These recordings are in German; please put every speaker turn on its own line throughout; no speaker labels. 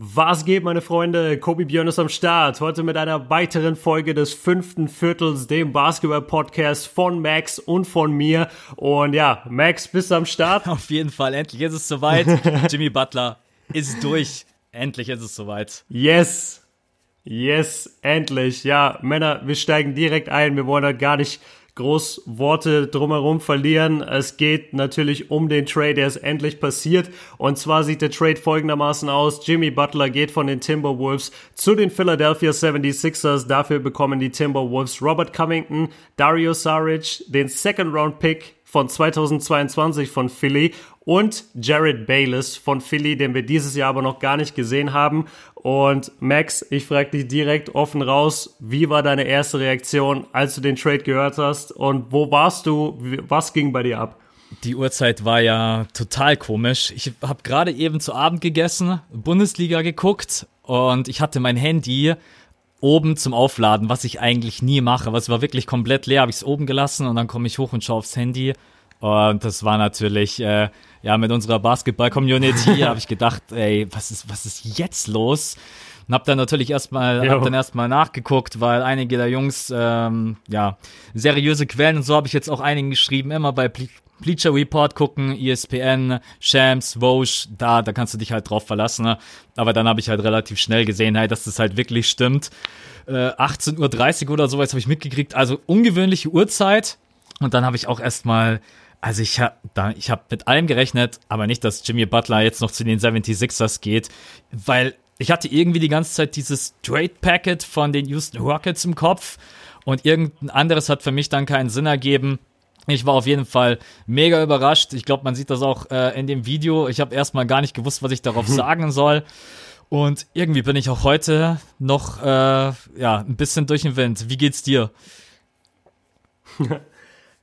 Was geht, meine Freunde? Kobi Björn ist am Start. Heute mit einer weiteren Folge des fünften Viertels, dem Basketball-Podcast von Max und von mir. Und ja, Max, bist du am Start?
Auf jeden Fall, endlich ist es soweit. Jimmy Butler ist durch. Endlich ist es soweit.
Yes! Yes, endlich. Ja, Männer, wir steigen direkt ein. Wir wollen halt gar nicht groß Worte drumherum verlieren. Es geht natürlich um den Trade, der ist endlich passiert. Und zwar sieht der Trade folgendermaßen aus. Jimmy Butler geht von den Timberwolves zu den Philadelphia 76ers. Dafür bekommen die Timberwolves Robert Covington, Dario Saric, den Second Round Pick von 2022 von Philly und Jared Bayless von Philly, den wir dieses Jahr aber noch gar nicht gesehen haben. Und Max, ich frage dich direkt offen raus, wie war deine erste Reaktion, als du den Trade gehört hast und wo warst du, was ging bei dir ab?
Die Uhrzeit war ja total komisch. Ich habe gerade eben zu Abend gegessen, Bundesliga geguckt und ich hatte mein Handy oben zum Aufladen, was ich eigentlich nie mache. Was war wirklich komplett leer, habe ich es oben gelassen und dann komme ich hoch und schaue aufs Handy. Und das war natürlich, äh, ja, mit unserer Basketball-Community habe ich gedacht, ey, was ist, was ist jetzt los? Und hab dann natürlich erstmal, hab dann erstmal nachgeguckt, weil einige der Jungs, ähm, ja, seriöse Quellen und so habe ich jetzt auch einigen geschrieben, immer bei Bleacher Report gucken, ESPN, Shams, Vosch, da, da kannst du dich halt drauf verlassen. Ne? Aber dann habe ich halt relativ schnell gesehen, hey, dass das halt wirklich stimmt. Äh, 18.30 Uhr oder sowas habe ich mitgekriegt, also ungewöhnliche Uhrzeit. Und dann habe ich auch erstmal, also ich habe ich habe mit allem gerechnet, aber nicht, dass Jimmy Butler jetzt noch zu den 76ers geht, weil ich hatte irgendwie die ganze Zeit dieses Trade Packet von den Houston Rockets im Kopf und irgendein anderes hat für mich dann keinen Sinn ergeben. Ich war auf jeden Fall mega überrascht. Ich glaube, man sieht das auch äh, in dem Video. Ich habe erstmal gar nicht gewusst, was ich darauf sagen soll. Und irgendwie bin ich auch heute noch äh, ja ein bisschen durch den Wind. Wie geht's dir?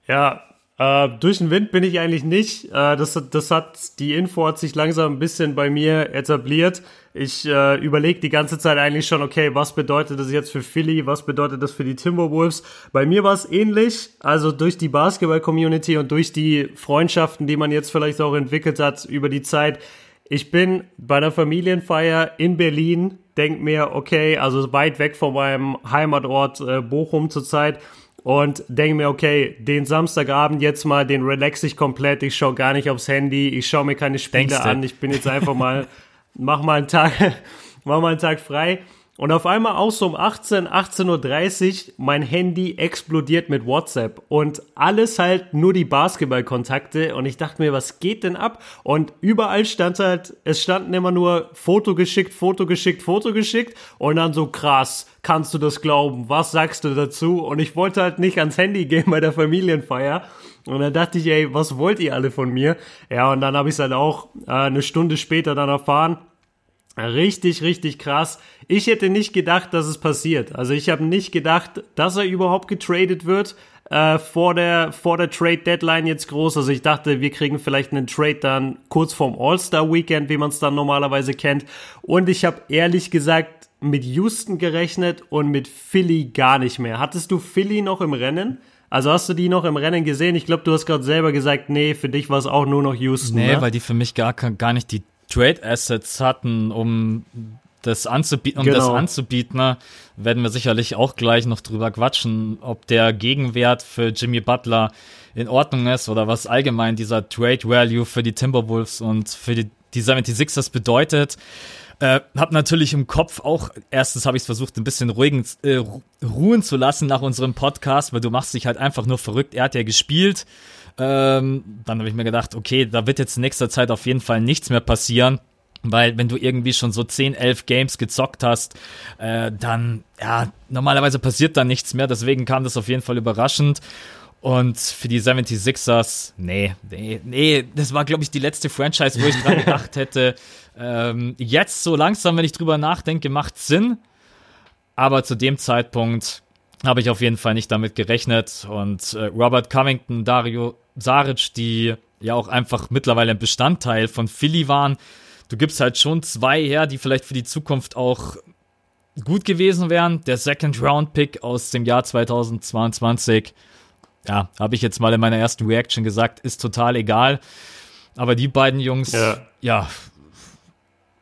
Ja, äh, durch den Wind bin ich eigentlich nicht. Äh, das, das hat, die Info hat sich langsam ein bisschen bei mir etabliert. Ich äh, überlege die ganze Zeit eigentlich schon, okay, was bedeutet das jetzt für Philly, was bedeutet das für die Timberwolves? Bei mir war es ähnlich, also durch die Basketball-Community und durch die Freundschaften, die man jetzt vielleicht auch entwickelt hat über die Zeit. Ich bin bei einer Familienfeier in Berlin, denk mir, okay, also weit weg von meinem Heimatort äh, Bochum zurzeit und denke mir, okay, den Samstagabend jetzt mal, den relax ich komplett, ich schaue gar nicht aufs Handy, ich schaue mir keine Spiele
Denkste.
an, ich bin jetzt einfach mal, mach mal einen Tag, mach mal einen Tag frei. Und auf einmal auch so um 18, 18.30 Uhr, mein Handy explodiert mit WhatsApp und alles halt nur die Basketballkontakte und ich dachte mir, was geht denn ab? Und überall stand halt, es standen immer nur Foto geschickt, Foto geschickt, Foto geschickt und dann so krass, kannst du das glauben? Was sagst du dazu? Und ich wollte halt nicht ans Handy gehen bei der Familienfeier. Und dann dachte ich, ey, was wollt ihr alle von mir? Ja, und dann habe ich es halt auch äh, eine Stunde später dann erfahren. Richtig, richtig krass. Ich hätte nicht gedacht, dass es passiert. Also ich habe nicht gedacht, dass er überhaupt getradet wird äh, vor der vor der Trade Deadline jetzt groß. Also ich dachte, wir kriegen vielleicht einen Trade dann kurz vorm All-Star Weekend, wie man es dann normalerweise kennt. Und ich habe ehrlich gesagt mit Houston gerechnet und mit Philly gar nicht mehr. Hattest du Philly noch im Rennen? Also hast du die noch im Rennen gesehen? Ich glaube, du hast gerade selber gesagt, nee, für dich war es auch nur noch Houston.
Nee,
ne?
weil die für mich gar, gar nicht die Trade Assets hatten, um das anzubieten, um
Genau.
das anzubieten, ne, werden wir sicherlich auch gleich noch drüber quatschen, ob der Gegenwert für Jimmy Butler in Ordnung ist oder was allgemein dieser Trade Value für die Timberwolves und für die, die 76ers bedeutet. Äh, hab natürlich im Kopf auch, erstens habe ich es versucht, ein bisschen ruhigen, äh, ru- ruhen zu lassen nach unserem Podcast, weil du machst dich halt einfach nur verrückt. Er hat ja gespielt. Ähm, dann habe ich mir gedacht, okay, da wird jetzt in nächster Zeit auf jeden Fall nichts mehr passieren. Weil wenn du irgendwie schon so 10, 11 Games gezockt hast, äh, dann, ja, normalerweise passiert da nichts mehr. Deswegen kam das auf jeden Fall überraschend. Und für die 76ers, nee, nee, nee, das war, glaube ich, die letzte Franchise, wo ich dran gedacht hätte. Ähm, jetzt so langsam, wenn ich drüber nachdenke, macht Sinn. Aber zu dem Zeitpunkt habe ich auf jeden Fall nicht damit gerechnet. Und äh, Robert Covington, Dario Saric, die ja auch einfach mittlerweile ein Bestandteil von Philly waren. Du gibst halt schon zwei her, die vielleicht für die Zukunft auch gut gewesen wären. Der Second Round Pick aus dem Jahr 2022, ja, habe ich jetzt mal in meiner ersten Reaction gesagt, ist total egal. Aber die beiden Jungs, ja, ja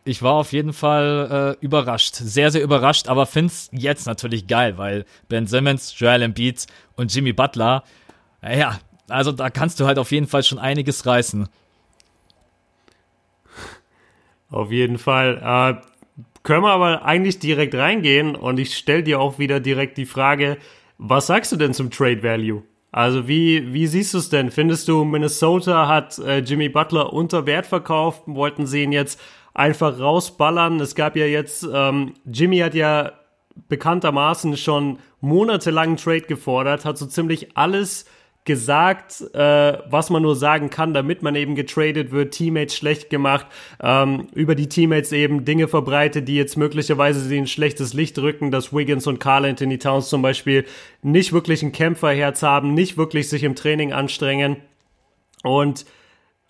ich war auf jeden Fall äh, überrascht. Sehr, sehr überrascht, aber find's jetzt natürlich geil, weil Ben Simmons, Joel Embiid und Jimmy Butler, ja, also da kannst du halt auf jeden Fall schon einiges reißen.
Auf jeden Fall. Äh, können wir aber eigentlich direkt reingehen und ich stelle dir auch wieder direkt die Frage, was sagst du denn zum Trade Value? Also wie, wie siehst du es denn? Findest du, Minnesota hat äh, Jimmy Butler unter Wert verkauft? Wollten sie ihn jetzt einfach rausballern? Es gab ja jetzt, ähm, Jimmy hat ja bekanntermaßen schon monatelang einen Trade gefordert, hat so ziemlich alles gesagt, äh, was man nur sagen kann, damit man eben getradet wird, Teammates schlecht gemacht, ähm, über die Teammates eben Dinge verbreitet, die jetzt möglicherweise sie in schlechtes Licht rücken, dass Wiggins und Carl Anthony Towns zum Beispiel nicht wirklich ein Kämpferherz haben, nicht wirklich sich im Training anstrengen. Und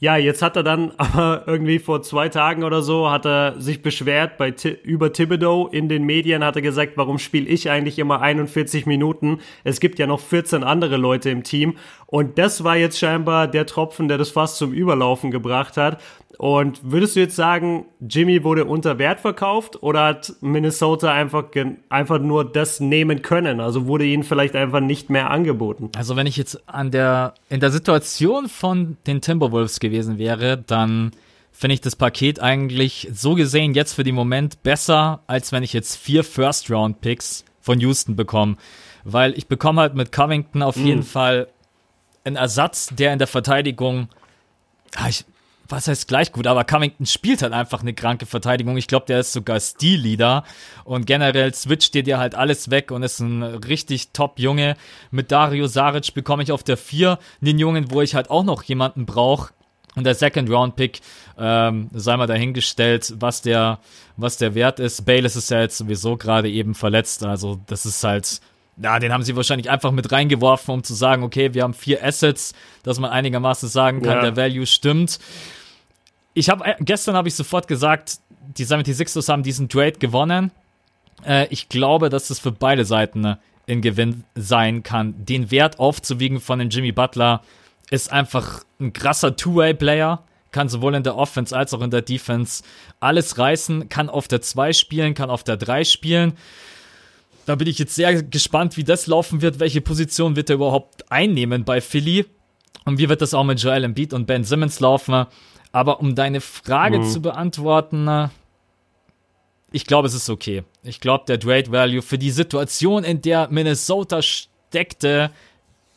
ja, jetzt hat er dann aber irgendwie vor zwei Tagen oder so hat er sich beschwert bei über Thibodeau in den Medien hat er gesagt, warum spiele ich eigentlich immer 41 Minuten? Es gibt ja noch 14 andere Leute im Team und das war jetzt scheinbar der Tropfen, der das fast zum Überlaufen gebracht hat. Und würdest du jetzt sagen, Jimmy wurde unter Wert verkauft oder hat Minnesota einfach, einfach nur das nehmen können? Also wurde ihnen vielleicht einfach nicht mehr angeboten?
Also wenn ich jetzt an der, in der Situation von den Timberwolves gewesen wäre, dann finde ich das Paket eigentlich so gesehen jetzt für den Moment besser, als wenn ich jetzt vier First-Round-Picks von Houston bekomme. Weil ich bekomme halt mit Covington auf jeden mm. Fall ein Ersatz, der in der Verteidigung, ich, was heißt gleich gut, aber Covington spielt halt einfach eine kranke Verteidigung. Ich glaube, der ist sogar Stil-Leader und generell switcht dir dir halt alles weg und ist ein richtig Top-Junge. Mit Dario Saric bekomme ich auf der 4 einen Jungen, wo ich halt auch noch jemanden brauche. Und der Second Round Pick, ähm, sei mal dahingestellt, was der, was der Wert ist. Bayless ist ja jetzt sowieso gerade eben verletzt, also das ist halt ja, den haben sie wahrscheinlich einfach mit reingeworfen, um zu sagen, okay, wir haben vier Assets, dass man einigermaßen sagen kann, ja. der Value stimmt. Ich habe äh, gestern habe ich sofort gesagt, die 76ers haben diesen Trade gewonnen. Äh, ich glaube, dass es für beide Seiten äh, in Gewinn sein kann. Den Wert aufzuwiegen von dem Jimmy Butler ist einfach ein krasser Two-Way-Player. Kann sowohl in der Offense als auch in der Defense alles reißen, kann auf der 2 spielen, kann auf der 3 spielen. Da bin ich jetzt sehr gespannt, wie das laufen wird. Welche Position wird er überhaupt einnehmen bei Philly? Und wie wird das auch mit Joel Embiid und Ben Simmons laufen? Aber um deine Frage mhm. zu beantworten, ich glaube, es ist okay. Ich glaube, der Trade Value für die Situation, in der Minnesota steckte,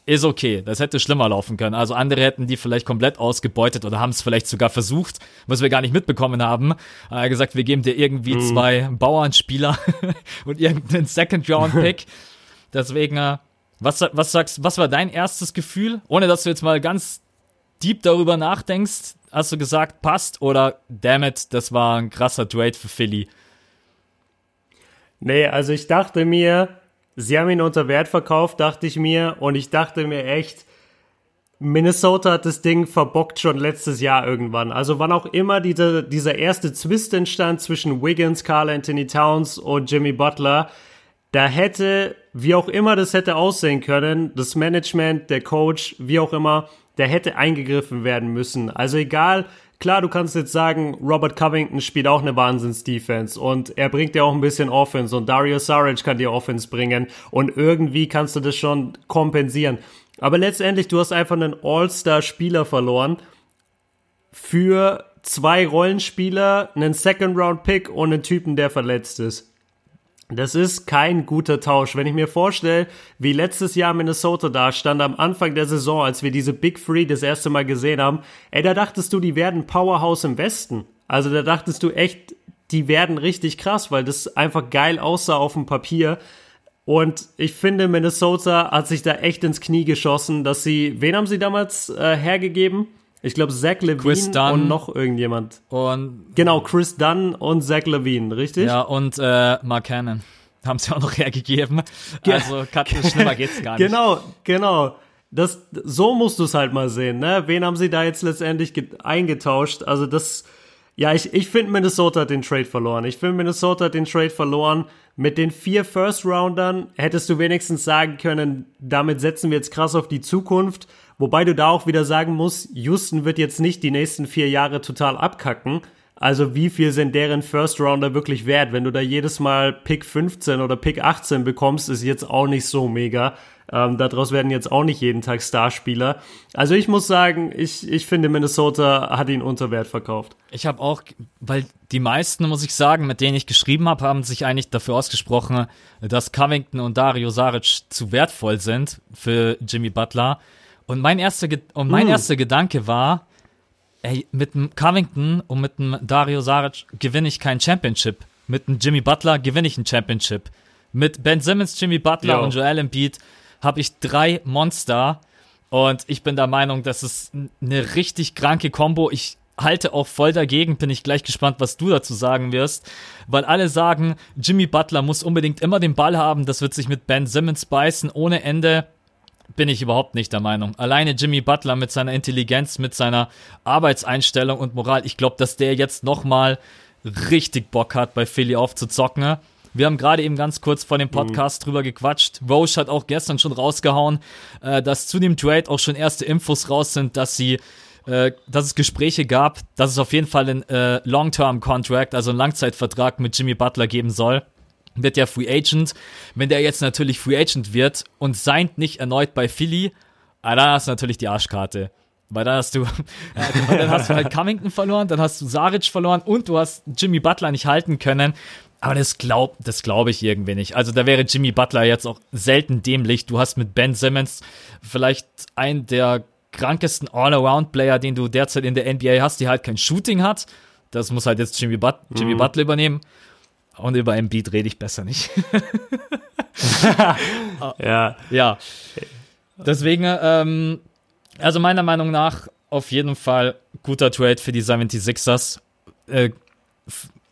ist okay. Das hätte schlimmer laufen können. Also andere hätten die vielleicht komplett ausgebeutet oder haben es vielleicht sogar versucht, was wir gar nicht mitbekommen haben. Er gesagt, wir geben dir irgendwie mhm. zwei Bauernspieler und irgendeinen Second Round Pick. Deswegen, äh, was, was sagst, was war dein erstes Gefühl? Ohne dass du jetzt mal ganz deep darüber nachdenkst, hast du gesagt, passt oder damn it, das war ein krasser Trade für Philly?
Nee, also ich dachte mir, Sie haben ihn unter Wert verkauft, dachte ich mir. Und ich dachte mir echt, Minnesota hat das Ding verbockt schon letztes Jahr irgendwann. Also wann auch immer diese, dieser erste Zwist entstand zwischen Wiggins, Carl Anthony Towns und Jimmy Butler, da hätte, wie auch immer das hätte aussehen können, das Management, der Coach, wie auch immer, der hätte eingegriffen werden müssen. Also egal, Klar, du kannst jetzt sagen, Robert Covington spielt auch eine Wahnsinns-Defense und er bringt dir auch ein bisschen Offense und Dario Saric kann dir Offense bringen und irgendwie kannst du das schon kompensieren. Aber letztendlich, du hast einfach einen All-Star-Spieler verloren für zwei Rollenspieler, einen Second-Round-Pick und einen Typen, der verletzt ist. Das ist kein guter Tausch. Wenn ich mir vorstelle, wie letztes Jahr Minnesota da stand am Anfang der Saison, als wir diese Big Three das erste Mal gesehen haben, ey, da dachtest du, die werden Powerhouse im Westen. Also da dachtest du echt, die werden richtig krass, weil das einfach geil aussah auf dem Papier. Und ich finde, Minnesota hat sich da echt ins Knie geschossen, dass sie, wen haben sie damals äh, hergegeben? Ich glaube, Zach Levine und noch irgendjemand.
Und
genau, Chris Dunn und Zach Levine, richtig?
Ja, und äh, Mark Cannon haben sie auch noch hergegeben. Also schlimmer geht's gar
nicht. Genau, genau. das, so musst du es halt mal sehen, ne? Wen haben sie da jetzt letztendlich eingetauscht? Also das, ja, ich, ich finde Minnesota hat den Trade verloren. Ich finde Minnesota hat den Trade verloren. Mit den vier First-Roundern hättest du wenigstens sagen können, damit setzen wir jetzt krass auf die Zukunft. Wobei du da auch wieder sagen musst, Houston wird jetzt nicht die nächsten vier Jahre total abkacken. Also wie viel sind deren First Rounder wirklich wert? Wenn du da jedes Mal Pick 15 oder Pick 18 bekommst, ist jetzt auch nicht so mega. Ähm, daraus werden jetzt auch nicht jeden Tag Starspieler. Also ich muss sagen, ich, ich finde, Minnesota hat ihn unter Wert verkauft.
Ich habe auch, weil die meisten, muss ich sagen, mit denen ich geschrieben habe, haben sich eigentlich dafür ausgesprochen, dass Covington und Dario Saric zu wertvoll sind für Jimmy Butler. Und mein erster, und mein mm. erster Gedanke war, ey, mit dem Covington und mit dem Dario Saric gewinne ich kein Championship. Mit dem Jimmy Butler gewinne ich ein Championship. Mit Ben Simmons, Jimmy Butler Yo. und Joel Embiid habe ich drei Monster. Und ich bin der Meinung, das ist eine richtig kranke Combo. Ich halte auch voll dagegen, bin ich gleich gespannt, was du dazu sagen wirst, weil alle sagen, Jimmy Butler muss unbedingt immer den Ball haben, das wird sich mit Ben Simmons beißen ohne Ende bin ich überhaupt nicht der Meinung. Alleine Jimmy Butler mit seiner Intelligenz, mit seiner Arbeitseinstellung und Moral, ich glaube, dass der jetzt nochmal richtig Bock hat, bei Philly aufzuzocken. Wir haben gerade eben ganz kurz vor dem Podcast mhm. drüber gequatscht. Roche hat auch gestern schon rausgehauen, äh, dass zu dem Trade auch schon erste Infos raus sind, dass sie äh, dass es Gespräche gab, dass es auf jeden Fall ein äh, Long-Term-Contract, also einen Langzeitvertrag mit Jimmy Butler geben soll wird ja Free Agent. Wenn der jetzt natürlich Free Agent wird und seint nicht erneut bei Philly, ah, dann hast du natürlich die Arschkarte. Weil dann hast du, dann hast du halt Covington verloren, dann hast du Saric verloren und du hast Jimmy Butler nicht halten können. Aber das glaub, das glaube ich irgendwie nicht. Also da wäre Jimmy Butler jetzt auch selten dämlich. Du hast mit Ben Simmons vielleicht einen der krankesten All-Around-Player, den du derzeit in der NBA hast, die halt kein Shooting hat. Das muss halt jetzt Jimmy, But Jimmy mhm. Butler übernehmen. Und über Beat rede ich besser nicht.
ja.
Ja. Deswegen, ähm, also meiner Meinung nach auf jeden Fall guter Trade für die 76ers. Äh,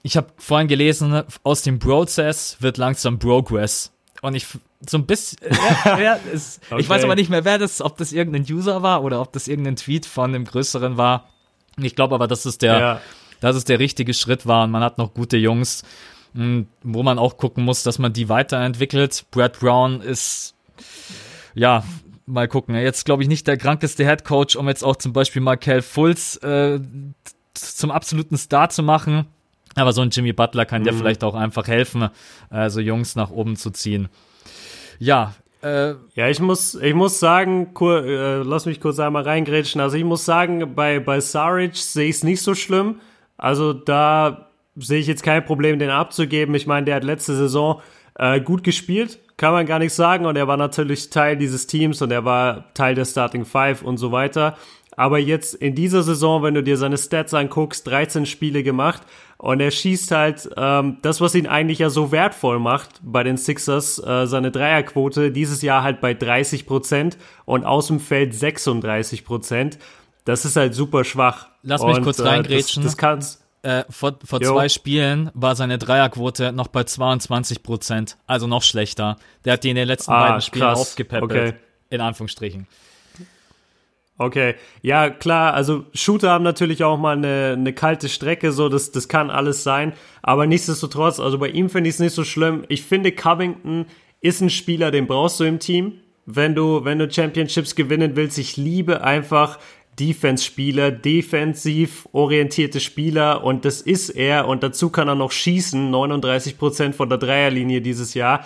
ich habe vorhin gelesen, aus dem Process wird langsam Progress. Und ich so ein bisschen, wer, wer ist, okay. ich weiß aber nicht mehr, wer das, ob das irgendein User war oder ob das irgendein Tweet von dem größeren war. Ich glaube aber, dass es der, ja. dass es der richtige Schritt war und man hat noch gute Jungs wo man auch gucken muss, dass man die weiterentwickelt. Brad Brown ist, ja, mal gucken. Jetzt glaube ich nicht der krankeste Head Coach, um jetzt auch zum Beispiel Markel Fultz äh, zum absoluten Star zu machen. Aber so ein Jimmy Butler kann mhm. dir vielleicht auch einfach helfen, äh, so Jungs nach oben zu ziehen. Ja,
äh, ja, ich muss, ich muss sagen, kur, äh, lass mich kurz einmal reingrätschen. Also ich muss sagen, bei, bei Saric sehe ich es nicht so schlimm. Also da sehe ich jetzt kein Problem, den abzugeben. Ich meine, der hat letzte Saison äh, gut gespielt, kann man gar nicht sagen. Und er war natürlich Teil dieses Teams und er war Teil der Starting Five und so weiter. Aber jetzt in dieser Saison, wenn du dir seine Stats anguckst, 13 Spiele gemacht und er schießt halt ähm, das, was ihn eigentlich ja so wertvoll macht bei den Sixers, äh, seine Dreierquote dieses Jahr halt bei 30 Prozent und aus dem Feld 36 Prozent. Das ist halt super schwach.
Lass mich und, kurz reingrätschen.
Äh, das, das kannst
äh, vor, vor zwei Spielen war seine Dreierquote noch bei 22 Prozent, also noch schlechter. Der hat die in den letzten ah, beiden Spielen krass. aufgepäppelt, okay. in Anführungsstrichen.
Okay, ja klar, also Shooter haben natürlich auch mal eine, eine kalte Strecke, so das, das kann alles sein, aber nichtsdestotrotz, also bei ihm finde ich es nicht so schlimm. Ich finde Covington ist ein Spieler, den brauchst du im Team, wenn du, wenn du Championships gewinnen willst. Ich liebe einfach Defense-Spieler, defensiv orientierte Spieler und das ist er und dazu kann er noch schießen, 39 Prozent von der Dreierlinie dieses Jahr.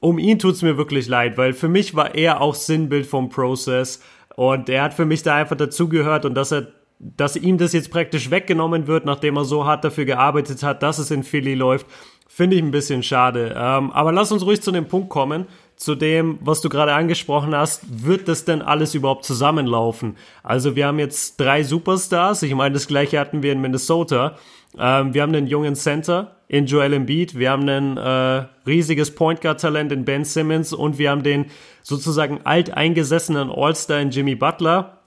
Um ihn tut's mir wirklich leid, weil für mich war er auch Sinnbild vom Process und er hat für mich da einfach dazugehört und dass er dass ihm das jetzt praktisch weggenommen wird, nachdem er so hart dafür gearbeitet hat, dass es in Philly läuft, finde ich ein bisschen schade. Ähm, aber lass uns ruhig zu dem Punkt kommen, zu dem, was du gerade angesprochen hast, wird das denn alles überhaupt zusammenlaufen? Also wir haben jetzt drei Superstars. Ich meine, das gleiche hatten wir in Minnesota. Ähm, wir haben einen jungen Center in Joel Embiid. Wir haben ein äh, riesiges Point Guard Talent in Ben Simmons und wir haben den sozusagen alteingesessenen All-Star in Jimmy Butler.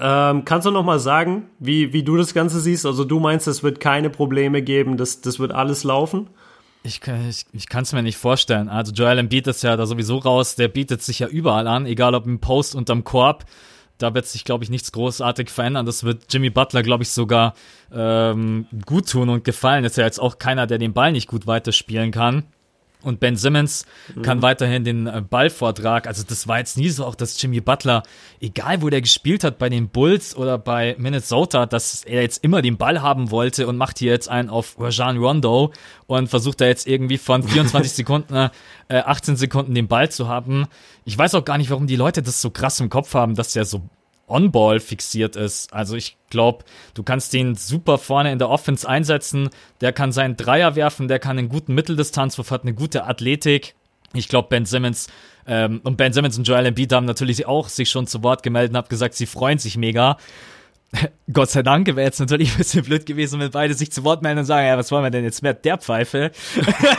Ähm, kannst du noch mal sagen, wie, wie du das Ganze siehst? Also du meinst, es wird keine Probleme geben, das, das wird alles laufen?
Ich, ich, ich kann es mir nicht vorstellen. Also Joel Embiid ist ja da sowieso raus. Der bietet sich ja überall an, egal ob im Post unterm Korb. Da wird sich, glaube ich, nichts großartig verändern. Das wird Jimmy Butler, glaube ich, sogar ähm, gut tun und gefallen. Ist ja jetzt auch keiner, der den Ball nicht gut weiterspielen kann. Und Ben Simmons mhm. kann weiterhin den äh, Ballvortrag. Also das war jetzt nie so auch, dass Jimmy Butler, egal wo der gespielt hat, bei den Bulls oder bei Minnesota, dass er jetzt immer den Ball haben wollte und macht hier jetzt einen auf Rajan Rondo und versucht da jetzt irgendwie von 24 Sekunden, äh, 18 Sekunden den Ball zu haben. Ich weiß auch gar nicht, warum die Leute das so krass im Kopf haben, dass der so On-Ball fixiert ist. Also ich glaube, du kannst den super vorne in der Offense einsetzen. Der kann seinen Dreier werfen, der kann einen guten Mitteldistanzwurf, hat eine gute Athletik. Ich glaube, Ben Simmons ähm, und Ben Simmons und Joel Embiid haben natürlich auch sich schon zu Wort gemeldet und haben gesagt, sie freuen sich mega. Gott sei Dank wäre jetzt natürlich ein bisschen blöd gewesen, wenn beide sich zu Wort melden und sagen, ja, was wollen wir denn jetzt mit der Pfeife?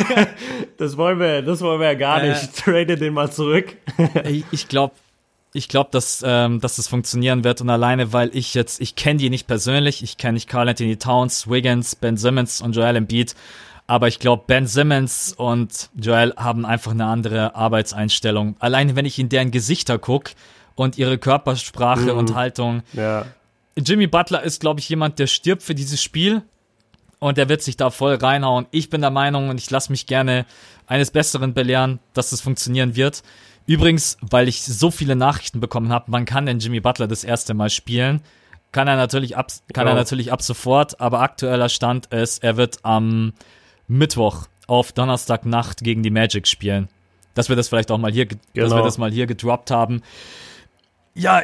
das wollen wir, das wollen wir ja gar nicht. Äh, Trade den mal zurück.
ich ich glaube, ich glaube, dass, ähm, dass das funktionieren wird und alleine, weil ich jetzt, ich kenne die nicht persönlich, ich kenne nicht Carl Anthony Towns, Wiggins, Ben Simmons und Joel Embiid, aber ich glaube, Ben Simmons und Joel haben einfach eine andere Arbeitseinstellung. Alleine, wenn ich in deren Gesichter gucke und ihre Körpersprache mhm. und Haltung.
Ja.
Jimmy Butler ist, glaube ich, jemand, der stirbt für dieses Spiel und der wird sich da voll reinhauen. Ich bin der Meinung und ich lasse mich gerne eines Besseren belehren, dass das funktionieren wird. Übrigens, weil ich so viele Nachrichten bekommen habe, wann kann denn Jimmy Butler das erste Mal spielen? Kann er natürlich ab, kann ja. er natürlich ab sofort, aber aktueller Stand ist, er wird am Mittwoch auf Donnerstagnacht gegen die Magic spielen. Dass wir das vielleicht auch mal hier, genau. dass wir genau. das mal hier gedroppt haben. Ja,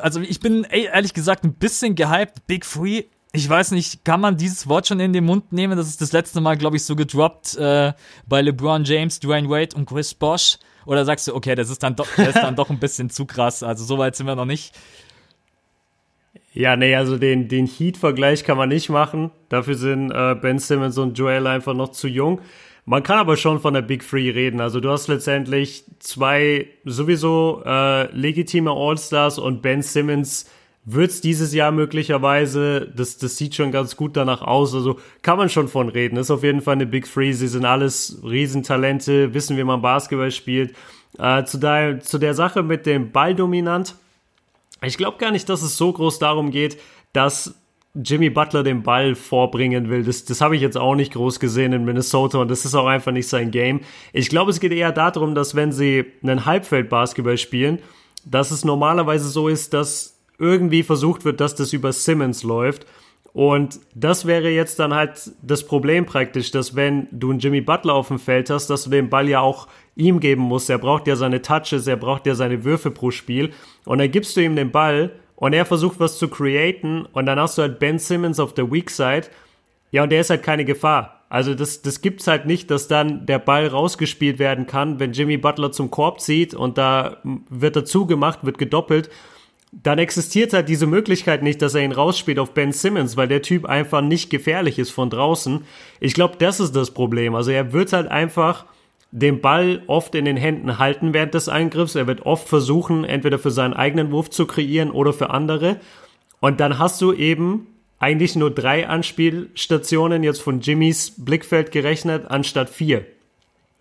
also ich bin ey, ehrlich gesagt ein bisschen gehypt. Big Free. Ich weiß nicht, kann man dieses Wort schon in den Mund nehmen? Das ist das letzte Mal, glaube ich, so gedroppt äh, bei LeBron James, Dwayne Wade und Chris Bosch. Oder sagst du, okay, das ist dann doch, das ist dann doch ein bisschen zu krass. Also so weit sind wir noch nicht.
Ja, nee, also den, den Heat-Vergleich kann man nicht machen. Dafür sind äh, Ben Simmons und Joel einfach noch zu jung. Man kann aber schon von der Big Three reden. Also du hast letztendlich zwei sowieso äh, legitime All-Stars und Ben Simmons wird's dieses Jahr möglicherweise. Das, das sieht schon ganz gut danach aus. Also kann man schon von reden. Ist auf jeden Fall eine Big Three. Sie sind alles Riesentalente, wissen, wie man Basketball spielt. Äh, zu, der, zu der Sache mit dem Balldominant. Ich glaube gar nicht, dass es so groß darum geht, dass Jimmy Butler den Ball vorbringen will. Das, das habe ich jetzt auch nicht groß gesehen in Minnesota und das ist auch einfach nicht sein Game. Ich glaube, es geht eher darum, dass wenn sie einen Halbfeld-Basketball spielen, dass es normalerweise so ist, dass irgendwie versucht wird, dass das über Simmons läuft. Und das wäre jetzt dann halt das Problem praktisch, dass wenn du einen Jimmy Butler auf dem Feld hast, dass du den Ball ja auch ihm geben musst. Er braucht ja seine Touches, er braucht ja seine Würfe pro Spiel. Und dann gibst du ihm den Ball und er versucht was zu createn und dann hast du halt Ben Simmons auf der Weak Side. Ja, und der ist halt keine Gefahr. Also das, das gibt's halt nicht, dass dann der Ball rausgespielt werden kann, wenn Jimmy Butler zum Korb zieht und da wird er zugemacht, wird gedoppelt dann existiert halt diese Möglichkeit nicht, dass er ihn rausspielt auf Ben Simmons, weil der Typ einfach nicht gefährlich ist von draußen. Ich glaube, das ist das Problem. Also er wird halt einfach den Ball oft in den Händen halten während des Eingriffs. Er wird oft versuchen, entweder für seinen eigenen Wurf zu kreieren oder für andere. Und dann hast du eben eigentlich nur drei Anspielstationen jetzt von Jimmys Blickfeld gerechnet, anstatt vier.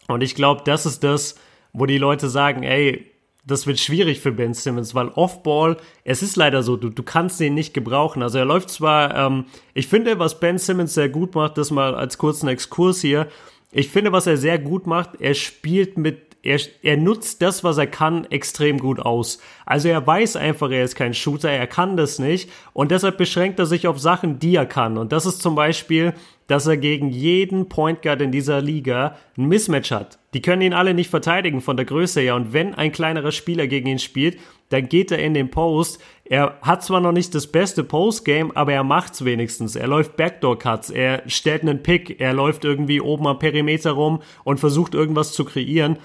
Und ich glaube, das ist das, wo die Leute sagen, ey, das wird schwierig für Ben Simmons, weil Offball, es ist leider so, du, du kannst den nicht gebrauchen. Also er läuft zwar, ähm, ich finde, was Ben Simmons sehr gut macht, das mal als kurzen Exkurs hier. Ich finde, was er sehr gut macht, er spielt mit er, er nutzt das, was er kann, extrem gut aus. Also er weiß einfach, er ist kein Shooter, er kann das nicht und deshalb beschränkt er sich auf Sachen, die er kann. Und das ist zum Beispiel, dass er gegen jeden Point Guard in dieser Liga ein Mismatch hat. Die können ihn alle nicht verteidigen von der Größe her. Und wenn ein kleinerer Spieler gegen ihn spielt, dann geht er in den Post. Er hat zwar noch nicht das beste Postgame, aber er macht's wenigstens. Er läuft Backdoor-Cuts, er stellt einen Pick, er läuft irgendwie oben am Perimeter rum und versucht irgendwas zu kreieren.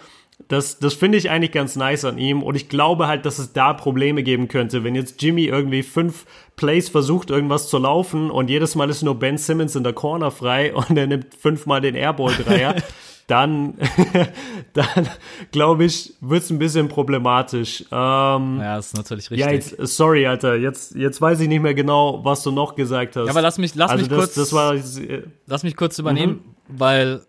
Das, das finde ich eigentlich ganz nice an ihm und ich glaube halt, dass es da Probleme geben könnte, wenn jetzt Jimmy irgendwie fünf Plays versucht, irgendwas zu laufen und jedes Mal ist nur Ben Simmons in der Corner frei und er nimmt fünfmal den Airball-Dreier, dann, dann glaube ich, wird es ein bisschen problematisch. Ähm,
ja, ist natürlich richtig.
Ja, jetzt, sorry, Alter, jetzt, jetzt weiß ich nicht mehr genau, was du noch gesagt hast. Ja,
aber lass mich, lass also mich
das,
kurz,
das war,
lass mich kurz übernehmen, mhm. weil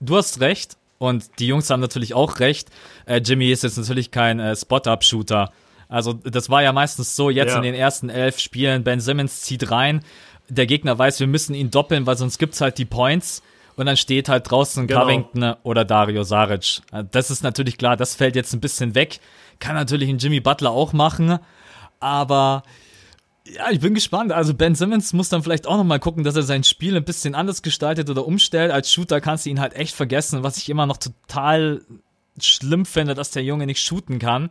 du hast recht. Und die Jungs haben natürlich auch recht. Äh, Jimmy ist jetzt natürlich kein äh, Spot-Up-Shooter. Also das war ja meistens so, jetzt
Ja.
in den ersten elf Spielen, Ben Simmons zieht rein, der Gegner weiß, wir müssen ihn doppeln, weil sonst gibt's halt die Points und dann steht halt draußen
Genau.
Covington oder Dario Saric. Das ist natürlich klar, das fällt jetzt ein bisschen weg. Kann natürlich ein Jimmy Butler auch machen, aber ja, ich bin gespannt. Also Ben Simmons muss dann vielleicht auch noch mal gucken, dass er sein Spiel ein bisschen anders gestaltet oder umstellt. Als Shooter kannst du ihn halt echt vergessen, was ich immer noch total schlimm finde, dass der Junge nicht shooten kann.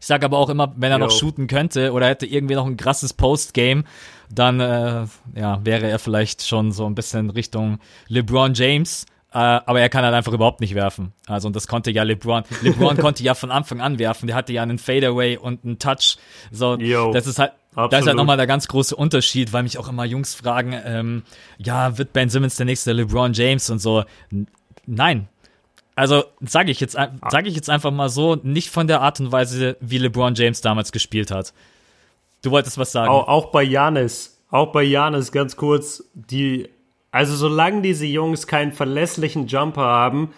Ich sage aber auch immer, wenn er
Jo.
noch shooten könnte oder hätte irgendwie noch ein krasses Postgame, dann äh, ja, wäre er vielleicht schon so ein bisschen Richtung LeBron James. Äh, aber er kann halt einfach überhaupt nicht werfen. Also und das konnte ja LeBron. LeBron konnte ja von Anfang an werfen. Der hatte ja einen Fadeaway und einen Touch. So,
Jo.
das ist halt, da ist halt
Absolut.
nochmal der ganz große Unterschied, weil mich auch immer Jungs fragen, ähm, ja, wird Ben Simmons der nächste LeBron James und so. N nein. Also sage ich jetzt, ein- sag ich jetzt einfach mal so, nicht von der Art und Weise, wie LeBron James damals gespielt hat. Du wolltest was sagen.
Auch, auch bei Janis, auch bei Janis ganz kurz, die, also solange diese Jungs keinen verlässlichen Jumper haben,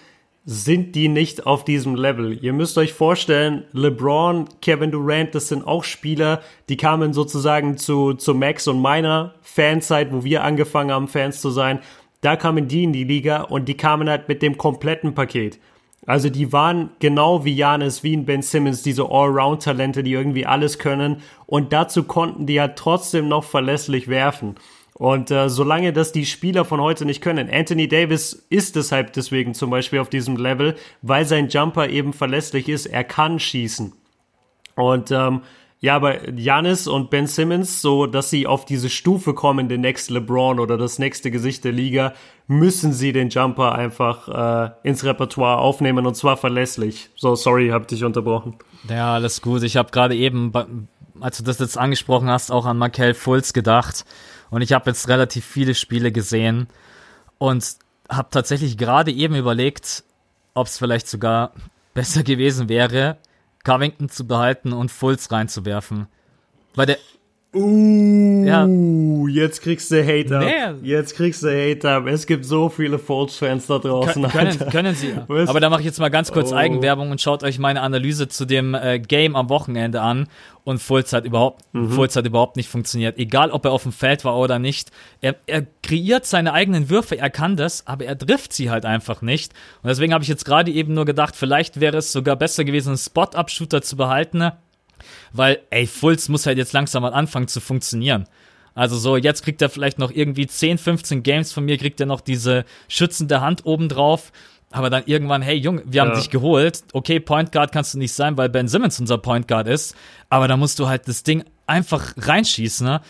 sind die nicht auf diesem Level. Ihr müsst euch vorstellen, LeBron, Kevin Durant, das sind auch Spieler, die kamen sozusagen zu, zu Max und meiner Fanzeit, wo wir angefangen haben, Fans zu sein. Da kamen die in die Liga und die kamen halt mit dem kompletten Paket. Also die waren genau wie Janis, wie ein Ben Simmons, diese Allround-Talente, die irgendwie alles können. Und dazu konnten die halt trotzdem noch verlässlich werfen. Und äh, solange das die Spieler von heute nicht können, Anthony Davis ist deshalb deswegen zum Beispiel auf diesem Level, weil sein Jumper eben verlässlich ist, er kann schießen. Und ähm, ja, aber Janis und Ben Simmons, so dass sie auf diese Stufe kommen, den Next LeBron oder das nächste Gesicht der Liga, müssen sie den Jumper einfach äh, ins Repertoire aufnehmen und zwar verlässlich. So, sorry, hab dich unterbrochen.
Ja, alles gut. Ich habe gerade eben, als du das jetzt angesprochen hast, auch an Markel Fultz gedacht. Und ich habe jetzt relativ viele Spiele gesehen und habe tatsächlich gerade eben überlegt, ob es vielleicht sogar besser gewesen wäre, Covington zu behalten und Fultz reinzuwerfen. Weil der, ja,
Uh, jetzt kriegst du Hater.
Nee.
Jetzt kriegst du Hater. Es gibt so viele Fultz-Fans da draußen.
Kön- können, können sie.
Was?
Aber da mache ich jetzt mal ganz kurz
Oh.
Eigenwerbung und schaut euch meine Analyse zu dem äh, Game am Wochenende an. Und Fultz hat überhaupt,
Mhm.
Fultz hat überhaupt nicht funktioniert. Egal, ob er auf dem Feld war oder nicht. Er, er kreiert seine eigenen Würfe, er kann das, aber er trifft sie halt einfach nicht. Und deswegen habe ich jetzt gerade eben nur gedacht, vielleicht wäre es sogar besser gewesen, einen Spot-Up-Shooter zu behalten. Weil, ey, Fultz muss halt jetzt langsam mal anfangen zu funktionieren. Also so, jetzt kriegt er vielleicht noch irgendwie 10, 15 Games von mir, kriegt er noch diese schützende Hand oben drauf. Aber dann irgendwann, hey Junge, wir haben
Ja.
dich geholt. Okay, Point Guard kannst du nicht sein, weil Ben Simmons unser Point Guard ist. Aber da musst du halt das Ding einfach reinschießen. Ne?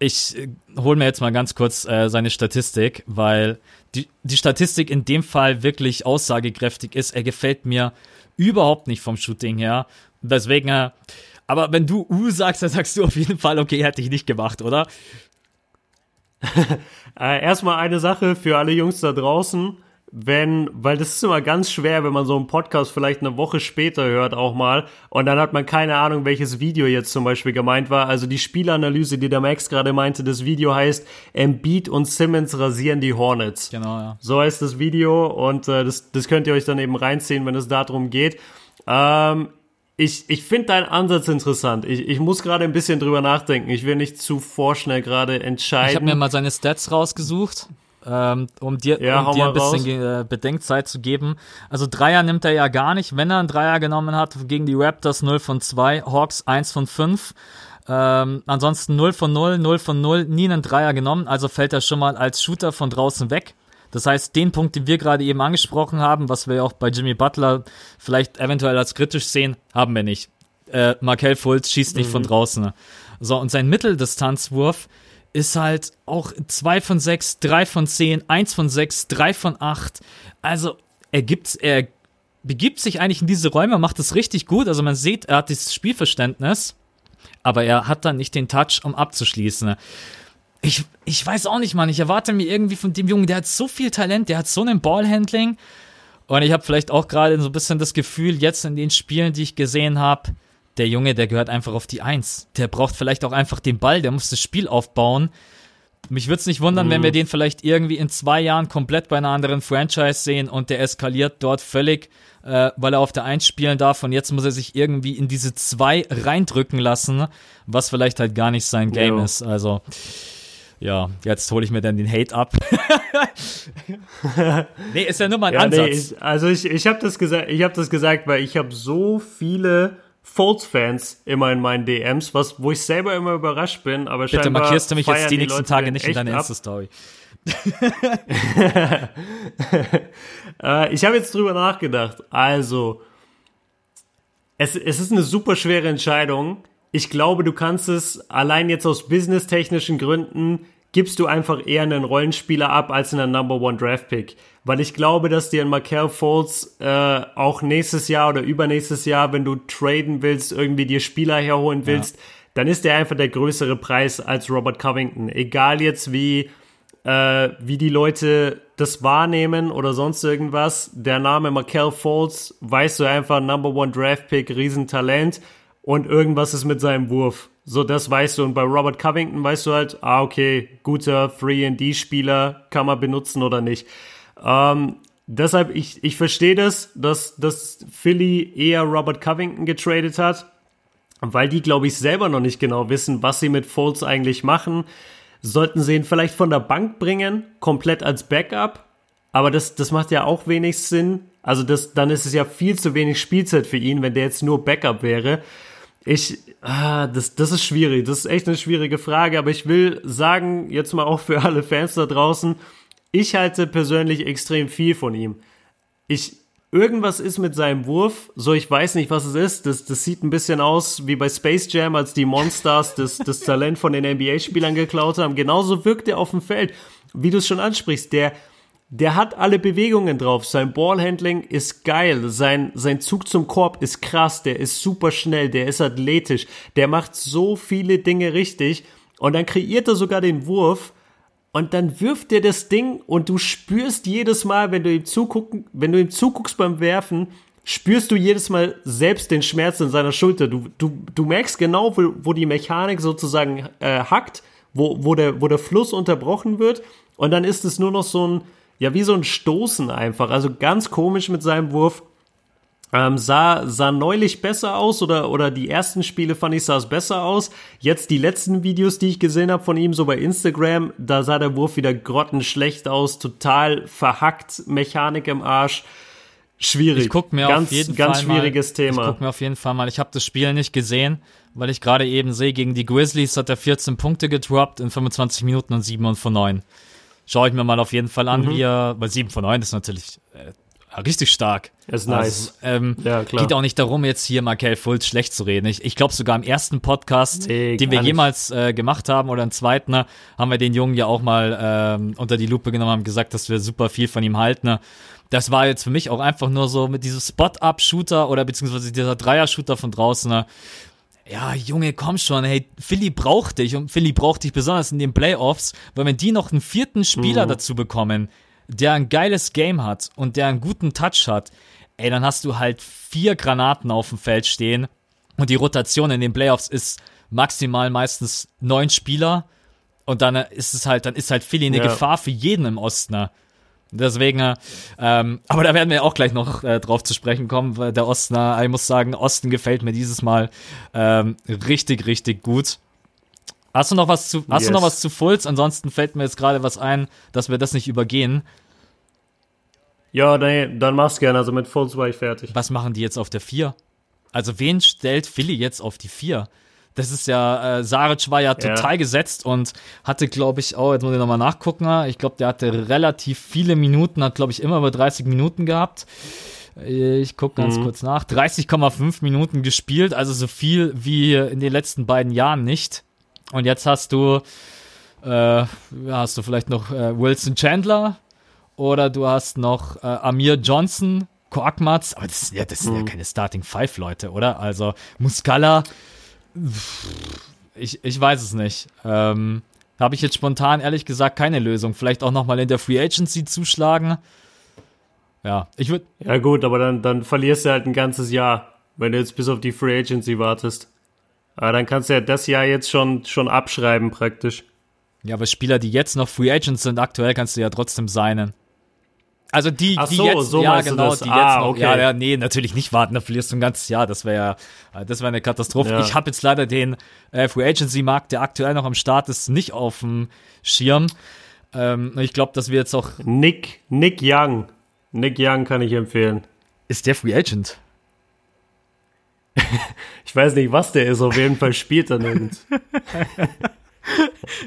Ich äh, hol mir jetzt mal ganz kurz äh, seine Statistik, weil die, die Statistik in dem Fall wirklich aussagekräftig ist. Er gefällt mir überhaupt nicht vom Shooting her. Deswegen, äh, aber wenn du U sagst, dann sagst du auf jeden Fall, okay, hätte ich nicht gemacht, oder?
Äh, erstmal eine Sache für alle Jungs da draußen. Wenn, weil das ist immer ganz schwer, wenn man so einen Podcast vielleicht eine Woche später hört auch mal und dann hat man keine Ahnung, welches Video jetzt zum Beispiel gemeint war. Also die Spielanalyse, die der Max gerade meinte, das Video heißt Embiid und Simmons rasieren die Hornets.
Genau, ja.
So heißt das Video und äh, das, das könnt ihr euch dann eben reinziehen, wenn es darum geht. Ähm, ich ich finde deinen Ansatz interessant. Ich, ich muss gerade ein bisschen drüber nachdenken. Ich will nicht zu vorschnell gerade entscheiden.
Ich habe mir mal seine Stats rausgesucht, ähm, um dir,
Ja,
um dir ein bisschen äh, Bedenkzeit zu geben. Also Dreier nimmt er ja gar nicht. Wenn er einen Dreier genommen hat, gegen die Raptors 0 von 2, Hawks 1 von 5. Ähm, ansonsten 0 von 0, 0 von 0, nie einen Dreier genommen. Also fällt er schon mal als Shooter von draußen weg. Das heißt, den Punkt, den wir gerade eben angesprochen haben, was wir ja auch bei Jimmy Butler vielleicht eventuell als kritisch sehen, haben wir nicht. Äh, Markel Fultz schießt nicht von draußen. So, und sein Mitteldistanzwurf ist halt auch 2 von 6, 3 von 10, 1 von 6, 3 von 8. Also, er gibt, er begibt sich eigentlich in diese Räume, macht es richtig gut. Also man sieht, er hat dieses Spielverständnis, aber er hat dann nicht den Touch, um abzuschließen. Ich, ich weiß auch nicht, Mann. Ich erwarte mir irgendwie von dem Jungen, der hat so viel Talent, der hat so einen Ballhandling. Und ich habe vielleicht auch gerade so ein bisschen das Gefühl, jetzt in den Spielen, die ich gesehen habe, der Junge, der gehört einfach auf die Eins. Der braucht vielleicht auch einfach den Ball, der muss das Spiel aufbauen. Mich würde es nicht wundern, wenn wir den vielleicht irgendwie in zwei Jahren komplett bei einer anderen Franchise sehen und der eskaliert dort völlig, äh, weil er auf der Eins spielen darf und jetzt muss er sich irgendwie in diese zwei reindrücken lassen, was vielleicht halt gar nicht sein Game
Jo.
ist. Also ja, jetzt hole ich mir dann den Hate ab. nee, ist ja nur mal ein
Ja, nee,
Ansatz.
ich, also ich, ich habe das gesagt, ich habe das gesagt, weil ich habe so viele Fultz-Fans immer in meinen DMs, was, wo ich selber immer überrascht bin, aber
Bitte
scheinbar
markierst du mich jetzt
feiern
die nächsten
Leute
Tage nicht in deiner. Insta-Story.
Äh, ich habe jetzt drüber nachgedacht. Also, es, es ist eine super schwere Entscheidung. Ich glaube, du kannst es allein jetzt aus businesstechnischen Gründen gibst du einfach eher einen Rollenspieler ab als einen Number One Draft Pick. Weil ich glaube, dass dir ein Markel Fultz äh, auch nächstes Jahr oder übernächstes Jahr, wenn du traden willst, irgendwie dir Spieler herholen willst, dann ist der einfach der größere Preis als Robert Covington. Egal jetzt wie äh, wie die Leute das wahrnehmen oder sonst irgendwas. Der Name Markel Fultz, weißt du einfach, Number One Draft Pick, Riesentalent und irgendwas ist mit seinem Wurf. So, das weißt du. Und bei Robert Covington weißt du halt, ah, okay, guter Free-and-D-Spieler, kann man benutzen oder nicht. Ähm, deshalb, ich, ich verstehe das, dass, dass Philly eher Robert Covington getradet hat, weil die, glaube ich, selber noch nicht genau wissen, was sie mit Fultz eigentlich machen. Sollten sie ihn vielleicht von der Bank bringen, komplett als Backup, aber das, das macht ja auch wenig Sinn. Also das, dann ist es ja viel zu wenig Spielzeit für ihn, wenn der jetzt nur Backup wäre. Ich, ah, das, das ist schwierig. Das ist echt eine schwierige Frage, aber ich will sagen, jetzt mal auch für alle Fans da draußen, ich halte persönlich extrem viel von ihm. Ich, irgendwas ist mit seinem Wurf, so ich weiß nicht, was es ist. Das, das sieht ein bisschen aus wie bei Space Jam, als die Monsters das, das Talent von den NBA-Spielern geklaut haben. Genauso wirkt er auf dem Feld, wie du es schon ansprichst. Der, der hat alle Bewegungen drauf. Sein Ballhandling ist geil. Sein, sein Zug zum Korb ist krass. Der ist super schnell. Der ist athletisch. Der macht so viele Dinge richtig. Und dann kreiert er sogar den Wurf. Und dann wirft er das Ding und du spürst jedes Mal, wenn du ihm zugucken, wenn du ihm zuguckst beim Werfen, spürst du jedes Mal selbst den Schmerz in seiner Schulter. Du, du, du merkst genau, wo, wo die Mechanik sozusagen äh, hackt, wo, wo, der, wo der Fluss unterbrochen wird. Und dann ist es nur noch so ein, ja, wie so ein Stoßen einfach. Also ganz komisch mit seinem Wurf. Ähm, sah, sah neulich besser aus oder, oder die ersten Spiele fand ich sah es besser aus. Jetzt die letzten Videos, die ich gesehen habe von ihm, so bei Instagram, da sah der Wurf wieder grottenschlecht aus, total verhackt, Mechanik im Arsch. Schwierig.
Ich guck mir
ganz,
auf jeden
ganz
Fall
schwieriges
mal,
Thema.
Ich guck mir auf jeden Fall mal. Ich habe das Spiel nicht gesehen, weil ich gerade eben sehe, gegen die Grizzlies hat er 14 Punkte gedroppt in 25 Minuten und 7 von 9. Schaue ich mir mal auf jeden Fall
Mhm.
an, wie er, weil 7 von 9 ist natürlich äh, richtig stark.
Ist nice.
Also, ähm,
Ja, klar.
Geht auch nicht darum, jetzt hier Markel Fultz schlecht zu reden. Ich, ich glaube sogar im ersten Podcast,
Nee,
den wir jemals äh, gemacht haben oder im zweiten, ne, haben wir den Jungen ja auch mal ähm, unter die Lupe genommen, haben gesagt, dass wir super viel von ihm halten. Ne. Das war jetzt für mich auch einfach nur so mit diesem Spot-Up-Shooter oder beziehungsweise dieser Dreier-Shooter von draußen. Ne. Ja, Junge, komm schon, hey, Philly braucht dich und Philly braucht dich besonders in den Playoffs, weil wenn die noch einen vierten Spieler
Mhm.
dazu bekommen, der ein geiles Game hat und der einen guten Touch hat, ey, dann hast du halt vier Granaten auf dem Feld stehen und die Rotation in den Playoffs ist maximal meistens neun Spieler und dann ist es halt, dann ist halt Philly eine
Ja.
Gefahr für jeden im Osten. Deswegen, äh, ähm, aber da werden wir auch gleich noch äh, drauf zu sprechen kommen, weil der Osten, äh, ich muss sagen, Osten gefällt mir dieses Mal ähm, richtig, richtig gut. Hast du noch was zu, hast du
Yes.
noch was zu Fulz? Ansonsten fällt mir jetzt gerade was ein, dass wir das nicht übergehen.
Ja, nee, dann mach's gerne. Also mit Fultz war ich fertig.
Was machen die jetzt auf der 4? Also wen stellt Philly jetzt auf die 4? Das ist ja, äh, Saric war ja total gesetzt und hatte, glaube ich, auch, jetzt muss ich nochmal nachgucken, ich glaube, der hatte relativ viele Minuten, hat, glaube ich, immer über 30 Minuten gehabt. Ich gucke ganz kurz nach. 30,5 Minuten gespielt, also so viel wie in den letzten beiden Jahren nicht. Und jetzt hast du, äh, ja, hast du vielleicht noch äh, Wilson Chandler oder du hast noch äh, Amir Johnson, Korkmaz, aber das, sind ja, das sind ja keine Starting Five Leute, oder? Also Muscala, ich, ich weiß es nicht. Ähm, Habe ich jetzt spontan ehrlich gesagt keine Lösung. Vielleicht auch nochmal in der Free Agency zuschlagen. Ja, ich würde
Ja gut, aber dann, dann verlierst du halt ein ganzes Jahr, wenn du jetzt bis auf die Free Agency wartest. Aber dann kannst du ja das Jahr jetzt schon, schon abschreiben praktisch.
Ja, aber Spieler, die jetzt noch Free Agents sind, aktuell kannst du ja trotzdem seinen. Also die,
Ach
die
so,
jetzt,
so
ja genau,
das.
die
Ah,
jetzt noch,
okay.
ja, ja, nee, natürlich nicht warten, da verlierst du ein ganzes Jahr, das wäre ja, das wäre eine Katastrophe.
Ja.
Ich habe jetzt leider den äh, Free Agency Markt, der aktuell noch am Start ist, nicht auf dem Schirm. Ähm, ich glaube, dass wir jetzt auch,
Nick, Nick Young. Nick Young kann ich empfehlen.
ist der Free Agent?
Ich weiß nicht, was der ist, auf jeden Fall spielt er nirgends.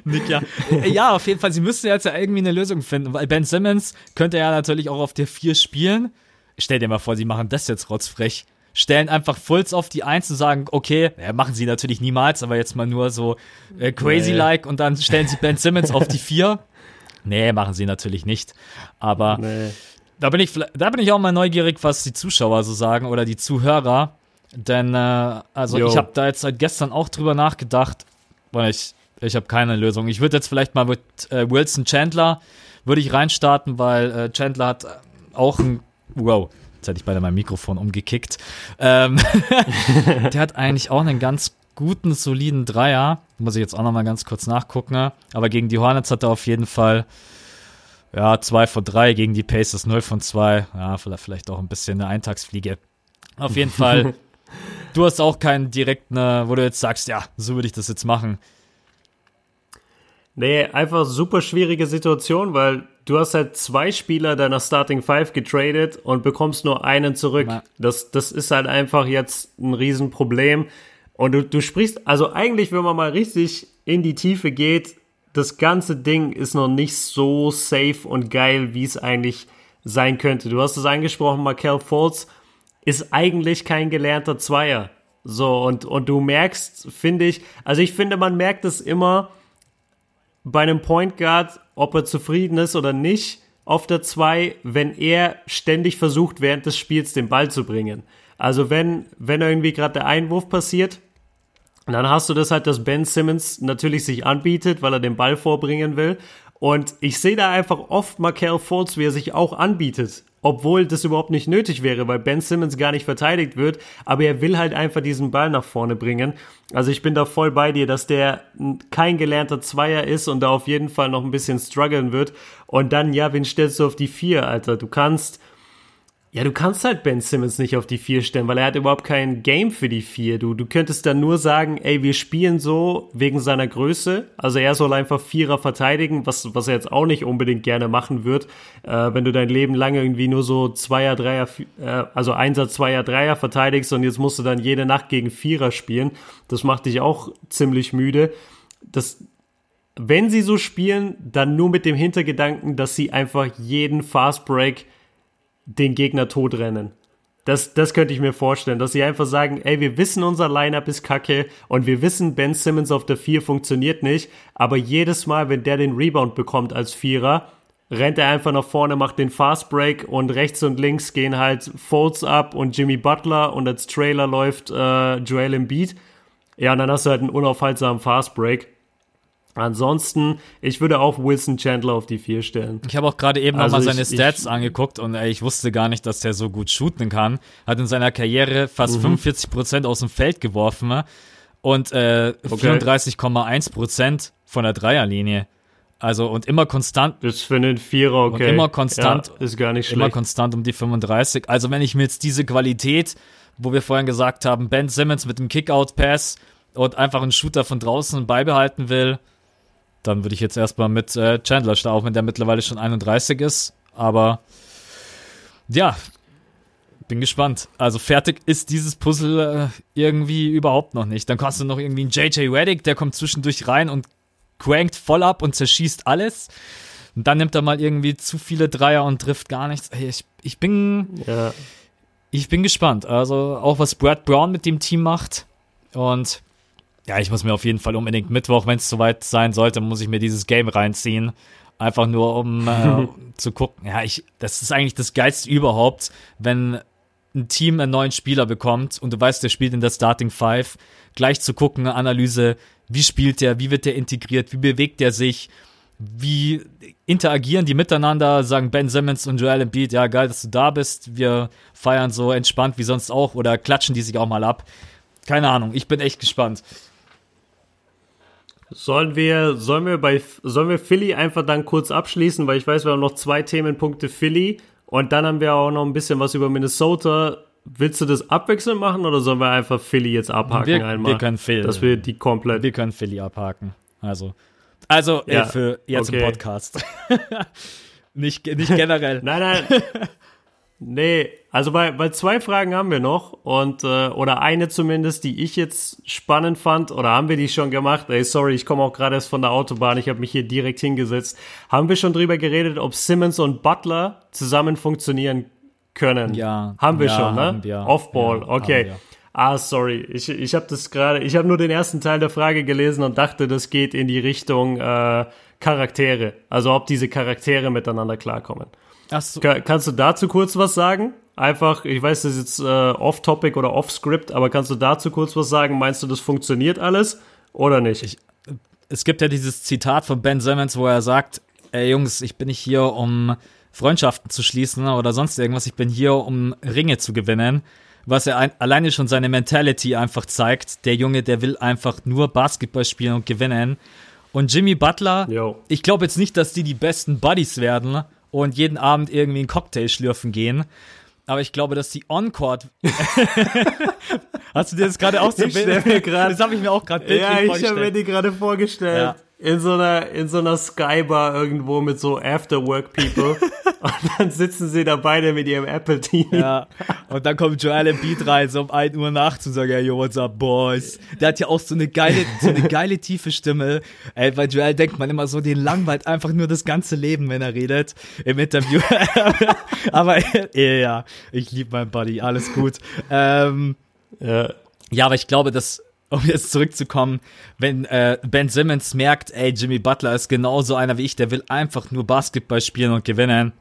Nick, ja. Ja, auf jeden Fall, sie müssten jetzt ja irgendwie eine Lösung finden, weil Ben Simmons könnte ja natürlich auch auf der 4 spielen. Stell dir mal vor, sie machen das jetzt rotzfrech. Stellen einfach Fulls auf die 1 und sagen, okay, ja, machen sie natürlich niemals, aber jetzt mal nur so äh, crazy-like und dann stellen sie Ben Simmons auf die 4. Nee, machen sie natürlich nicht. Aber
Nee.
da bin ich, da bin ich auch mal neugierig, was die Zuschauer so sagen oder die Zuhörer. Denn, äh, also
Jo.
ich habe da jetzt seit gestern auch drüber nachgedacht, weil ich, ich habe keine Lösung. Ich würde jetzt vielleicht mal mit äh, Wilson Chandler, würde ich reinstarten, weil äh, Chandler hat äh, auch ein, wow, jetzt hätte ich beide mein Mikrofon umgekickt. Ähm, der hat eigentlich auch einen ganz guten, soliden Dreier. Muss ich jetzt auch nochmal ganz kurz nachgucken. ne? Aber gegen die Hornets hat er auf jeden Fall ja, 2 von 3 gegen die Pacers 0 von 2. Ja, vielleicht, vielleicht auch ein bisschen eine Eintagsfliege. Auf jeden Fall. du hast auch keinen direkten, äh, wo du jetzt sagst, ja, so würde ich das jetzt machen.
Nee, einfach super schwierige Situation, weil du hast halt zwei Spieler deiner Starting Five getradet und bekommst nur einen zurück.
Ja.
Das, das ist halt einfach jetzt ein Riesenproblem. Und du, du sprichst, also eigentlich, wenn man mal richtig in die Tiefe geht, das ganze Ding ist noch nicht so safe und geil, wie es eigentlich sein könnte. Du hast es angesprochen, Markel Fultz ist eigentlich kein gelernter Zweier. So, und, und du merkst, finde ich, also ich finde, man merkt es immer, bei einem Point Guard, ob er zufrieden ist oder nicht, auf der 2, wenn er ständig versucht, während des Spiels den Ball zu bringen. Also wenn, wenn irgendwie gerade der Einwurf passiert, dann hast du das halt, dass Ben Simmons natürlich sich anbietet, weil er den Ball vorbringen will. Und ich sehe da einfach oft Markel Fultz, wie er sich auch anbietet. Obwohl das überhaupt nicht nötig wäre, weil Ben Simmons gar nicht verteidigt wird. Aber er will halt einfach diesen Ball nach vorne bringen. Also ich bin da voll bei dir, dass der kein gelernter Zweier ist und da auf jeden Fall noch ein bisschen strugglen wird. Und dann, ja, wen stellst du auf die Vier, Alter? Du kannst, ja, du kannst halt Ben Simmons nicht auf die Vier stellen, weil er hat überhaupt kein Game für die Vier. Du, du könntest dann nur sagen, ey, wir spielen so wegen seiner Größe. Also er soll einfach Vierer verteidigen, was, was er jetzt auch nicht unbedingt gerne machen wird. Äh, wenn du dein Leben lang irgendwie nur so Zweier, Dreier, äh, also Einser, Zweier, Dreier verteidigst und jetzt musst du dann jede Nacht gegen Vierer spielen. Das macht dich auch ziemlich müde. Das, wenn sie so spielen, dann nur mit dem Hintergedanken, dass sie einfach jeden Fast Break den Gegner totrennen. Das, das könnte ich mir vorstellen, dass sie einfach sagen, ey, wir wissen, unser Lineup ist kacke und wir wissen, Ben Simmons auf der 4 funktioniert nicht, aber jedes Mal, wenn der den Rebound bekommt als Vierer, rennt er einfach nach vorne, macht den Fast Break und rechts und links gehen halt Folds ab und Jimmy Butler und als Trailer läuft äh, Joel Embiid. Ja, und dann hast du halt einen unaufhaltsamen Fast Break. Ansonsten, ich würde auch Wilson Chandler auf die 4 stellen.
Ich habe auch gerade eben
Also
nochmal seine
ich-
Stats
ich-
angeguckt und ey, ich wusste gar nicht, dass der so gut shooten kann. Hat in seiner Karriere fast
Mhm.
45% aus dem Feld geworfen ne? und äh, 34,1% von der Dreierlinie. Also und immer konstant,
Das ist für einen Vierer okay.
immer konstant-
Ja, ist gar nicht
immer
schlecht.
konstant um die 35. Also wenn ich mir jetzt diese Qualität, wo wir vorhin gesagt haben, Ben Simmons mit dem Kickout-Pass und einfach einen Shooter von draußen beibehalten will, dann würde ich jetzt erstmal mit äh, Chandler starten, auch wenn der mittlerweile schon 31 ist. Aber ja, bin gespannt. Also fertig ist dieses Puzzle äh, irgendwie überhaupt noch nicht. Dann hast du noch irgendwie einen JJ Reddick, der kommt zwischendurch rein und crankt voll ab und zerschießt alles. Und dann nimmt er mal irgendwie zu viele Dreier und trifft gar nichts. Ich, ich bin
ja.
ich bin gespannt. Also auch was Brad Brown mit dem Team macht. Und ja, ich muss mir auf jeden Fall unbedingt Mittwoch, wenn es soweit sein sollte, muss ich mir dieses Game reinziehen. Einfach nur, um äh, zu gucken. Ja, ich, das ist eigentlich das Geilste überhaupt, wenn ein Team einen neuen Spieler bekommt und du weißt, der spielt in der Starting Five, gleich zu gucken, eine Analyse, wie spielt der, wie wird der integriert, wie bewegt der sich, wie interagieren die miteinander, sagen Ben Simmons und Joel Embiid, ja geil, dass du da bist, wir feiern so entspannt wie sonst auch oder klatschen die sich auch mal ab. Keine Ahnung, ich bin echt gespannt.
Sollen wir, sollen wir bei, sollen wir Philly einfach dann kurz abschließen, weil ich weiß, wir haben noch zwei Themenpunkte Philly und dann haben wir auch noch ein bisschen was über Minnesota. Willst du das abwechselnd machen oder sollen wir einfach Philly jetzt abhaken
Wir-
einmal?
wir können Philly.
Dass wir die komplett.
Wir können Philly abhaken. Also, also
Ja,
äh, für jetzt
okay.
im Podcast. nicht, nicht generell.
Nein, nein. nee, also bei, bei zwei Fragen haben wir noch und äh, oder eine zumindest, die ich jetzt spannend fand oder haben wir die schon gemacht? Ey, sorry, ich komme auch gerade erst von der Autobahn, ich habe mich hier direkt hingesetzt. Haben wir schon drüber geredet, ob Simmons und Butler zusammen funktionieren können?
Ja,
Haben wir
ja,
schon, ne?
haben wir.
Offball,
Ja,
okay. Ah, sorry. Ich, ich habe das gerade, ich habe nur den ersten Teil der Frage gelesen und dachte, das geht in die Richtung äh, Charaktere. Also ob diese Charaktere miteinander klarkommen.
Ach so,
Ka- Kannst du dazu kurz was sagen? Einfach, ich weiß, das ist jetzt äh, off-topic oder off-script, aber kannst du dazu kurz was sagen? Meinst du, das funktioniert alles oder nicht?
es gibt ja dieses Zitat von Ben Simmons, wo er sagt, ey Jungs, ich bin nicht hier, um Freundschaften zu schließen oder sonst irgendwas, ich bin hier, um Ringe zu gewinnen. Was er ein, alleine schon seine Mentality einfach zeigt. Der Junge, der will einfach nur Basketball spielen und gewinnen. Und Jimmy Butler,
Jo.
ich glaube jetzt nicht, dass die die besten Buddies werden und jeden Abend irgendwie einen Cocktail schlürfen gehen. Aber ich glaube, dass die On-Court. Hast du dir das gerade auch so
grad-
Das habe ich mir auch gerade
Ja, ich habe mir die gerade vorgestellt.
Ja.
In so einer, in so einer Skybar irgendwo mit so After-Work-People. und dann sitzen sie da beide mit ihrem Apple-Team.
Ja, und dann kommt Joel Embiid rein, so um 1 Uhr nachts und sagt, hey, yo, what's up, boys? Der hat ja auch so eine geile, so eine geile tiefe Stimme. Ey, bei Joel denkt man immer so, den langweilt einfach nur das ganze Leben, wenn er redet im Interview. aber ja, ich liebe meinen Buddy, alles gut. Ähm,
Ja.
ja, aber ich glaube, dass, um jetzt zurückzukommen, wenn äh, Ben Simmons merkt, ey, Jimmy Butler ist genauso einer wie ich, der will einfach nur Basketball spielen und gewinnen,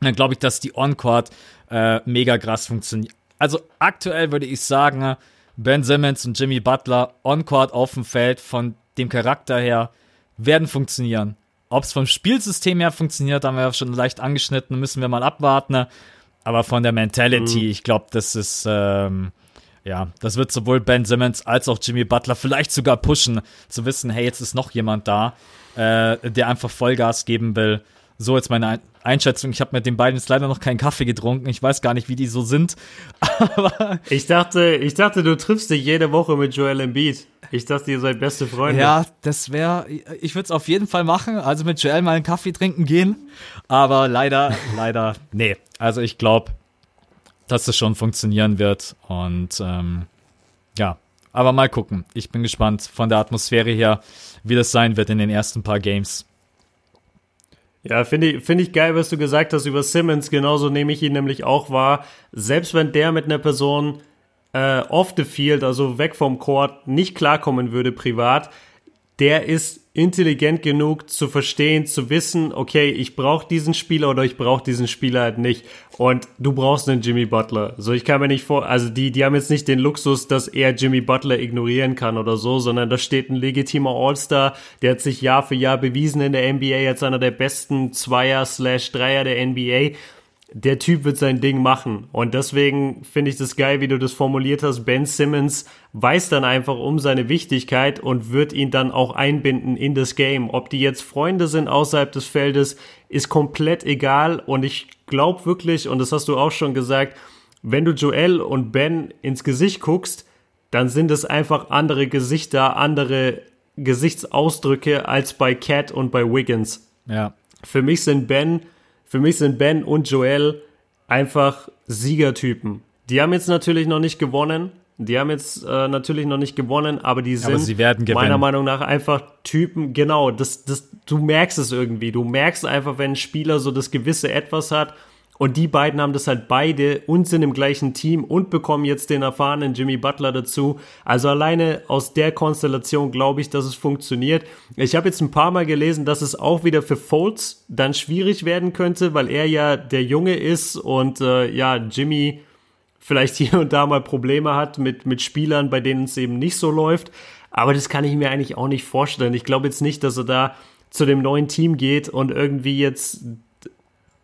dann glaube ich, dass die On-Court äh, mega krass funktioniert. Also aktuell würde ich sagen, Ben Simmons und Jimmy Butler On-Court auf dem Feld von dem Charakter her werden funktionieren. Ob es vom Spielsystem her funktioniert, haben wir ja schon leicht angeschnitten, müssen wir mal abwarten. Aber von der Mentality, ich glaube, das ist, ähm, ja, das wird sowohl Ben Simmons als auch Jimmy Butler vielleicht sogar pushen, zu wissen, hey, jetzt ist noch jemand da, äh, der einfach Vollgas geben will. So jetzt meine Ein- Einschätzung. Ich habe mit den beiden jetzt leider noch keinen Kaffee getrunken. Ich weiß gar nicht, wie die so sind. Aber
Ich dachte, ich dachte, du triffst dich jede Woche mit Joel Embiid. Ich dachte, ihr seid beste Freunde.
ja, das wäre, ich würde es auf jeden Fall machen. Also mit Joel mal einen Kaffee trinken gehen. Aber leider, leider, nee. Also ich glaube, dass es schon funktionieren wird. Und ähm, ja, aber mal gucken. Ich bin gespannt von der Atmosphäre her, wie das sein wird in den ersten paar Games.
Ja, finde ich, finde ich geil, was du gesagt hast über Simmons. Genauso nehme ich ihn nämlich auch wahr. Selbst wenn der mit einer Person äh, off the field, also weg vom Court, nicht klarkommen würde privat, der ist intelligent genug zu verstehen, zu wissen, okay, ich brauche diesen Spieler oder ich brauche diesen Spieler halt nicht. Und du brauchst einen Jimmy Butler. So, ich kann mir nicht vor, also die, die haben jetzt nicht den Luxus, dass er Jimmy Butler ignorieren kann oder so, sondern da steht ein legitimer All-Star, der hat sich Jahr für Jahr bewiesen in der NBA, als einer der besten Zweier slash Dreier der NBA der Typ wird sein Ding machen. Und deswegen finde ich das geil, wie du das formuliert hast. Ben Simmons weiß dann einfach um seine Wichtigkeit und wird ihn dann auch einbinden in das Game. Ob die jetzt Freunde sind außerhalb des Feldes, ist komplett egal. Und ich glaube wirklich, und das hast du auch schon gesagt, wenn du Joel und Ben ins Gesicht guckst, dann sind es einfach andere Gesichter, andere Gesichtsausdrücke als bei Cat und bei Wiggins
Ja.
für mich sind Ben, für mich sind Ben und Joel einfach Siegertypen. Die haben jetzt natürlich noch nicht gewonnen. Die haben jetzt äh, natürlich noch nicht gewonnen, aber die sind
Aber sie werden gewinnen.
meiner Meinung nach einfach Typen, genau, das, das, du merkst es irgendwie. Du merkst einfach, wenn ein Spieler so das gewisse Etwas hat und die beiden haben das halt beide und sind im gleichen Team und bekommen jetzt den erfahrenen Jimmy Butler dazu. Also alleine aus der Konstellation glaube ich, dass es funktioniert. Ich habe jetzt ein paar Mal gelesen, dass es auch wieder für Fultz dann schwierig werden könnte, weil er ja der Junge ist und äh, ja, Jimmy vielleicht hier und da mal Probleme hat mit, mit Spielern, bei denen es eben nicht so läuft. Aber das kann ich mir eigentlich auch nicht vorstellen. Ich glaube jetzt nicht, dass er da zu dem neuen Team geht und irgendwie jetzt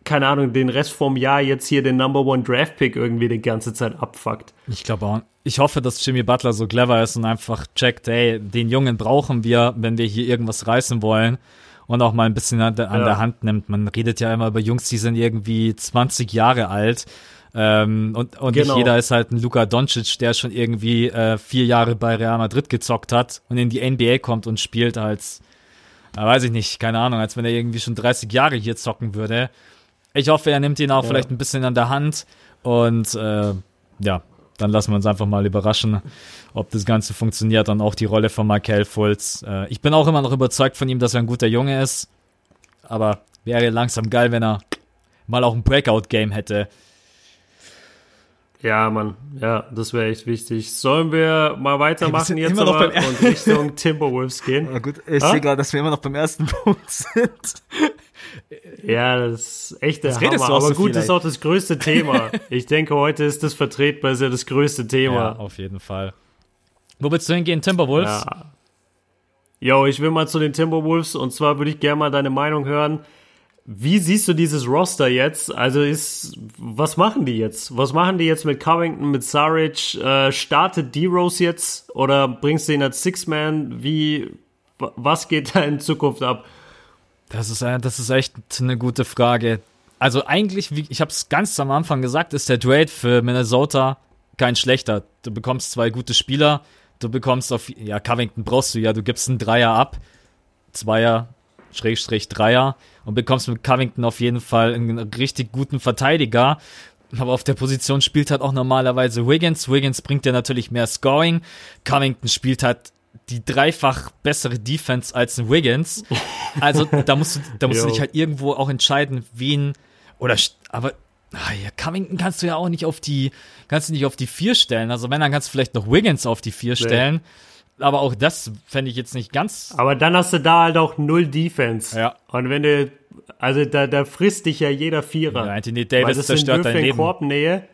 keine Ahnung, den Rest vom Jahr jetzt hier den Number One Draft Pick irgendwie die ganze Zeit abfuckt.
Ich glaube auch. Ich hoffe, dass Jimmy Butler so clever ist und einfach checkt, hey, den Jungen brauchen wir, wenn wir hier irgendwas reißen wollen und auch mal ein bisschen an der, an
Ja.
der Hand nimmt. Man redet ja immer über Jungs, die sind irgendwie 20 Jahre alt. Ähm, und und
Genau.
nicht jeder ist halt ein Luka Doncic, der schon irgendwie äh, vier Jahre bei Real Madrid gezockt hat und in die NBA kommt und spielt als, äh, weiß ich nicht, keine Ahnung, als wenn er irgendwie schon 30 Jahre hier zocken würde. Ich hoffe, er nimmt ihn auch
Ja.
vielleicht ein bisschen an der Hand und äh, ja, dann lassen wir uns einfach mal überraschen, ob das Ganze funktioniert und auch die Rolle von Michael Fultz. Äh, ich bin auch immer noch überzeugt von ihm, dass er ein guter Junge ist, aber wäre langsam geil, wenn er mal auch ein Breakout-Game hätte.
Ja, Mann, ja, das wäre echt wichtig. Sollen wir mal weitermachen
sind
jetzt
immer noch beim-
und Richtung Timberwolves gehen?
gut, ich
Ah?
sehe gerade, dass wir immer noch beim ersten Punkt sind.
Ja, das ist echt der
redest
Hammer. Aber
so
gut,
viel,
das ist auch das größte Thema. Ich denke, heute ist das vertretbar, ist ja das größte
Ja,
Thema.
auf jeden Fall. Wo willst du hingehen, Timberwolves?
Ja. Yo, ich will mal zu den Timberwolves und zwar würde ich gerne mal deine Meinung hören. Wie siehst du dieses Roster jetzt? Also ist, was machen die jetzt? Was machen die jetzt mit Covington, mit Saric? Äh, startet D-Rose jetzt oder bringst du ihn als Six-Man? Wie, wa- was geht da in Zukunft ab?
Das ist, äh, das ist echt eine gute Frage. Also eigentlich, wie, ich habe es ganz am Anfang gesagt, ist der Trade für Minnesota kein schlechter. Du bekommst zwei gute Spieler, du bekommst auf, ja, Covington brauchst du ja, du gibst einen Dreier ab, Zweier, Schrägstrich Dreier und bekommst mit Covington auf jeden Fall einen richtig guten Verteidiger. Aber auf der Position spielt halt auch normalerweise Wiggins. Wiggins bringt dir natürlich mehr Scoring. Covington spielt halt die dreifach bessere Defense als ein Wiggins. Also da musst du, da musst du dich halt irgendwo auch entscheiden, wen oder aber ah ja, Covington kannst du ja auch nicht auf die kannst du nicht auf die vier stellen. Also wenn dann kannst du vielleicht noch Wiggins auf die vier stellen. Aber auch das fände ich jetzt nicht ganz.
Aber dann hast du da halt auch null Defense.
Ja.
Und wenn du, also da, da frisst dich ja jeder Vierer.
Ja, Anthony Davis zerstört dein
in
Leben.
Korbnähe.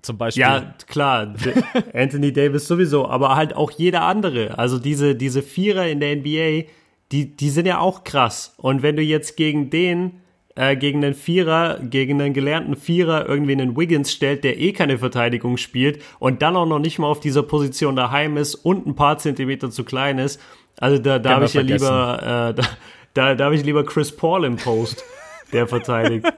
Zum Beispiel.
Ja, klar. Anthony Davis sowieso, aber halt auch jeder andere. Also diese, diese Vierer in der NBA, die, die sind ja auch krass. Und wenn du jetzt gegen den, äh, gegen einen Vierer, gegen einen gelernten Vierer irgendwie einen Wiggins stellt, der eh keine Verteidigung spielt und dann auch noch nicht mal auf dieser Position daheim ist und ein paar Zentimeter zu klein ist, also da, da habe ich ja lieber, äh, da, da, da habe ich lieber Chris Paul im Post, der verteidigt.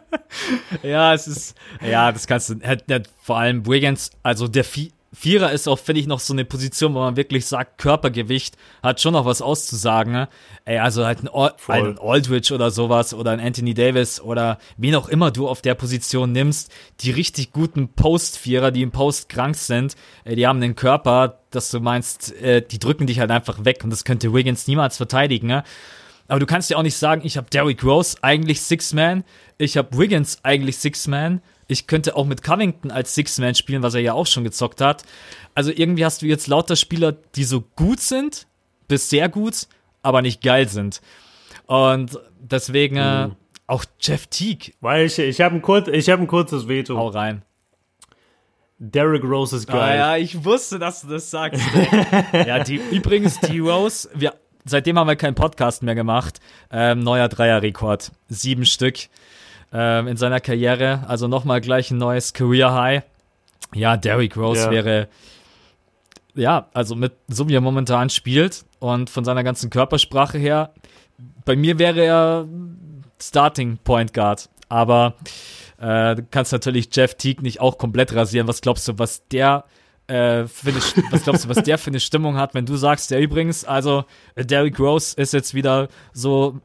Ja, es ist, ja, das kannst du, hat, hat, vor allem Wiggins, also der Vi- Vierer ist auch, finde ich, noch so eine Position, wo man wirklich sagt, Körpergewicht hat schon noch was auszusagen. Ne? Ey, also halt ein, Al ein Aldridge oder sowas oder ein Anthony Davis oder wen auch immer du auf der Position nimmst, die richtig guten Post-Vierer, die im Post krank sind, ey, die haben einen Körper, dass du meinst, äh, die drücken dich halt einfach weg und das könnte Wiggins niemals verteidigen. Ne? Aber du kannst ja auch nicht sagen, ich habe Derrick Rose eigentlich Six-Man, ich habe Wiggins eigentlich Six-Man, ich könnte auch mit Covington als Six-Man spielen, was er ja auch schon gezockt hat. Also irgendwie hast du jetzt lauter Spieler, die so gut sind, bis sehr gut, aber nicht geil sind. Und deswegen äh, auch Jeff Teague,
Weil ich, ich habe ein, kurz, ich hab ein kurzes Veto.
hau rein.
Derrick Rose ist geil.
Ah, ja, ich wusste, dass du das sagst. ja, die, übrigens, die Rose, wir, seitdem haben wir keinen Podcast mehr gemacht. Ähm, neuer Dreierrekord. Sieben Stück ähm, in seiner Karriere. Also nochmal gleich ein neues Career High. Ja, Derrick Rose
Ja.
wäre, ja, also mit, so wie er momentan spielt und von seiner ganzen Körpersprache her, bei mir wäre er Starting Point Guard. Aber äh, du kannst natürlich Jeff Teague nicht auch komplett rasieren. Was glaubst du, was der äh, eine, was glaubst du, was der für eine Stimmung hat, wenn du sagst, der übrigens, also äh, Derrick Rose ist jetzt wieder so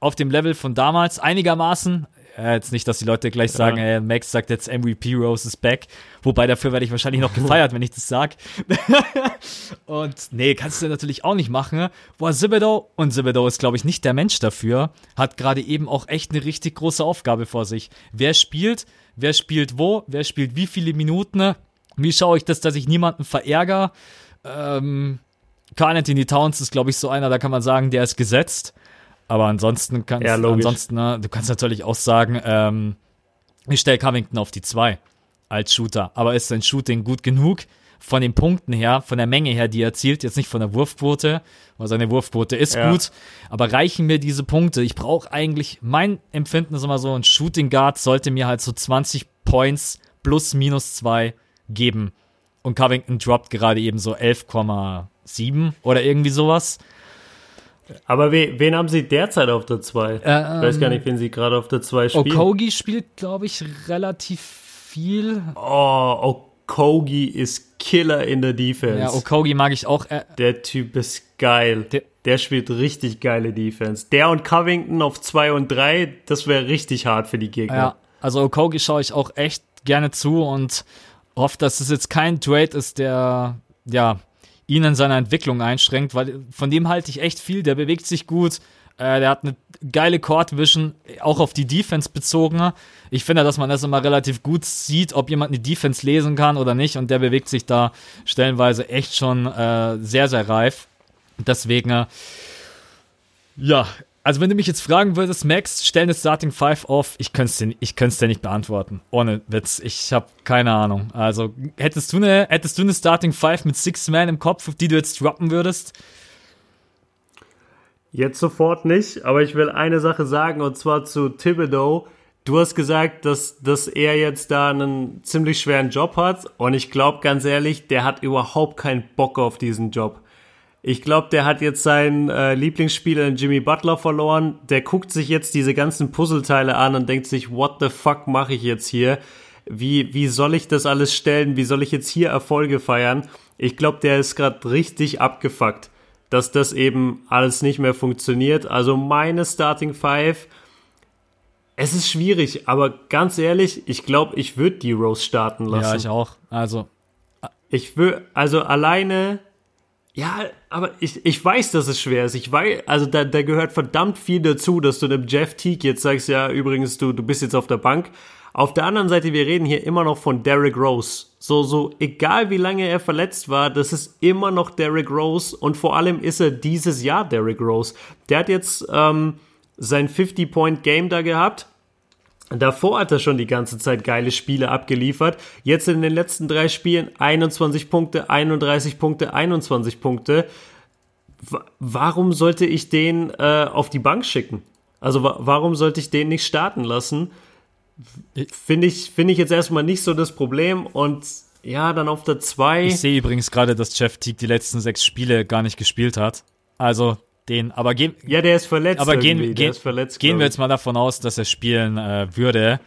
auf dem Level von damals einigermaßen. Äh, jetzt nicht, dass die Leute gleich sagen,
Ja.
äh, Max sagt jetzt MVP Rose is back. Wobei dafür werde ich wahrscheinlich noch gefeiert, wenn ich das sag. und nee, kannst du natürlich auch nicht machen. Boah, Thibodeau, und Thibodeau ist, glaube ich, nicht der Mensch dafür, hat gerade eben auch echt eine richtig große Aufgabe vor sich. Wer spielt, wer spielt wo, wer spielt wie viele Minuten, wie schaue ich das, dass ich niemanden verärgere. Ähm, Carl Anthony Towns ist, glaube ich, so einer, da kann man sagen, der ist gesetzt. Aber ansonsten kannst
Ja,
ansonsten, ne, du kannst natürlich auch sagen, ähm, ich stelle Covington auf die 2 als Shooter. Aber ist sein Shooting gut genug? von den Punkten her, von der Menge her, die er erzielt, jetzt nicht von der Wurfquote, weil seine Wurfquote ist
Ja.
gut, aber reichen mir diese Punkte? Ich brauche eigentlich, mein Empfinden ist immer so, ein Shooting Guard sollte mir halt so 20 Points plus minus zwei geben. Und Covington droppt gerade eben so 11,7 oder irgendwie sowas.
Aber we, wen haben sie derzeit auf der 2? ich weiß gar nicht, wen sie gerade auf der 2 spielen.
Okogi spielt, glaube ich, relativ viel.
Oh, Okogi ist Killer in der Defense.
Ja, Okogi mag ich auch. Äh,
der Typ ist geil.
Der-
Der, spielt richtig geile Defense. Der und Covington auf 2 und 3, das wäre richtig hart für die Gegner.
ja, also Okogi schaue ich auch echt gerne zu und hoffe, dass es jetzt kein Trade ist, der ja ihn in seiner Entwicklung einschränkt, weil von dem halte ich echt viel. Der bewegt sich gut. Äh, der hat eine geile Court Vision, auch auf die Defense bezogen. Ich finde, dass man das immer relativ gut sieht, ob jemand eine Defense lesen kann oder nicht. Und der bewegt sich da stellenweise echt schon äh, sehr, sehr reif. Deswegen, äh, ja, also wenn du mich jetzt fragen würdest, Max, stell eine Starting Five auf, ich könnte es dir, nicht beantworten. Ohne Witz, ich habe keine Ahnung. Also hättest du eine, hättest du eine Starting Five mit Six Man im Kopf, auf die du jetzt droppen würdest?
Jetzt sofort nicht, aber ich will eine Sache sagen und zwar zu Thibodeau. Du hast gesagt, dass, dass er jetzt da einen ziemlich schweren Job hat und ich glaube ganz ehrlich, der hat überhaupt keinen Bock auf diesen Job. Ich glaube, der hat jetzt seinen äh, Lieblingsspieler in Jimmy Butler verloren. Der guckt sich jetzt diese ganzen Puzzleteile an und denkt sich, what the fuck mache ich jetzt hier? Wie, wie soll ich das alles stellen? Wie soll ich jetzt hier Erfolge feiern? Ich glaube, der ist gerade richtig abgefuckt, dass das eben alles nicht mehr funktioniert. Also meine Starting Five, es ist schwierig, aber ganz ehrlich, ich glaube, ich würde die Rose starten lassen.
Ja, ich auch. Also,
Ich will, also alleine, ja, aber ich, ich weiß, dass es schwer ist. Ich weiß, also da, da gehört verdammt viel dazu, dass du dem Jeff Teague jetzt sagst, ja, übrigens, du, du bist jetzt auf der Bank. Auf der anderen Seite, wir reden hier immer noch von Derrick Rose. So, so, egal wie lange er verletzt war, das ist immer noch Derrick Rose und vor allem ist er dieses Jahr Derrick Rose. Der hat jetzt ähm, sein 50-Point-Game da gehabt. Davor hat er schon die ganze Zeit geile Spiele abgeliefert. Jetzt in den letzten drei Spielen 21 Punkte, 31 Punkte, 21 Punkte. Wa- Warum sollte ich den äh, auf die Bank schicken? Also wa warum sollte ich den nicht starten lassen? Finde ich, finde ich jetzt erstmal nicht so das Problem. Und ja, dann auf der 2.
ich sehe übrigens gerade, dass Jeff Teague die letzten sechs Spiele gar nicht gespielt hat. Also, den, aber gehen,
Ja, der ist verletzt.
aber gehen, gehen,
verletzt,
gehen wir jetzt mal davon aus, dass er spielen äh, würde.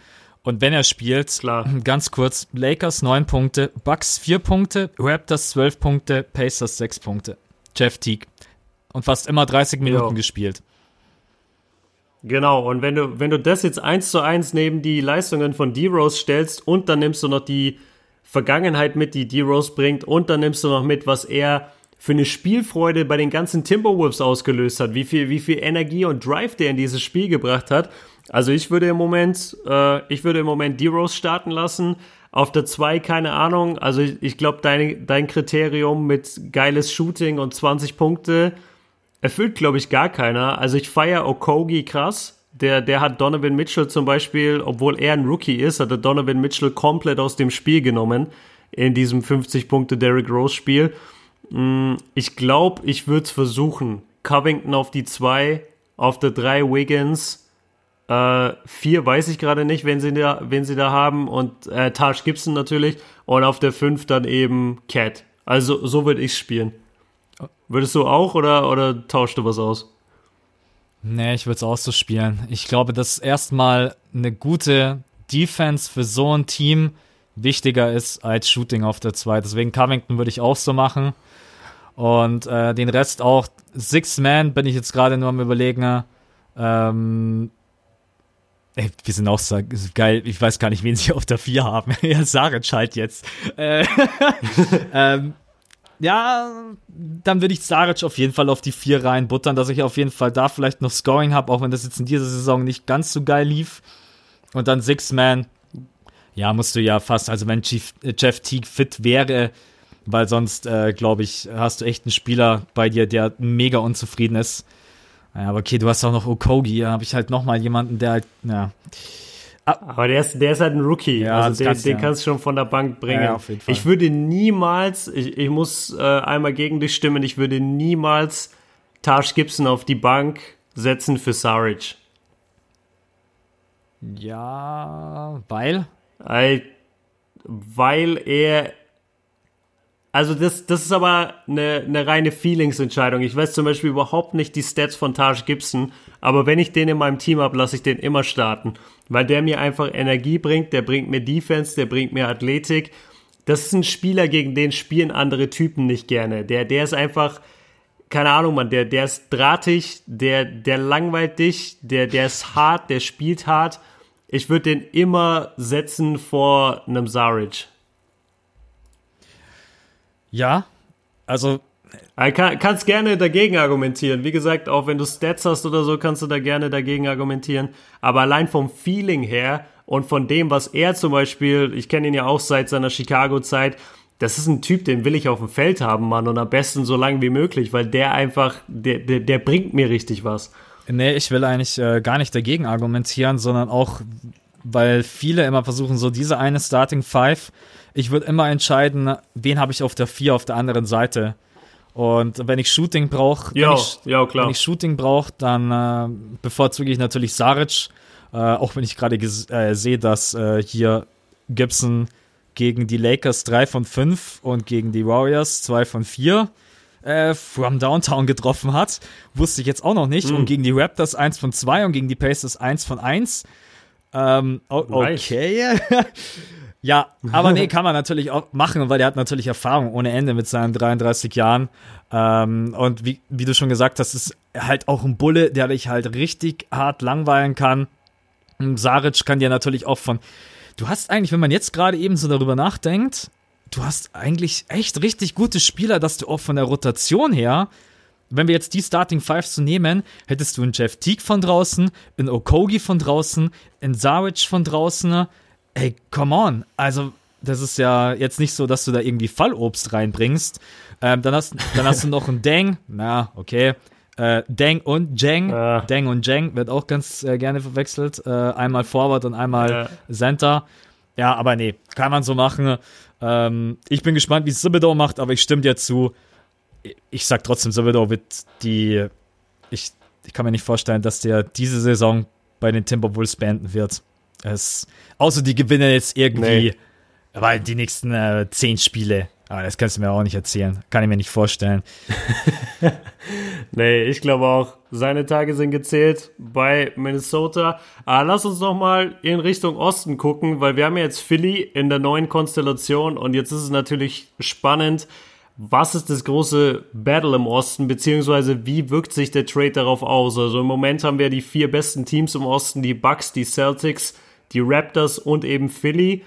Und wenn er spielt,
Klar.
ganz kurz, Lakers 9 Punkte, Bucks 4 Punkte, Raptors 12 Punkte, Pacers 6 Punkte. Jeff Teague. Und fast immer 30 Minuten
Jo.
gespielt.
Genau, und wenn du, wenn du das jetzt eins zu eins neben die Leistungen von D-Rose stellst und dann nimmst du noch die Vergangenheit mit, die D-Rose bringt und dann nimmst du noch mit, was er für eine Spielfreude bei den ganzen Timberwolves ausgelöst hat, wie viel, wie viel Energie und Drive der in dieses Spiel gebracht hat. Also ich würde im Moment, äh, ich würde im Moment D-Rose starten lassen. Auf der 2 keine Ahnung. Also ich, ich glaube, dein, dein Kriterium mit geiles Shooting und 20 Punkte, erfüllt, glaube ich, gar keiner. Also ich feiere Okogi krass. Der, der hat Donovan Mitchell zum Beispiel, obwohl er ein Rookie ist, hat er Donovan Mitchell komplett aus dem Spiel genommen in diesem 50 Punkte Derrick Rose Spiel. Mm, Ich glaube, ich würde es versuchen. Covington auf die 2, auf der 3 Wiggins, äh, 4 weiß ich gerade nicht, wen sie, da, wen sie da haben und äh, Taj Gibson natürlich und auf der 5 dann eben Cat. Also so würde ich spielen. Würdest du auch oder, oder tauschst du was aus?
Nee, ich würde es auch so spielen. Ich glaube, dass erstmal eine gute Defense für so ein Team wichtiger ist als Shooting auf der 2. Deswegen Covington würde ich auch so machen. Und äh, den Rest auch. Six Man bin ich jetzt gerade nur am überlegen. Ähm, ey, wir sind auch so geil. Ich weiß gar nicht, wen sie auf der 4 haben. ja, Saric halt jetzt. Äh, ähm, ja, dann würde ich Saric auf jeden Fall auf die 4 reinbuttern, dass ich auf jeden Fall da vielleicht noch Scoring habe, auch wenn das jetzt in dieser Saison nicht ganz so geil lief. Und dann Six Man. Ja, musst du ja fast, also wenn Chief, äh, Jeff Teague fit wäre, weil sonst, äh, glaube ich, hast du echt einen Spieler bei dir, der mega unzufrieden ist. Ja, aber okay, du hast auch noch Okogi, da habe ich halt nochmal jemanden, der halt, ja.
Aber der ist, der ist halt ein Rookie.
Ja,
also den,
kannst du,
den
ja.
kannst du schon von der Bank bringen.
Ja, auf jeden Fall.
Ich würde niemals, ich, ich muss äh, einmal gegen dich stimmen, ich würde niemals Taj Gibson auf die Bank setzen für Saric.
Ja? Weil,
weil er. Also das, das ist aber eine, eine reine Feelingsentscheidung. Ich weiß zum Beispiel überhaupt nicht die Stats von Taj Gibson, aber wenn ich den in meinem Team habe, lasse ich den immer starten. Weil der mir einfach Energie bringt, der bringt mir Defense, der bringt mir Athletik. Das ist ein Spieler, gegen den spielen andere Typen nicht gerne. Der, der ist einfach, keine Ahnung, Mann, der, der ist drahtig, der, der langweilt dich, der, der ist hart, der spielt hart. Ich würde den immer setzen vor einem Saric.
Ja, also
kann, kannst gerne dagegen argumentieren. Wie gesagt, auch wenn du Stats hast oder so, kannst du da gerne dagegen argumentieren. Aber allein vom Feeling her und von dem, was er zum Beispiel, ich kenne ihn ja auch seit seiner Chicago-Zeit, das ist ein Typ, den will ich auf dem Feld haben, Mann. Und am besten so lange wie möglich, weil der einfach, der, der, der bringt mir richtig was.
Nee, ich will eigentlich äh, gar nicht dagegen argumentieren, sondern auch, weil viele immer versuchen, so diese eine Starting Five. Ich würde immer entscheiden, wen habe ich auf der Vier auf der anderen Seite. Und wenn ich Shooting brauche, wenn, ich- wenn ich Shooting brauche, dann äh, bevorzuge ich natürlich Saric. Äh, auch wenn ich gerade äh, sehe, dass äh, hier Gibson gegen die Lakers 3 von 5 und gegen die Warriors 2 von 4 äh, from Downtown getroffen hat. Wusste ich jetzt auch noch nicht.
Hm.
Und gegen die Raptors 1 von 2 und gegen die Pacers 1 von 1. Ähm, o-
Nice.
ja, aber nee, kann man natürlich auch machen, weil er hat natürlich Erfahrung ohne Ende mit seinen 33 Jahren. Ähm, und wie, wie du schon gesagt hast, ist halt auch ein Bulle, der dich halt richtig hart langweilen kann. Saric kann dir natürlich auch von. Du hast eigentlich, wenn man jetzt gerade eben so darüber nachdenkt, du hast eigentlich echt richtig gute Spieler, dass du auch von der Rotation her, wenn wir jetzt die Starting Fives zu nehmen, hättest du einen Jeff Teague von draußen, einen Okogi von draußen, einen Saric von draußen. Ey, come on. Also, das ist ja jetzt nicht so, dass du da irgendwie Fallobst reinbringst. Ähm, dann, hast, dann hast du noch einen Deng. Na, okay. Äh, Deng und Jeng.
Ja.
Deng und Jeng wird auch ganz äh, gerne verwechselt. Äh, einmal Forward und einmal
Ja.
Center. Ja, aber nee, kann man so machen. Ähm, ich bin gespannt, wie es Thibodeau macht, aber ich stimme dir zu. Ich- sag trotzdem, Thibodeau wird die. Ich, ich kann mir nicht vorstellen, dass der diese Saison bei den Timberwolves beenden wird. Es, außer die gewinnen jetzt irgendwie,
Nee.
weil die nächsten äh, zehn Spiele. Aber das kannst du mir auch nicht erzählen. Kann ich mir nicht vorstellen.
Nee, ich glaube auch, seine Tage sind gezählt bei Minnesota. Aber lass uns noch mal in Richtung Osten gucken, weil wir haben ja jetzt Philly in der neuen Konstellation und jetzt ist es natürlich spannend, was ist das große Battle im Osten, beziehungsweise wie wirkt sich der Trade darauf aus? Also im Moment haben wir die vier besten Teams im Osten, die Bucks, die Celtics, die Raptors und eben Philly.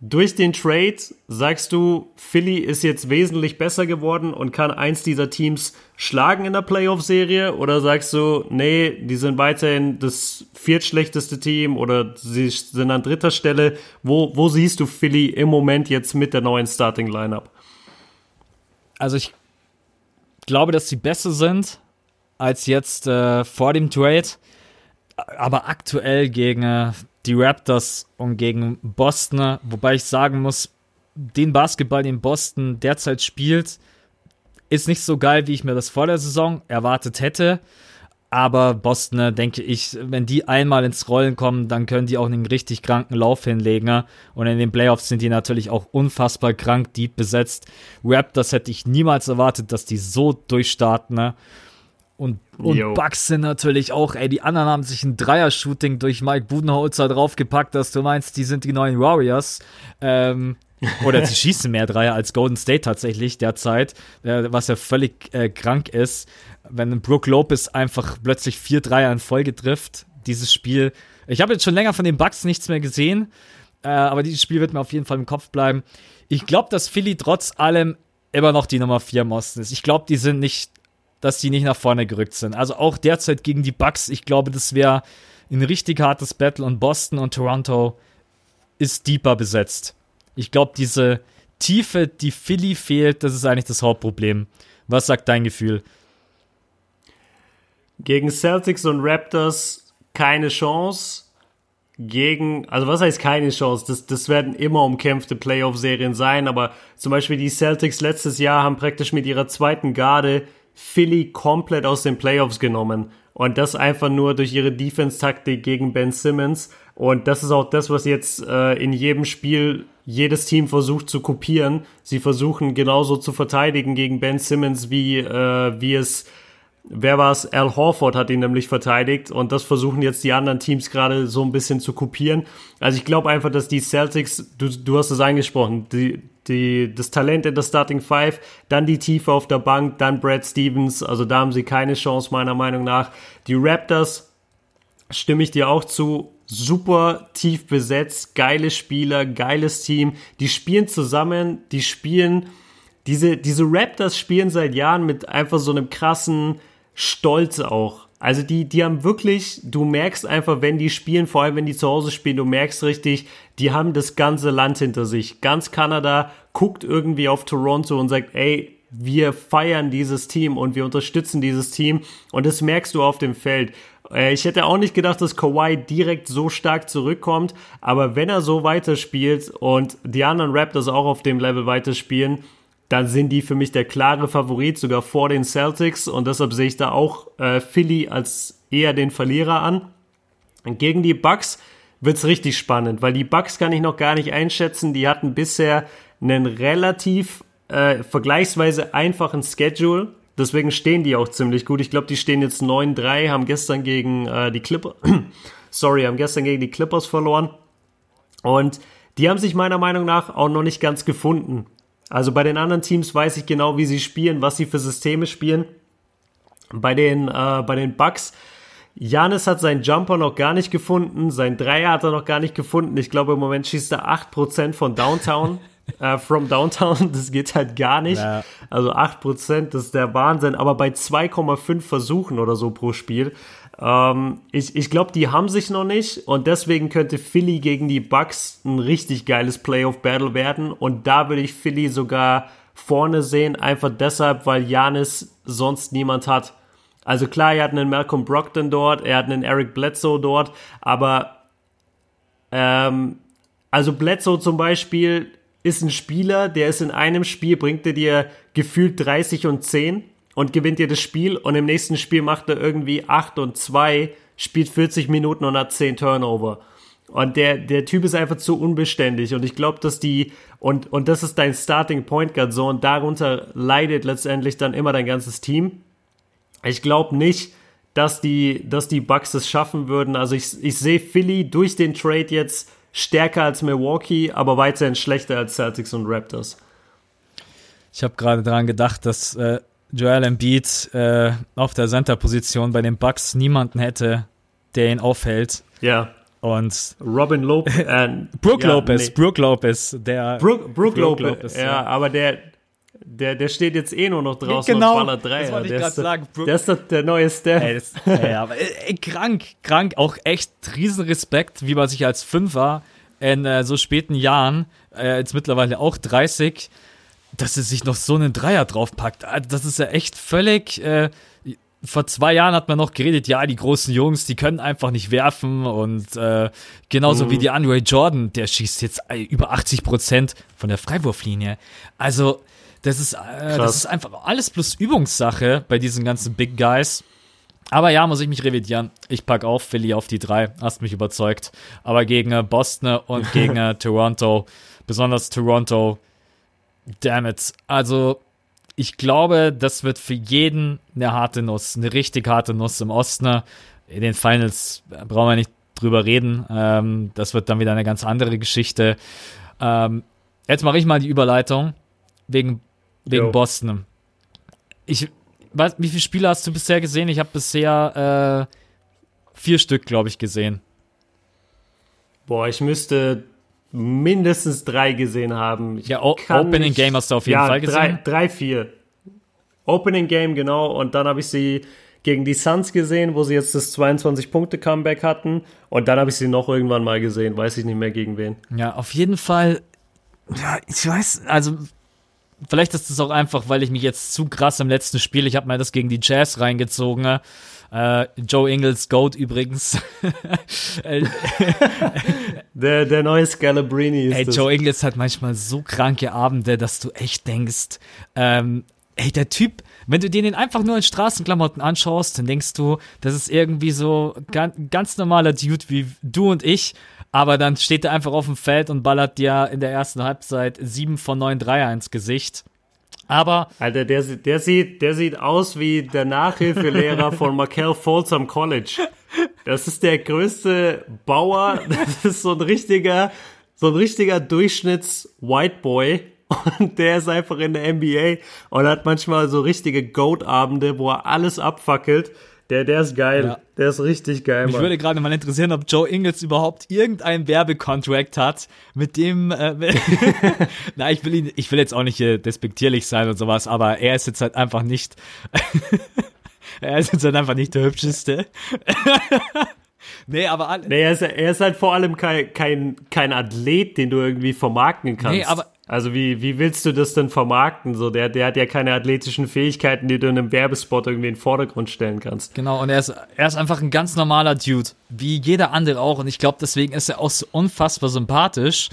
Durch den Trade sagst du, Philly ist jetzt wesentlich besser geworden und kann eins dieser Teams schlagen in der Playoff-Serie? Oder sagst du, nee, die sind weiterhin das viertschlechteste Team oder sie sind an dritter Stelle? Wo, wo siehst du Philly im Moment jetzt mit der neuen Starting-Lineup?
Also ich glaube, dass sie besser sind als jetzt äh, vor dem Trade. Aber aktuell gegen äh, die Raptors und gegen Boston, wobei ich sagen muss, den Basketball, den Boston derzeit spielt, ist nicht so geil, wie ich mir das vor der Saison erwartet hätte. Aber Boston, äh, denke ich, wenn die einmal ins Rollen kommen, dann können die auch einen richtig kranken Lauf hinlegen. Und in den Playoffs sind die natürlich auch unfassbar krank, deep besetzt. Raptors hätte ich niemals erwartet, dass die so durchstarten. Und, und. Bucks sind natürlich auch, ey, die anderen haben sich ein Dreier-Shooting durch Mike Budenholzer draufgepackt, dass du meinst, die sind die neuen Warriors. Ähm, oder sie schießen mehr Dreier als Golden State tatsächlich derzeit, äh, was ja völlig äh, krank ist. Wenn Brook Lopez einfach plötzlich vier Dreier in Folge trifft, dieses Spiel. Ich habe jetzt schon länger von den Bucks nichts mehr gesehen, äh, aber dieses Spiel wird mir auf jeden Fall im Kopf bleiben. Ich glaube, dass Philly trotz allem immer noch die Nummer 4 im Osten ist. Ich glaube, die sind nicht, dass die nicht nach vorne gerückt sind. Also auch derzeit gegen die Bucks, ich glaube, das wäre ein richtig hartes Battle und Boston und Toronto ist deeper besetzt. Ich glaube, diese Tiefe, die Philly fehlt, das ist eigentlich das Hauptproblem. Was sagt dein Gefühl?
Gegen Celtics und Raptors keine Chance. gegen, also was heißt keine Chance? Das, das werden immer umkämpfte Playoff-Serien sein, aber zum Beispiel die Celtics letztes Jahr haben praktisch mit ihrer zweiten Garde Philly komplett aus den Playoffs genommen. Und das einfach nur durch ihre Defense-Taktik gegen Ben Simmons. Und das ist auch das, was jetzt äh, in jedem Spiel jedes Team versucht zu kopieren. Sie versuchen genauso zu verteidigen gegen Ben Simmons, wie, äh, wie es wer war es? Al Horford hat ihn nämlich verteidigt und das versuchen jetzt die anderen Teams gerade so ein bisschen zu kopieren. Also ich glaube einfach, dass die Celtics, du, du hast es angesprochen, die, die, das Talent in der Starting Five, dann die Tiefe auf der Bank, dann Brad Stevens, also da haben sie keine Chance meiner Meinung nach. Die Raptors, stimme ich dir auch zu, super tief besetzt, geile Spieler, geiles Team, die spielen zusammen, die spielen, diese, diese Raptors spielen seit Jahren mit einfach so einem krassen, stolz auch. Also die, die haben wirklich, du merkst einfach, wenn die spielen, vor allem wenn die zu Hause spielen, du merkst richtig, die haben das ganze Land hinter sich. Ganz Kanada guckt irgendwie auf Toronto und sagt, ey, wir feiern dieses Team und wir unterstützen dieses Team und das merkst du auf dem Feld. Äh, ich hätte auch nicht gedacht, dass Kawhi direkt so stark zurückkommt, aber wenn er so weiterspielt und die anderen Raptors auch auf dem Level weiterspielen, dann sind die für mich der klare Favorit, sogar vor den Celtics. Und deshalb sehe ich da auch äh, Philly als eher den Verlierer an. Gegen die Bucks wird's richtig spannend, weil die Bucks kann ich noch gar nicht einschätzen. Die hatten bisher einen relativ äh, vergleichsweise einfachen Schedule. Deswegen stehen die auch ziemlich gut. Ich glaube, die stehen jetzt 9-3, haben gestern gegen äh, die Clippers, sorry, haben gestern gegen die Clippers verloren. Und die haben sich meiner Meinung nach auch noch nicht ganz gefunden. Also bei den anderen Teams weiß ich genau, wie sie spielen, was sie für Systeme spielen. Bei den, äh, bei den Bucks, Janis hat seinen Jumper noch gar nicht gefunden, sein Dreier hat er noch gar nicht gefunden. Ich glaube, im Moment schießt er 8% von Downtown. äh, from Downtown, das geht halt gar nicht. Ja. Also 8%, das ist der Wahnsinn. Aber bei 2,5 Versuchen oder so pro Spiel ähm, ich ich glaube, die haben sich noch nicht und deswegen könnte Philly gegen die Bucks ein richtig geiles Playoff-Battle werden und da würde ich Philly sogar vorne sehen, einfach deshalb, weil Janis sonst niemand hat. Also klar, er hat einen Malcolm Brockton dort, er hat einen Eric Bledsoe dort, aber ähm, also Bledsoe zum Beispiel ist ein Spieler, der ist in einem Spiel, bringt er dir gefühlt 30 und 10 und gewinnt das Spiel und im nächsten Spiel macht er irgendwie 8 und 2, spielt 40 Minuten und hat 10 Turnover. Und der, der Typ ist einfach zu unbeständig. Und ich glaube, dass die, und, und das ist dein Starting Point Guard so, und darunter leidet letztendlich dann immer dein ganzes Team. Ich glaube nicht, dass die, dass die Bucks es schaffen würden. Also ich, ich sehe Philly durch den Trade jetzt stärker als Milwaukee, aber weiterhin schlechter als Celtics und Raptors.
Ich habe gerade daran gedacht, dass äh, Joel Embiid äh, auf der Center-Position bei den Bucks niemanden hätte, der ihn aufhält.
Ja.
Und
Robin Lopez, äh,
Brook ja, Lopez, nee. Brook Lopez, der
Brook, Brook, Lopez, Lopez, ja, ja, aber der, der, der steht jetzt eh nur noch draußen
genau,
und ballert Dreier.
Das wollte ich gerade sagen.
Der ist doch der neue Steph.
Ey, das, ey, aber ey, krank, krank, auch echt Riesenrespekt, wie man sich als Fünfer in äh, so späten Jahren, äh, jetzt mittlerweile auch 30, dass er sich noch so einen Dreier draufpackt. Ah, das ist ja echt völlig. Äh, vor zwei Jahren hat man noch geredet, ja, die großen Jungs, die können einfach nicht werfen und äh, genauso mhm. wie die Andre Jordan, der schießt jetzt äh, über 80 Prozent von der Freiwurflinie. Also das ist, äh, das ist einfach alles plus Übungssache bei diesen ganzen Big Guys. Aber ja, muss ich mich revidieren. Ich pack auf Philly auf die drei. Hast mich überzeugt. Aber gegen äh, Boston und gegen äh, Toronto, besonders Toronto, Damn it. Also, ich glaube, das wird für jeden eine harte Nuss, eine richtig harte Nuss im Osten. In den Finals brauchen wir nicht drüber reden. Ähm, das wird dann wieder eine ganz andere Geschichte. Ähm, jetzt mache ich mal die Überleitung wegen, wegen Boston. Ich weiß, wie viele Spiele hast du bisher gesehen? Ich habe bisher äh, vier Stück, glaube ich, gesehen.
Boah, ich müsste mindestens drei gesehen haben.
Ich ja, o Opening nicht, Game hast du auf jeden ja, Fall gesehen.
Drei, drei, vier. Opening Game, genau. Und dann habe ich sie gegen die Suns gesehen, wo sie jetzt das 22-Punkte-Comeback hatten. Und dann habe ich sie noch irgendwann mal gesehen. Weiß ich nicht mehr gegen wen.
Ja, auf jeden Fall. Ja, ich weiß, also vielleicht ist es auch einfach, weil ich mich jetzt zu krass im letzten Spiel, ich habe mir das gegen die Jazz reingezogen. Äh, Joe Ingles Goat übrigens.
der, der neue Scalabrini ist
Ey,
das.
Joe Ingles hat manchmal so kranke Abende, dass du echt denkst, ähm, ey, der Typ, wenn du dir den einfach nur in Straßenklamotten anschaust, dann denkst du, das ist irgendwie so ganz, ganz normaler Dude wie du und ich, aber dann steht er einfach auf dem Feld und ballert dir in der ersten Halbzeit sieben von neun Dreier ins Gesicht. Aber
Alter, der, der, sieht, der sieht aus wie der Nachhilfelehrer von Markel am College. Das ist der größte Bauer. Das ist so ein richtiger, so ein richtiger Durchschnitts-White Boy. Und der ist einfach in der NBA und hat manchmal so richtige Goat-Abende, wo er alles abfackelt. Der, der ist geil.
Ja.
Der ist richtig geil,
mich
Mann.
würde gerade mal interessieren, ob Joe Ingles überhaupt irgendeinen Werbekontrakt hat, mit dem, äh, na, ich will ihn, ich will jetzt auch nicht äh, despektierlich sein und sowas, aber er ist jetzt halt einfach nicht, er ist jetzt halt einfach nicht der hübscheste. nee, aber alle,
Nee, er ist, er ist halt vor allem kein, kein, kein Athlet, den du irgendwie vermarkten kannst.
Nee, aber-
also wie, wie willst du das denn vermarkten? So, der, der hat ja keine athletischen Fähigkeiten, die du in einem Werbespot irgendwie in den Vordergrund stellen kannst.
Genau, und er ist, er ist einfach ein ganz normaler Dude, wie jeder andere auch. Und ich glaube, deswegen ist er auch so unfassbar sympathisch.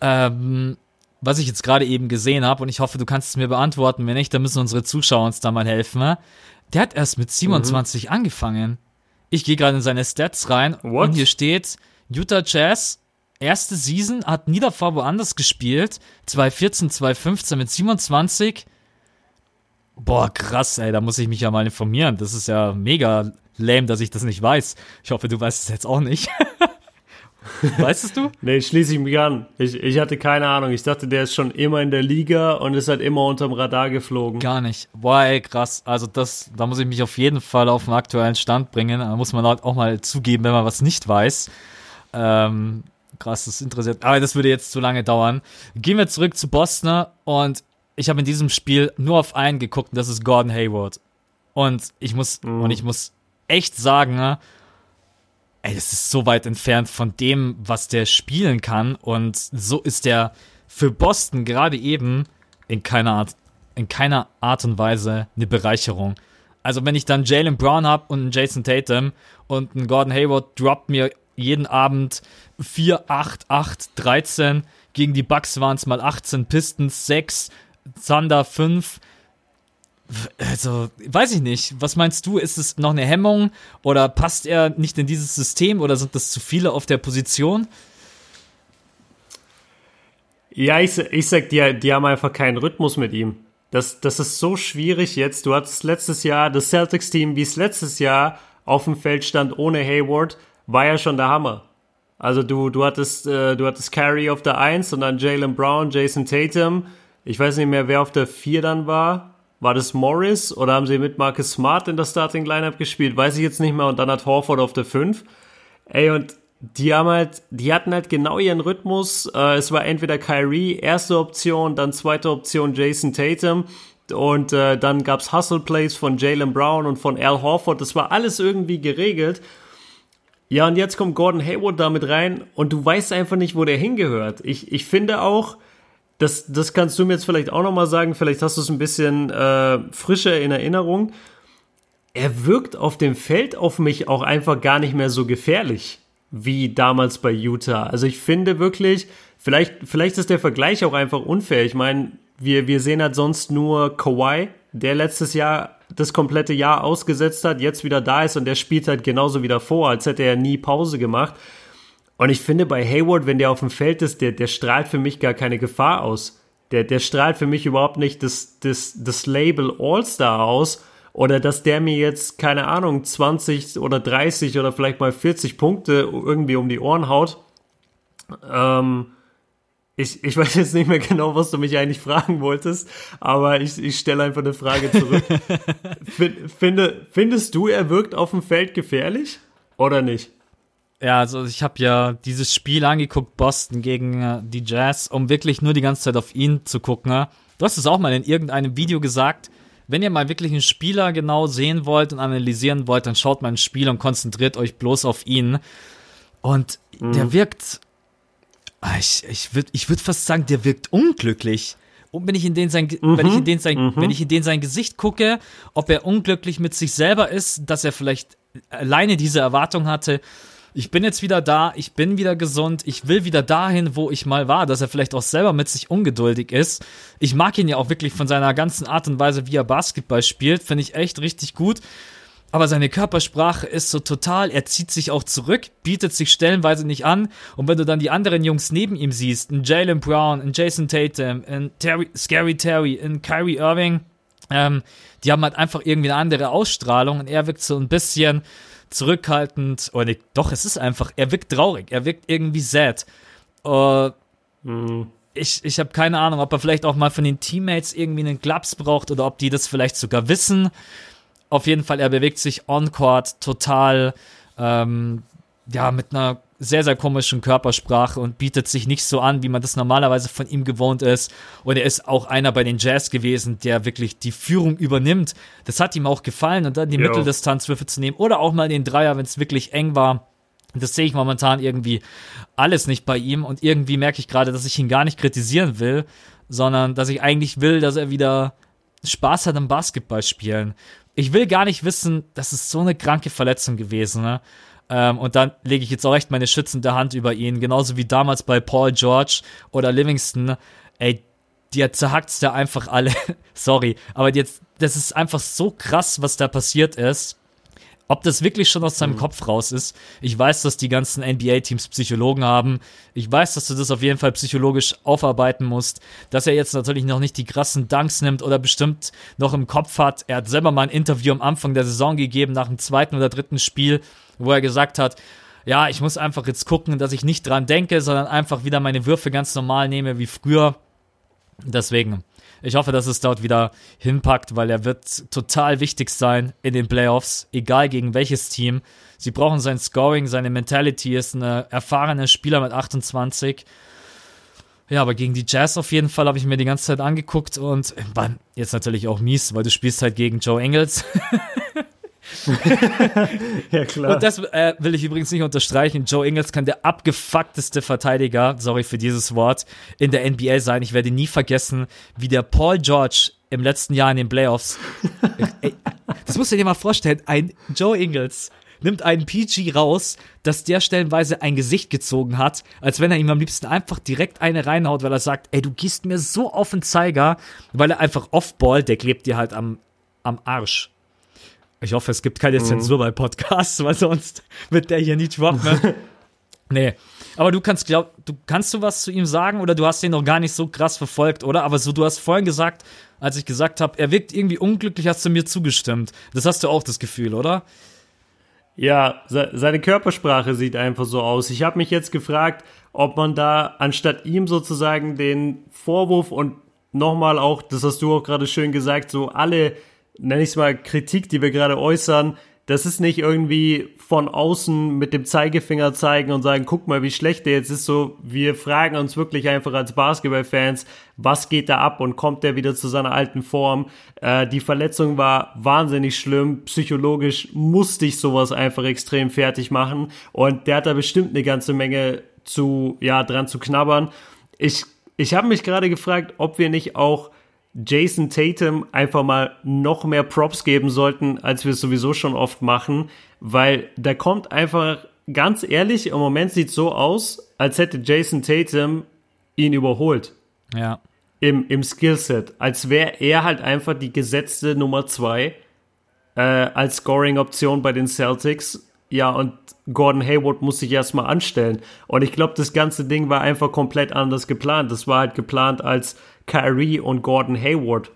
Ähm, was ich jetzt gerade eben gesehen habe, und ich hoffe, du kannst es mir beantworten. Wenn nicht, dann müssen unsere Zuschauer uns da mal helfen. ne? Der hat erst mit 27 angefangen. Ich gehe gerade in seine Stats rein
What?
und hier steht Utah Jazz. Erste Season hat nie davor woanders gespielt. 2014, 2015 mit 27. Boah, krass, ey, da muss ich mich ja mal informieren. Das ist ja mega lame, dass ich das nicht weiß. Ich hoffe, du weißt es jetzt auch nicht. weißt es du?
Nee, schließe ich mich an. Ich, ich hatte keine Ahnung. Ich dachte, der ist schon immer in der Liga und ist halt immer unterm Radar geflogen.
Gar nicht. Boah, ey, krass. Also das, da muss ich mich auf jeden Fall auf den aktuellen Stand bringen. Da muss man halt auch mal zugeben, wenn man was nicht weiß. Ähm, krass, das interessiert. Aber das würde jetzt zu lange dauern. Gehen wir zurück zu Boston und ich habe in diesem Spiel nur auf einen geguckt und das ist Gordon Hayward. Und ich muss, und ich muss echt sagen, ne, ey, das ist so weit entfernt von dem, was der spielen kann. Und so ist der für Boston gerade eben in keiner Art, in keiner Art und Weise eine Bereicherung. Also wenn ich dann Jalen Brown habe und einen Jason Tatum und einen Gordon Hayward droppt mir jeden Abend 4, 8, 8, 13. Gegen die Bucks waren es mal 18, Pistons 6, Thunder 5. Also, weiß ich nicht. Was meinst du? Ist es noch eine Hemmung? Oder passt er nicht in dieses System? Oder sind das zu viele auf der Position?
Ja, ich, ich sag dir, die haben einfach keinen Rhythmus mit ihm. Das, das ist so schwierig jetzt. Du hattest letztes Jahr das Celtics-Team, wie es letztes Jahr auf dem Feld stand ohne Hayward, war ja schon der Hammer. Also du, du hattest, äh, du hattest Carey auf der 1 und dann Jalen Brown, Jason Tatum. Ich weiß nicht mehr, wer auf der 4 dann war. War das Morris oder haben sie mit Marcus Smart in der Starting Lineup gespielt? Weiß ich jetzt nicht mehr. Und dann hat Horford auf der 5. Ey, und die haben halt, die hatten halt genau ihren Rhythmus. Äh, es war entweder Kyrie, erste Option, dann zweite Option Jason Tatum. Und äh, dann gab's Hustle Plays von Jalen Brown und von Al Horford. Das war alles irgendwie geregelt. Ja, und jetzt kommt Gordon Hayward da mit rein und du weißt einfach nicht, wo der hingehört. Ich, ich finde auch, das, das kannst du mir jetzt vielleicht auch nochmal sagen, vielleicht hast du es ein bisschen äh, frischer in Erinnerung. Er wirkt auf dem Feld auf mich auch einfach gar nicht mehr so gefährlich wie damals bei Utah. Also ich finde wirklich, vielleicht, vielleicht ist der Vergleich auch einfach unfair. Ich meine, wir, wir sehen halt sonst nur Kawhi, der letztes Jahr das komplette Jahr ausgesetzt hat, jetzt wieder da ist und der spielt halt genauso wieder vor, als hätte er nie Pause gemacht. Und ich finde bei Hayward, wenn der auf dem Feld ist, der, der strahlt für mich gar keine Gefahr aus. Der, der strahlt für mich überhaupt nicht das, das, das Label All-Star aus. Oder dass der mir jetzt, keine Ahnung, 20 oder 30 oder vielleicht mal 40 Punkte irgendwie um die Ohren haut. Ähm, ich, ich weiß jetzt nicht mehr genau, was du mich eigentlich fragen wolltest, aber ich, ich stelle einfach eine Frage zurück. Finde, findest du, er wirkt auf dem Feld gefährlich oder nicht?
Ja, also ich habe ja dieses Spiel angeguckt, Boston gegen äh, die Jazz, um wirklich nur die ganze Zeit auf ihn zu gucken. Ne? Du hast es auch mal in irgendeinem Video gesagt. Wenn ihr mal wirklich einen Spieler genau sehen wollt und analysieren wollt, dann schaut mal ein Spiel und konzentriert euch bloß auf ihn. Und der wirkt, ich, ich würde ich würd fast sagen, der wirkt unglücklich. und wenn ich in den sein, wenn ich in den sein, wenn ich in den sein Gesicht gucke, ob er unglücklich mit sich selber ist, dass er vielleicht alleine diese Erwartung hatte. Ich bin jetzt wieder da, ich bin wieder gesund, ich will wieder dahin, wo ich mal war, dass er vielleicht auch selber mit sich ungeduldig ist. Ich mag ihn ja auch wirklich von seiner ganzen Art und Weise, wie er Basketball spielt, finde ich echt richtig gut aber seine Körpersprache ist so total, er zieht sich auch zurück, bietet sich stellenweise nicht an. Und wenn du dann die anderen Jungs neben ihm siehst, ein Jalen Brown, ein Jason Tatum, ein Terry, Scary Terry, ein Kyrie Irving, ähm, die haben halt einfach irgendwie eine andere Ausstrahlung und er wirkt so ein bisschen zurückhaltend, oder nicht, doch, es ist einfach, er wirkt traurig, er wirkt irgendwie sad. Uh, mhm. ich, ich habe keine Ahnung, ob er vielleicht auch mal von den Teammates irgendwie einen Glaps braucht oder ob die das vielleicht sogar wissen auf jeden Fall, er bewegt sich on-court total, ähm, ja, mit einer sehr, sehr komischen Körpersprache und bietet sich nicht so an, wie man das normalerweise von ihm gewohnt ist. Und er ist auch einer bei den Jazz gewesen, der wirklich die Führung übernimmt. Das hat ihm auch gefallen und dann die ja. Mitteldistanzwürfe zu nehmen oder auch mal den Dreier, wenn es wirklich eng war. Das sehe ich momentan irgendwie alles nicht bei ihm und irgendwie merke ich gerade, dass ich ihn gar nicht kritisieren will, sondern dass ich eigentlich will, dass er wieder Spaß hat am Basketballspielen ich will gar nicht wissen, das ist so eine kranke Verletzung gewesen, ne? Ähm, und dann lege ich jetzt auch echt meine schützende Hand über ihn, genauso wie damals bei Paul George oder Livingston. Ey, die zerhackt's da einfach alle. Sorry, aber jetzt, das ist einfach so krass, was da passiert ist. Ob das wirklich schon aus seinem mhm. Kopf raus ist. Ich weiß, dass die ganzen NBA-Teams Psychologen haben. Ich weiß, dass du das auf jeden Fall psychologisch aufarbeiten musst. Dass er jetzt natürlich noch nicht die krassen Dunks nimmt oder bestimmt noch im Kopf hat. Er hat selber mal ein Interview am Anfang der Saison gegeben, nach dem zweiten oder dritten Spiel, wo er gesagt hat, ja, ich muss einfach jetzt gucken, dass ich nicht dran denke, sondern einfach wieder meine Würfe ganz normal nehme wie früher. Deswegen, ich hoffe, dass es dort wieder hinpackt, weil er wird total wichtig sein in den Playoffs, egal gegen welches Team. Sie brauchen sein Scoring, seine Mentality ist ein erfahrener Spieler mit 28. Ja, aber gegen die Jazz auf jeden Fall habe ich mir die ganze Zeit angeguckt und jetzt natürlich auch mies, weil du spielst halt gegen Joe Engels. ja, klar. Und das äh, will ich übrigens nicht unterstreichen. Joe Ingles kann der abgefuckteste Verteidiger, sorry für dieses Wort, in der NBA sein. Ich werde nie vergessen, wie der Paul George im letzten Jahr in den Playoffs. ey, das musst du dir mal vorstellen. Ein Joe Ingles nimmt einen PG raus, dass der stellenweise ein Gesicht gezogen hat, als wenn er ihm am liebsten einfach direkt eine reinhaut, weil er sagt, ey, du gehst mir so auf den Zeiger, weil er einfach Offball, der klebt dir halt am, am Arsch. Ich hoffe, es gibt keine mhm. Zensur bei Podcasts, weil sonst wird der hier droppen. Ne? nee. Aber du kannst, glaub, du kannst du was zu ihm sagen oder du hast ihn noch gar nicht so krass verfolgt, oder? Aber so, du hast vorhin gesagt, als ich gesagt habe, er wirkt irgendwie unglücklich, hast du mir zugestimmt. Das hast du auch das Gefühl, oder?
Ja, seine Körpersprache sieht einfach so aus. Ich habe mich jetzt gefragt, ob man da anstatt ihm sozusagen den Vorwurf und nochmal auch, das hast du auch gerade schön gesagt, so alle nenne ich es mal, Kritik, die wir gerade äußern, das ist nicht irgendwie von außen mit dem Zeigefinger zeigen und sagen, guck mal, wie schlecht der jetzt ist. So, wir fragen uns wirklich einfach als Basketballfans, was geht da ab und kommt der wieder zu seiner alten Form? Äh, die Verletzung war wahnsinnig schlimm. Psychologisch musste ich sowas einfach extrem fertig machen und der hat da bestimmt eine ganze Menge zu, ja, dran zu knabbern. Ich, ich habe mich gerade gefragt, ob wir nicht auch Jason Tatum einfach mal noch mehr Props geben sollten, als wir es sowieso schon oft machen, weil da kommt einfach, ganz ehrlich, im Moment sieht so aus, als hätte Jason Tatum ihn überholt.
Ja.
Im, im Skillset. Als wäre er halt einfach die gesetzte Nummer zwei äh, als Scoring-Option bei den Celtics. Ja, und Gordon Hayward muss sich erstmal anstellen. Und ich glaube, das ganze Ding war einfach komplett anders geplant. Das war halt geplant als Kyrie und Gordon Hayward.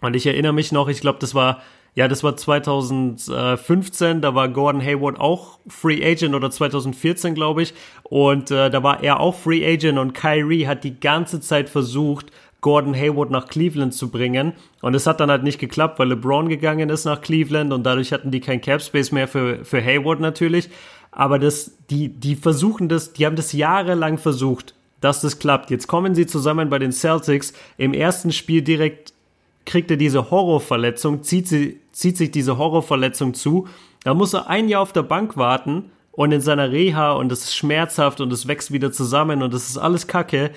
Und ich erinnere mich noch, ich glaube, das war, ja, das war 2015, da war Gordon Hayward auch Free Agent oder 2014, glaube ich. Und äh, da war er auch Free Agent und Kyrie hat die ganze Zeit versucht, Gordon Hayward nach Cleveland zu bringen. Und es hat dann halt nicht geklappt, weil LeBron gegangen ist nach Cleveland und dadurch hatten die kein Cap Space mehr für, für Hayward natürlich. Aber das, die, die versuchen das, die haben das jahrelang versucht dass das klappt. Jetzt kommen sie zusammen bei den Celtics. Im ersten Spiel direkt kriegt er diese Horrorverletzung, zieht, sie, zieht sich diese Horrorverletzung zu. Da muss er ein Jahr auf der Bank warten und in seiner Reha und es ist schmerzhaft und es wächst wieder zusammen und es ist alles kacke.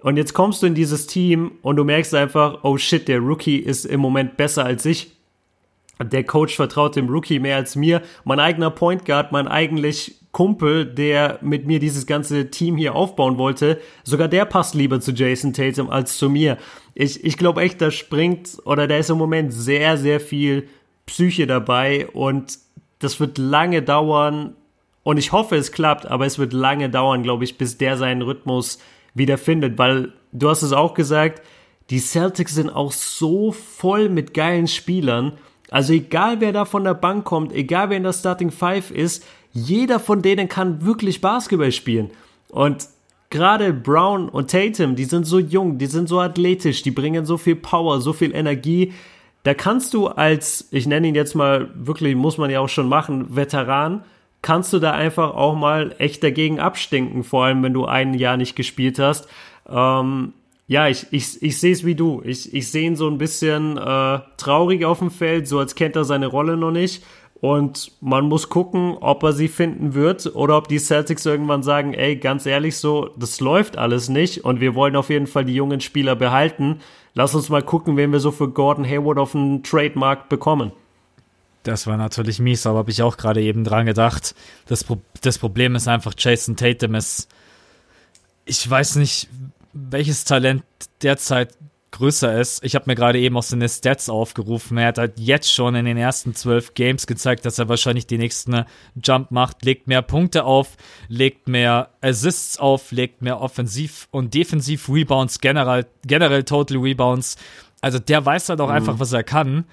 Und jetzt kommst du in dieses Team und du merkst einfach, oh shit, der Rookie ist im Moment besser als ich. Der Coach vertraut dem Rookie mehr als mir. Mein eigener Point Guard, mein eigentlich Kumpel, der mit mir dieses ganze Team hier aufbauen wollte, sogar der passt lieber zu Jason Tatum als zu mir. Ich, ich glaube echt, da springt oder da ist im Moment sehr, sehr viel Psyche dabei und das wird lange dauern und ich hoffe, es klappt, aber es wird lange dauern, glaube ich, bis der seinen Rhythmus wieder findet, weil du hast es auch gesagt, die Celtics sind auch so voll mit geilen Spielern. Also egal wer da von der Bank kommt, egal wer in der Starting Five ist, jeder von denen kann wirklich Basketball spielen. Und gerade Brown und Tatum, die sind so jung, die sind so athletisch, die bringen so viel Power, so viel Energie. Da kannst du als, ich nenne ihn jetzt mal wirklich, muss man ja auch schon machen, Veteran, kannst du da einfach auch mal echt dagegen abstinken, vor allem wenn du ein Jahr nicht gespielt hast. Ähm, ja, ich, ich, ich sehe es wie du. Ich, ich sehe ihn so ein bisschen äh, traurig auf dem Feld, so als kennt er seine Rolle noch nicht. Und man muss gucken, ob er sie finden wird oder ob die Celtics irgendwann sagen, ey, ganz ehrlich so, das läuft alles nicht und wir wollen auf jeden Fall die jungen Spieler behalten. Lass uns mal gucken, wen wir so für Gordon Hayward auf dem Trademark bekommen.
Das war natürlich mies, aber habe ich auch gerade eben dran gedacht. Das, Pro das Problem ist einfach, Jason Tatum ist, ich weiß nicht, welches Talent derzeit größer ist. Ich habe mir gerade eben auch seine Stats aufgerufen. Er hat halt jetzt schon in den ersten zwölf Games gezeigt, dass er wahrscheinlich die nächsten Jump macht, legt mehr Punkte auf, legt mehr Assists auf, legt mehr Offensiv- und Defensiv-Rebounds, generell, generell Total Rebounds. Also der weiß halt auch mhm. einfach, was er kann.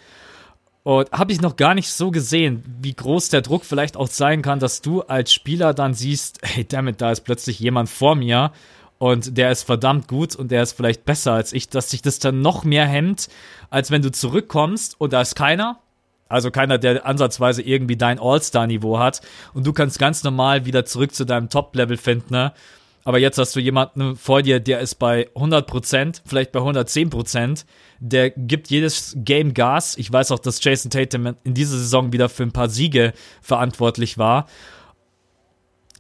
Und habe ich noch gar nicht so gesehen, wie groß der Druck vielleicht auch sein kann, dass du als Spieler dann siehst, hey, damit, da ist plötzlich jemand vor mir und der ist verdammt gut und der ist vielleicht besser als ich, dass sich das dann noch mehr hemmt, als wenn du zurückkommst und da ist keiner. Also keiner, der ansatzweise irgendwie dein All-Star-Niveau hat und du kannst ganz normal wieder zurück zu deinem Top-Level finden, ne? Aber jetzt hast du jemanden vor dir, der ist bei 100%, vielleicht bei 110%, der gibt jedes Game Gas. Ich weiß auch, dass Jason Tatum in dieser Saison wieder für ein paar Siege verantwortlich war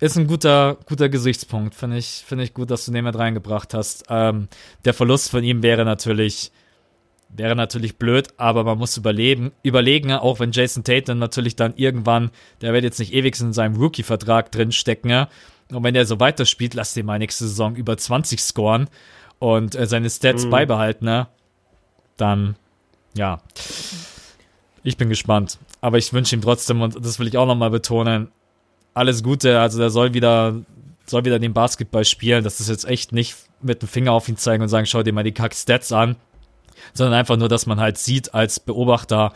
ist ein guter, guter Gesichtspunkt. Finde ich, finde ich gut, dass du den mit reingebracht hast. Ähm, der Verlust von ihm wäre natürlich, wäre natürlich blöd, aber man muss überleben, überlegen, auch wenn Jason Tatum natürlich dann irgendwann, der wird jetzt nicht ewig in seinem Rookie-Vertrag drinstecken, und wenn er so weiterspielt, lass den mal nächste Saison über 20 scoren und äh, seine Stats mhm. beibehalten, ne? Dann, ja. Ich bin gespannt. Aber ich wünsche ihm trotzdem, und das will ich auch nochmal betonen, alles Gute. Also der soll wieder, soll wieder den Basketball spielen. Das ist jetzt echt nicht mit dem Finger auf ihn zeigen und sagen, schau dir mal die Kack-Stats an. Sondern einfach nur, dass man halt sieht als Beobachter,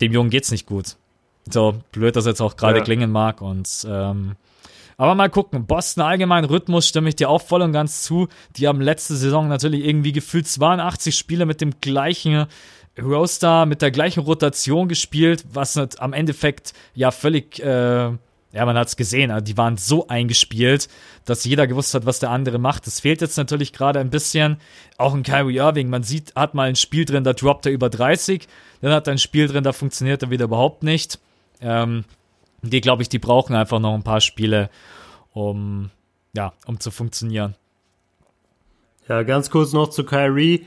dem Jungen geht's nicht gut. So blöd das jetzt auch gerade ja. klingen mag. Und ähm, aber mal gucken. Boston allgemein Rhythmus stimme ich dir auch voll und ganz zu. Die haben letzte Saison natürlich irgendwie gefühlt 82 Spiele mit dem gleichen Roster, mit der gleichen Rotation gespielt, was am Endeffekt ja völlig äh, ja, man hat es gesehen, die waren so eingespielt, dass jeder gewusst hat, was der andere macht. Das fehlt jetzt natürlich gerade ein bisschen. Auch in Kyrie Irving, man sieht, hat mal ein Spiel drin, da droppt er über 30, dann hat er ein Spiel drin, da funktioniert er wieder überhaupt nicht. Ähm, die, glaube ich, die brauchen einfach noch ein paar Spiele, um, ja, um zu funktionieren.
Ja, ganz kurz noch zu Kyrie.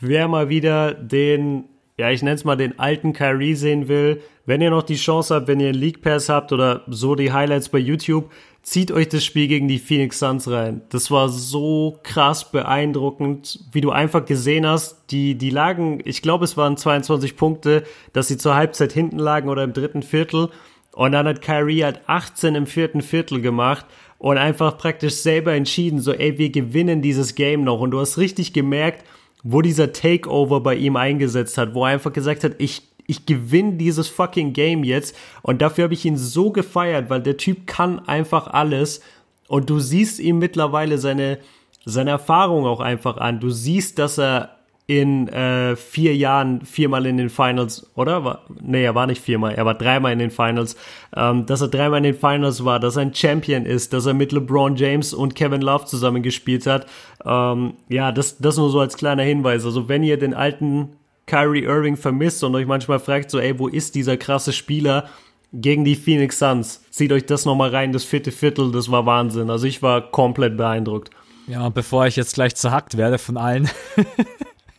Wer mal wieder den ja, ich nenne es mal den alten Kyrie sehen will, wenn ihr noch die Chance habt, wenn ihr einen League Pass habt oder so die Highlights bei YouTube, zieht euch das Spiel gegen die Phoenix Suns rein. Das war so krass beeindruckend, wie du einfach gesehen hast. Die, die lagen, ich glaube, es waren 22 Punkte, dass sie zur Halbzeit hinten lagen oder im dritten Viertel. Und dann hat Kyrie halt 18 im vierten Viertel gemacht und einfach praktisch selber entschieden, so, ey, wir gewinnen dieses Game noch. Und du hast richtig gemerkt, wo dieser Takeover bei ihm eingesetzt hat, wo er einfach gesagt hat, ich, ich gewinne dieses fucking Game jetzt. Und dafür habe ich ihn so gefeiert, weil der Typ kann einfach alles. Und du siehst ihm mittlerweile seine, seine Erfahrung auch einfach an. Du siehst, dass er in äh, vier Jahren viermal in den Finals, oder? War, nee, er war nicht viermal, er war dreimal in den Finals. Ähm, dass er dreimal in den Finals war, dass er ein Champion ist, dass er mit LeBron James und Kevin Love zusammen gespielt hat. Ähm, ja, das, das nur so als kleiner Hinweis. Also wenn ihr den alten Kyrie Irving vermisst und euch manchmal fragt, so, ey, wo ist dieser krasse Spieler gegen die Phoenix Suns? Zieht euch das nochmal rein, das vierte Viertel, das war Wahnsinn. Also ich war komplett beeindruckt.
Ja, bevor ich jetzt gleich zerhackt werde von allen.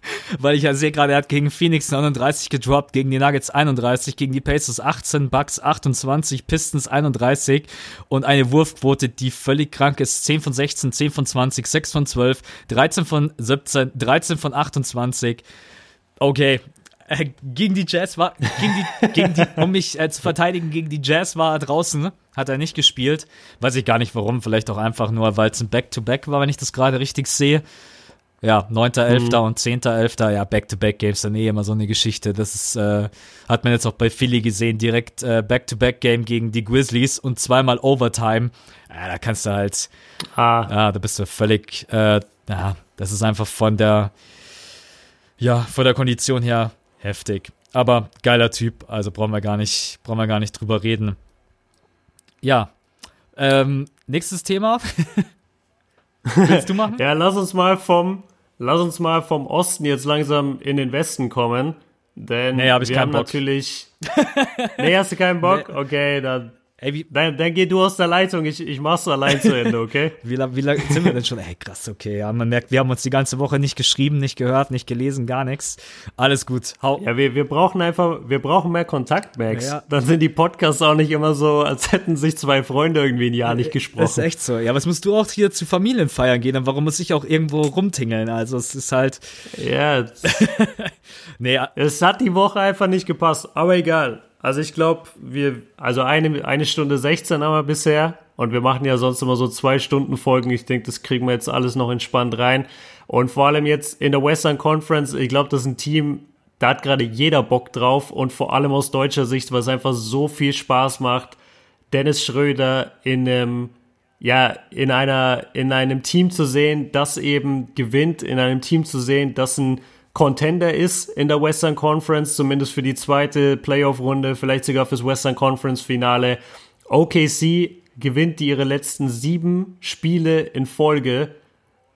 Weil ich ja sehe gerade, er hat gegen Phoenix 39 gedroppt, gegen die Nuggets 31, gegen die Pacers 18, Bucks 28, Pistons 31 und eine Wurfquote, die völlig krank ist. 10 von 16, 10 von 20, 6 von 12, 13 von 17, 13 von 28. Okay, äh, gegen die Jazz war, gegen die, gegen die, um mich äh, zu verteidigen, gegen die Jazz war er draußen, hat er nicht gespielt. Weiß ich gar nicht warum, vielleicht auch einfach nur, weil es ein Back-to-Back war, wenn ich das gerade richtig sehe. Ja, 9.11. Mhm. und 10.11. Ja, Back-to-Back-Games dann eh immer so eine Geschichte. Das ist, äh, hat man jetzt auch bei Philly gesehen, direkt äh, Back-to-Back-Game gegen die Grizzlies und zweimal Overtime. Ja, da kannst du halt, ah. ja, da bist du völlig, äh, ja, das ist einfach von der, ja, von der Kondition her heftig. Aber geiler Typ, also brauchen wir gar nicht, brauchen wir gar nicht drüber reden. Ja, ähm, nächstes Thema.
Willst du machen? ja, lass uns mal vom, lass uns mal vom Osten jetzt langsam in den Westen kommen. Denn
nee, hab ich
wir
haben Bock.
natürlich. nee, hast du keinen Bock? Nee. Okay, dann Ey, wie, dann, dann geh du aus der Leitung, ich, ich mach's allein zu Ende, okay?
wie lange wie lang sind wir denn schon? Ey, krass, okay. Ja, man merkt, wir haben uns die ganze Woche nicht geschrieben, nicht gehört, nicht gelesen, gar nichts. Alles gut.
Hau. Ja, wir, wir brauchen einfach, wir brauchen mehr Kontakt, Max. Ja. Dann sind die Podcasts auch nicht immer so, als hätten sich zwei Freunde irgendwie ein Jahr nicht gesprochen. Das
ist echt so. Ja, was musst du auch hier zu Familienfeiern gehen? Und warum muss ich auch irgendwo rumtingeln? Also, es ist halt.
Ja. nee, es hat die Woche einfach nicht gepasst, aber egal. Also ich glaube, wir, also eine, eine Stunde 16 haben wir bisher und wir machen ja sonst immer so zwei Stunden Folgen. Ich denke, das kriegen wir jetzt alles noch entspannt rein. Und vor allem jetzt in der Western Conference, ich glaube, das ist ein Team, da hat gerade jeder Bock drauf und vor allem aus deutscher Sicht, weil es einfach so viel Spaß macht, Dennis Schröder in einem, ja, in einer, in einem Team zu sehen, das eben gewinnt, in einem Team zu sehen, das ein Contender ist in der Western Conference, zumindest für die zweite Playoff-Runde, vielleicht sogar fürs Western Conference-Finale. OKC gewinnt die ihre letzten sieben Spiele in Folge.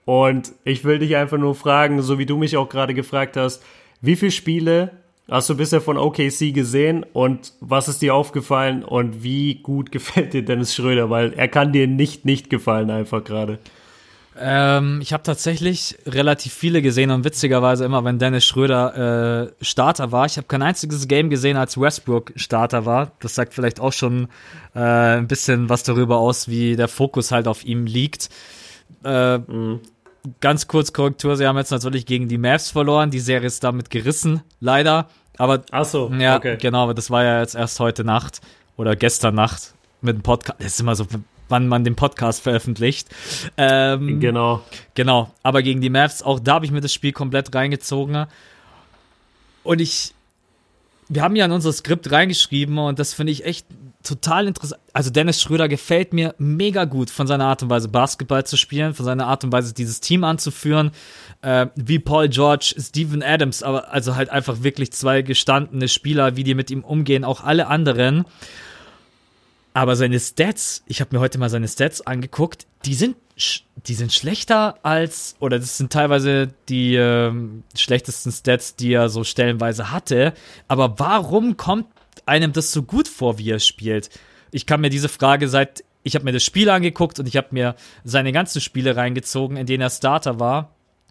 Und ich will dich einfach nur fragen, so wie du mich auch gerade gefragt hast, wie viele Spiele hast du bisher von OKC gesehen und was ist dir aufgefallen und wie gut gefällt dir Dennis Schröder? Weil er kann dir nicht nicht gefallen einfach gerade.
Ähm, ich habe tatsächlich relativ viele gesehen und witzigerweise immer, wenn Dennis Schröder äh, Starter war. Ich habe kein einziges Game gesehen, als Westbrook Starter war. Das sagt vielleicht auch schon äh, ein bisschen was darüber aus, wie der Fokus halt auf ihm liegt. Äh, mhm. Ganz kurz Korrektur, sie haben jetzt natürlich gegen die Mavs verloren. Die Serie ist damit gerissen, leider. Aber
Ach so,
ja,
okay.
genau, aber das war ja jetzt erst heute Nacht oder gestern Nacht mit dem Podcast. Das ist immer so wann man den Podcast veröffentlicht. Ähm,
genau.
Genau. Aber gegen die Mavs, auch da habe ich mir das Spiel komplett reingezogen. Und ich, wir haben ja in unser Skript reingeschrieben und das finde ich echt total interessant. Also Dennis Schröder gefällt mir mega gut von seiner Art und Weise Basketball zu spielen, von seiner Art und Weise dieses Team anzuführen, äh, wie Paul George, Steven Adams, aber also halt einfach wirklich zwei gestandene Spieler, wie die mit ihm umgehen, auch alle anderen. Aber seine Stats, ich habe mir heute mal seine Stats angeguckt, die sind die sind schlechter als oder das sind teilweise die äh, schlechtesten Stats, die er so stellenweise hatte. Aber warum kommt einem das so gut vor, wie er spielt? Ich kann mir diese Frage seit ich habe mir das Spiel angeguckt und ich habe mir seine ganzen Spiele reingezogen, in denen er Starter war.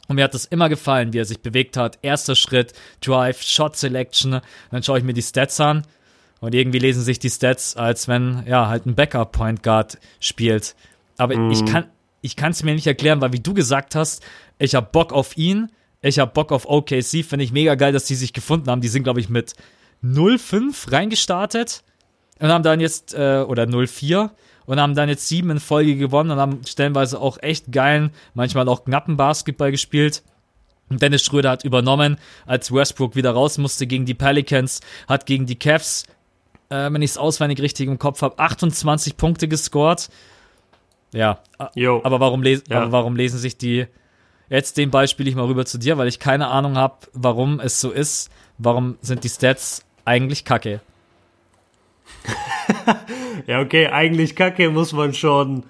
Und mir hat das immer gefallen, wie er sich bewegt hat. Erster Schritt, Drive, Shot Selection. Dann schaue ich mir die Stats an und irgendwie lesen sich die Stats, als wenn, ja, halt ein Backup-Point Guard spielt. Aber mhm. ich kann ich es mir nicht erklären, weil wie du gesagt hast, ich habe Bock auf ihn, ich habe Bock auf OKC, finde ich mega geil, dass die sich gefunden haben. Die sind, glaube ich, mit 0-5 reingestartet und haben dann jetzt, äh, oder 0-4 und haben dann jetzt sieben in Folge gewonnen und haben stellenweise auch echt geilen, manchmal auch knappen Basketball gespielt. Und Dennis Schröder hat übernommen, als Westbrook wieder raus musste gegen die Pelicans, hat gegen die Cavs äh, wenn ich es auswendig richtig im Kopf habe, 28 Punkte gescored. Ja, Yo. aber warum, les ja. aber warum lesen sich die Jetzt den Ball spiele ich mal rüber zu dir, weil ich keine Ahnung habe, warum es so ist. Warum sind die Stats eigentlich kacke?
ja, okay, eigentlich kacke muss man schon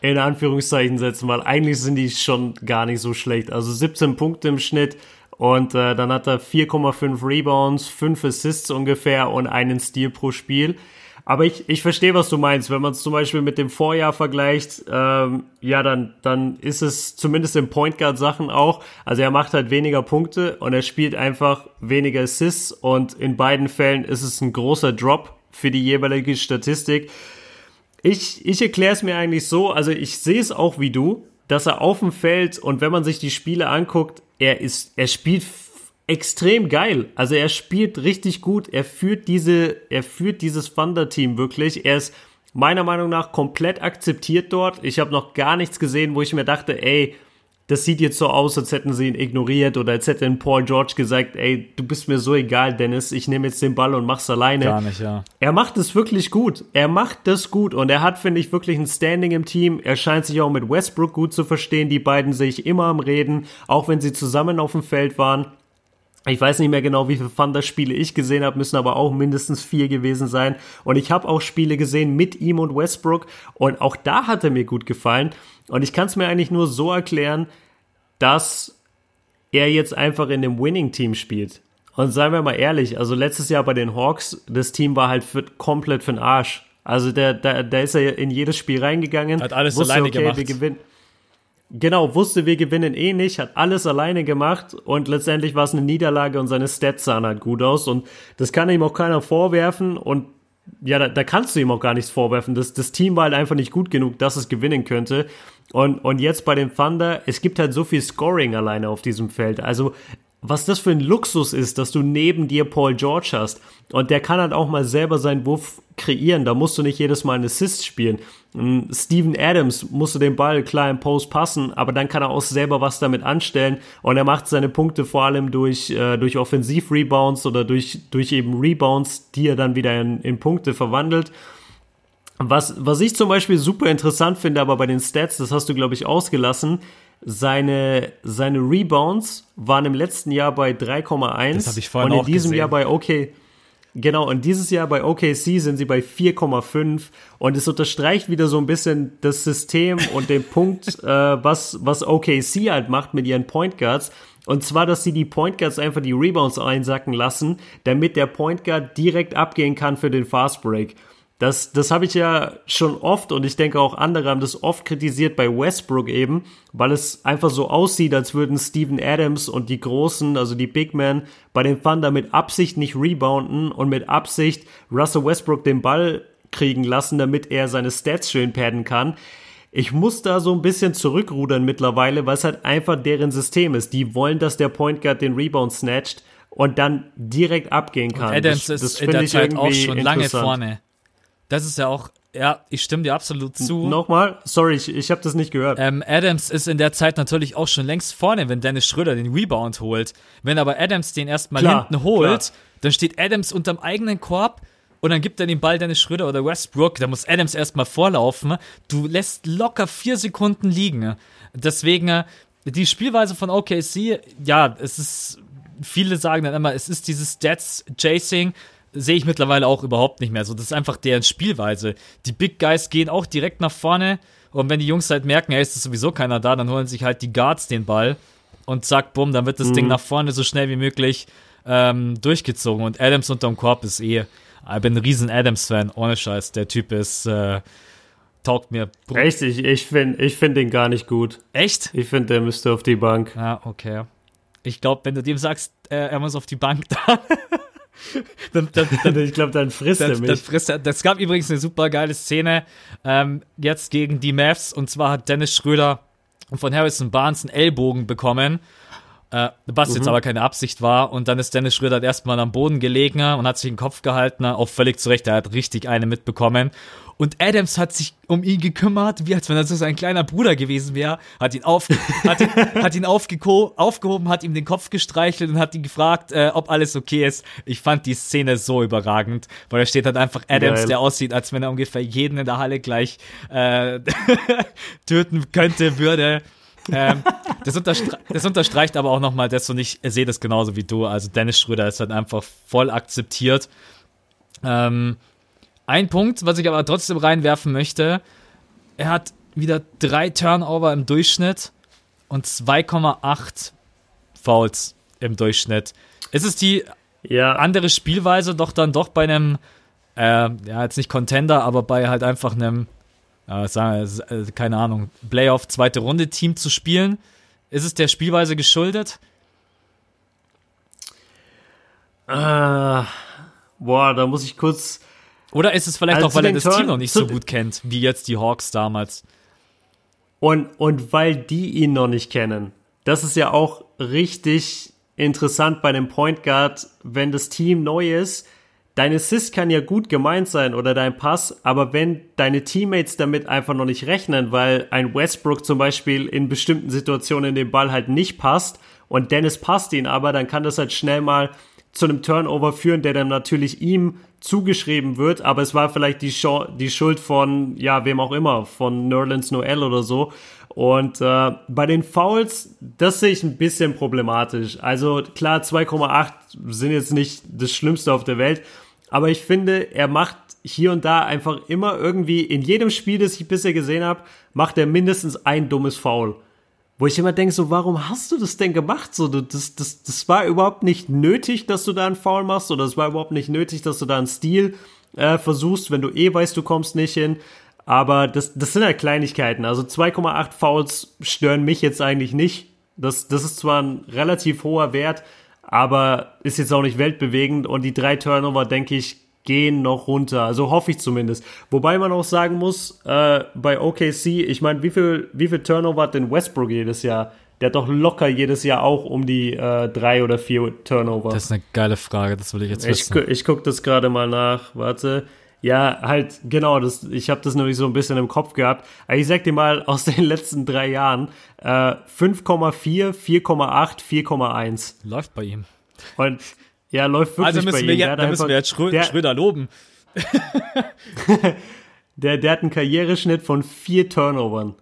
in Anführungszeichen setzen, weil eigentlich sind die schon gar nicht so schlecht. Also 17 Punkte im Schnitt, und äh, dann hat er 4,5 Rebounds, 5 Assists ungefähr und einen Steal pro Spiel. Aber ich, ich verstehe, was du meinst. Wenn man es zum Beispiel mit dem Vorjahr vergleicht, ähm, ja, dann, dann ist es zumindest im Point Guard Sachen auch. Also er macht halt weniger Punkte und er spielt einfach weniger Assists und in beiden Fällen ist es ein großer Drop für die jeweilige Statistik. Ich, ich erkläre es mir eigentlich so, also ich sehe es auch wie du, dass er auf dem Feld und wenn man sich die Spiele anguckt, er ist, er spielt extrem geil. Also er spielt richtig gut. Er führt diese, er führt dieses Thunder-Team wirklich. Er ist meiner Meinung nach komplett akzeptiert dort. Ich habe noch gar nichts gesehen, wo ich mir dachte, ey, das sieht jetzt so aus, als hätten sie ihn ignoriert oder als hätte Paul George gesagt, ey, du bist mir so egal, Dennis, ich nehme jetzt den Ball und mach's alleine.
Gar nicht, ja.
Er macht es wirklich gut. Er macht das gut und er hat, finde ich, wirklich ein Standing im Team. Er scheint sich auch mit Westbrook gut zu verstehen. Die beiden sehe ich immer am Reden, auch wenn sie zusammen auf dem Feld waren. Ich weiß nicht mehr genau, wie viele Thunder-Spiele ich gesehen habe, müssen aber auch mindestens vier gewesen sein. Und ich habe auch Spiele gesehen mit ihm und Westbrook und auch da hat er mir gut gefallen. Und ich kann es mir eigentlich nur so erklären, dass er jetzt einfach in dem Winning-Team spielt. Und seien wir mal ehrlich, also letztes Jahr bei den Hawks, das Team war halt für, komplett für den Arsch. Also der, der, da ist er in jedes Spiel reingegangen.
Hat alles
wusste,
alleine
okay,
gemacht.
Wir gewinnen. Genau, wusste, wir gewinnen eh nicht, hat alles alleine gemacht und letztendlich war es eine Niederlage und seine Stats sahen halt gut aus und das kann ihm auch keiner vorwerfen und ja, da, da kannst du ihm auch gar nichts vorwerfen. Das, das Team war halt einfach nicht gut genug, dass es gewinnen könnte. Und, und jetzt bei den Thunder, es gibt halt so viel Scoring alleine auf diesem Feld. Also was das für ein Luxus ist, dass du neben dir Paul George hast. Und der kann halt auch mal selber seinen Wurf kreieren. Da musst du nicht jedes Mal einen Assist spielen. Ähm, Steven Adams musste den Ball klar im Post passen, aber dann kann er auch selber was damit anstellen. Und er macht seine Punkte vor allem durch, äh, durch Offensiv-Rebounds oder durch, durch eben Rebounds, die er dann wieder in, in Punkte verwandelt. Was, was ich zum Beispiel super interessant finde, aber bei den Stats, das hast du, glaube ich, ausgelassen, seine, seine Rebounds waren im letzten Jahr bei 3,1
Das hab ich vorhin
und in diesem
gesehen.
Jahr bei OK. Genau, und dieses Jahr bei OKC sind sie bei 4,5 und es unterstreicht wieder so ein bisschen das System und den Punkt, äh, was, was OKC halt macht mit ihren Point Guards. Und zwar, dass sie die Point Guards einfach die Rebounds einsacken lassen, damit der Point Guard direkt abgehen kann für den Fast Break. Das, das habe ich ja schon oft und ich denke auch andere haben das oft kritisiert bei Westbrook eben, weil es einfach so aussieht, als würden Steven Adams und die Großen, also die Big Men, bei den Thunder mit Absicht nicht rebounden und mit Absicht Russell Westbrook den Ball kriegen lassen, damit er seine Stats schön padden kann. Ich muss da so ein bisschen zurückrudern mittlerweile, weil es halt einfach deren System ist. Die wollen, dass der Point Guard den Rebound snatcht und dann direkt abgehen kann.
Adams
das,
ist
das
in
finde
der
ich
Zeit auch schon lange vorne. Das ist ja auch, ja, ich stimme dir absolut zu.
Nochmal, sorry, ich, ich habe das nicht gehört.
Ähm, Adams ist in der Zeit natürlich auch schon längst vorne, wenn Dennis Schröder den Rebound holt. Wenn aber Adams den erstmal
Klar,
hinten holt,
klar.
dann steht Adams unterm eigenen Korb und dann gibt er den Ball Dennis Schröder oder Westbrook. Da muss Adams erstmal vorlaufen. Du lässt locker vier Sekunden liegen. Deswegen, äh, die Spielweise von OKC, ja, es ist, viele sagen dann immer, es ist dieses Stats-Chasing sehe ich mittlerweile auch überhaupt nicht mehr so. Das ist einfach deren Spielweise. Die Big Guys gehen auch direkt nach vorne und wenn die Jungs halt merken, ey, ist sowieso keiner da, dann holen sich halt die Guards den Ball und zack, bumm, dann wird das Ding nach vorne so schnell wie möglich ähm, durchgezogen und Adams unterm Korb ist eh, ich bin ein riesen Adams-Fan, ohne Scheiß, der Typ ist, äh, taugt mir.
Echt, ich, ich finde ich find den gar nicht gut.
Echt?
Ich finde, der müsste auf die Bank.
Ja, okay. Ich glaube, wenn du dem sagst, äh, er muss auf die Bank da, dann, dann, dann,
Ich glaube, dann frisst er mich.
frisst er. das gab übrigens eine super geile Szene ähm, jetzt gegen die Mavs und zwar hat Dennis Schröder von Harrison Barnes einen Ellbogen bekommen, äh, was
Mhm.
jetzt aber keine Absicht war und dann ist Dennis Schröder halt erstmal am Boden gelegen und hat sich den Kopf gehalten, auch völlig zurecht, er hat richtig eine mitbekommen und Adams hat sich um ihn gekümmert, wie als wenn er so sein kleiner Bruder gewesen wäre, hat ihn, auf, hat ihn, hat ihn aufgehoben, hat ihm den Kopf gestreichelt und hat ihn gefragt, äh, ob alles okay ist. Ich fand die Szene so überragend, weil da steht halt einfach Adams,
Geil.
der aussieht, als wenn er ungefähr jeden in der Halle gleich äh, töten könnte, würde. ähm, das, unterstre das unterstreicht aber auch nochmal das und ich sehe das genauso wie du. Also Dennis Schröder ist halt einfach voll akzeptiert. Ähm, ein Punkt, was ich aber trotzdem reinwerfen möchte, er hat wieder drei Turnover im Durchschnitt und 2,8 Fouls im Durchschnitt. Ist es die
Ja,
andere Spielweise doch dann doch bei einem äh, ja, jetzt nicht Contender, aber bei halt einfach einem, äh, keine Ahnung, Playoff zweite Runde Team zu spielen. Ist es der Spielweise geschuldet?
Ah, boah, da muss ich kurz.
Oder ist es vielleicht
Also
auch, weil er das Team
Turn-
noch nicht so gut kennt, wie jetzt die Hawks damals?
Und, und weil die ihn noch nicht kennen. Das ist ja auch richtig interessant bei dem Point Guard, wenn das Team neu ist. Dein Assist kann ja gut gemeint sein oder dein Pass, aber wenn deine Teammates damit einfach noch nicht rechnen, weil ein Westbrook zum Beispiel in bestimmten Situationen den Ball halt nicht passt und Dennis passt ihn aber, dann kann das halt schnell mal zu einem Turnover führen, der dann natürlich ihm zugeschrieben wird, aber es war vielleicht die, Scho die Schuld von, ja, wem auch immer, von Nerlens Noel oder so. Und äh, bei den Fouls, das sehe ich ein bisschen problematisch. Also klar, 2,8 sind jetzt nicht das Schlimmste auf der Welt, aber ich finde, er macht hier und da einfach immer irgendwie, in jedem Spiel, das ich bisher gesehen habe, macht er mindestens ein dummes Foul. Wo ich immer denke, so, warum hast du das denn gemacht? So, das, das, das war überhaupt nicht nötig, dass du da einen Foul machst, oder es war überhaupt nicht nötig, dass du da einen Stil äh, versuchst, wenn du eh weißt, du kommst nicht hin. Aber das, das sind halt Kleinigkeiten. Also 2,8 Fouls stören mich jetzt eigentlich nicht. Das, das ist zwar ein relativ hoher Wert, aber ist jetzt auch nicht weltbewegend. Und die drei Turnover, denke ich, gehen noch runter. Also hoffe ich zumindest. Wobei man auch sagen muss, äh, bei OKC, ich meine, wie viel, wie viel Turnover hat denn Westbrook jedes Jahr? Der hat doch locker jedes Jahr auch um die äh, drei oder vier Turnover.
Das ist eine geile Frage, das will ich jetzt
Ich,
wissen.
gu- ich gucke das gerade mal nach. Warte. Ja, halt, genau, das, ich habe das nämlich so ein bisschen im Kopf gehabt. Aber ich sag dir mal, aus den letzten drei Jahren äh, 5,4, 4,8, 4,1.
Läuft bei ihm.
Und ja, läuft wirklich
Also müssen
bei
wir,
ihm. Hat
da müssen wir jetzt Schrö
der,
Schröder loben.
der, der hat einen Karriereschnitt von vier Turnovern.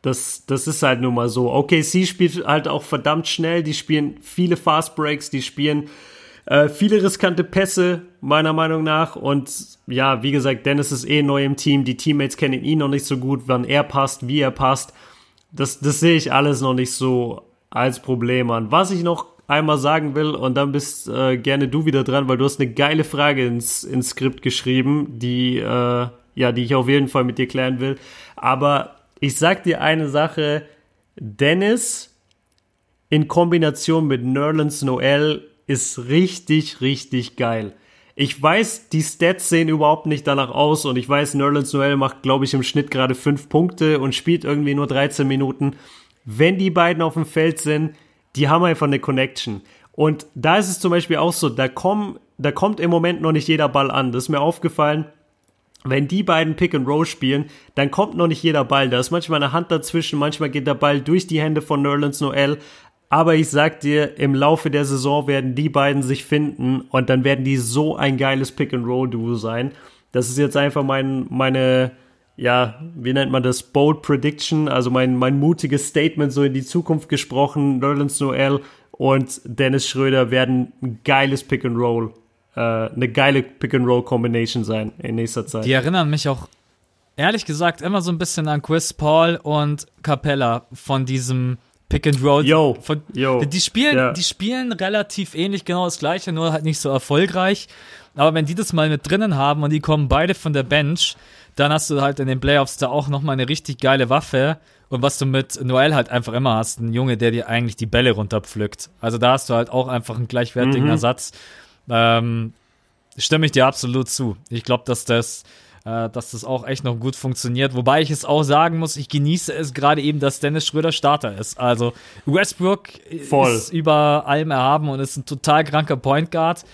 Das, das ist halt nun mal so. OKC spielt halt auch verdammt schnell. Die spielen viele Fast Breaks, die spielen äh, viele riskante Pässe, meiner Meinung nach. Und ja, wie gesagt, Dennis ist eh neu im Team. Die Teammates kennen ihn noch nicht so gut, wann er passt, wie er passt. Das, das sehe ich alles noch nicht so als Problem an. Was ich noch einmal sagen will, und dann bist äh, gerne du wieder dran, weil du hast eine geile Frage ins, ins Skript geschrieben, die, äh, ja, die ich auf jeden Fall mit dir klären will. Aber ich sag dir eine Sache, Dennis in Kombination mit Nerlens Noel ist richtig, richtig geil. Ich weiß, die Stats sehen überhaupt nicht danach aus und ich weiß, Nerlens Noel macht, glaube ich, im Schnitt gerade fünf Punkte und spielt irgendwie nur 13 Minuten. Wenn die beiden auf dem Feld sind, die haben einfach eine Connection. Und da ist es zum Beispiel auch so, da, kommen, da kommt im Moment noch nicht jeder Ball an. Das ist mir aufgefallen wenn die beiden Pick and Roll spielen, dann kommt noch nicht jeder Ball. Da ist manchmal eine Hand dazwischen, manchmal geht der Ball durch die Hände von Nerlens Noel. Aber ich sag dir, im Laufe der Saison werden die beiden sich finden und dann werden die so ein geiles Pick and Roll Duo sein. Das ist jetzt einfach mein, meine, ja, wie nennt man das? Bold Prediction, also mein, mein mutiges Statement so in die Zukunft gesprochen. Nerlens Noel und Dennis Schröder werden ein geiles Pick and Roll äh, eine geile Pick-and-Roll-Combination sein in nächster Zeit.
Die erinnern mich auch, ehrlich gesagt, immer so ein bisschen an Chris Paul und Capella von diesem Pick and Roll.
Yo,
von,
yo,
die spielen,
ja.
die spielen relativ ähnlich, genau das gleiche, nur halt nicht so erfolgreich. Aber wenn die das mal mit drinnen haben und die kommen beide von der Bench, dann hast du halt in den Playoffs da auch nochmal eine richtig geile Waffe. Und was du mit Noel halt einfach immer hast, ein Junge, der dir eigentlich die Bälle runterpflückt. Also da hast du halt auch einfach einen gleichwertigen
Mhm.
Ersatz. Ähm, stimme ich dir absolut zu. Ich glaube, dass das, äh, dass das auch echt noch gut funktioniert. Wobei ich es auch sagen muss, ich genieße es gerade eben, dass Dennis Schröder Starter ist. Also Westbrook
Voll.
ist über allem erhaben und ist ein total kranker Point Guard.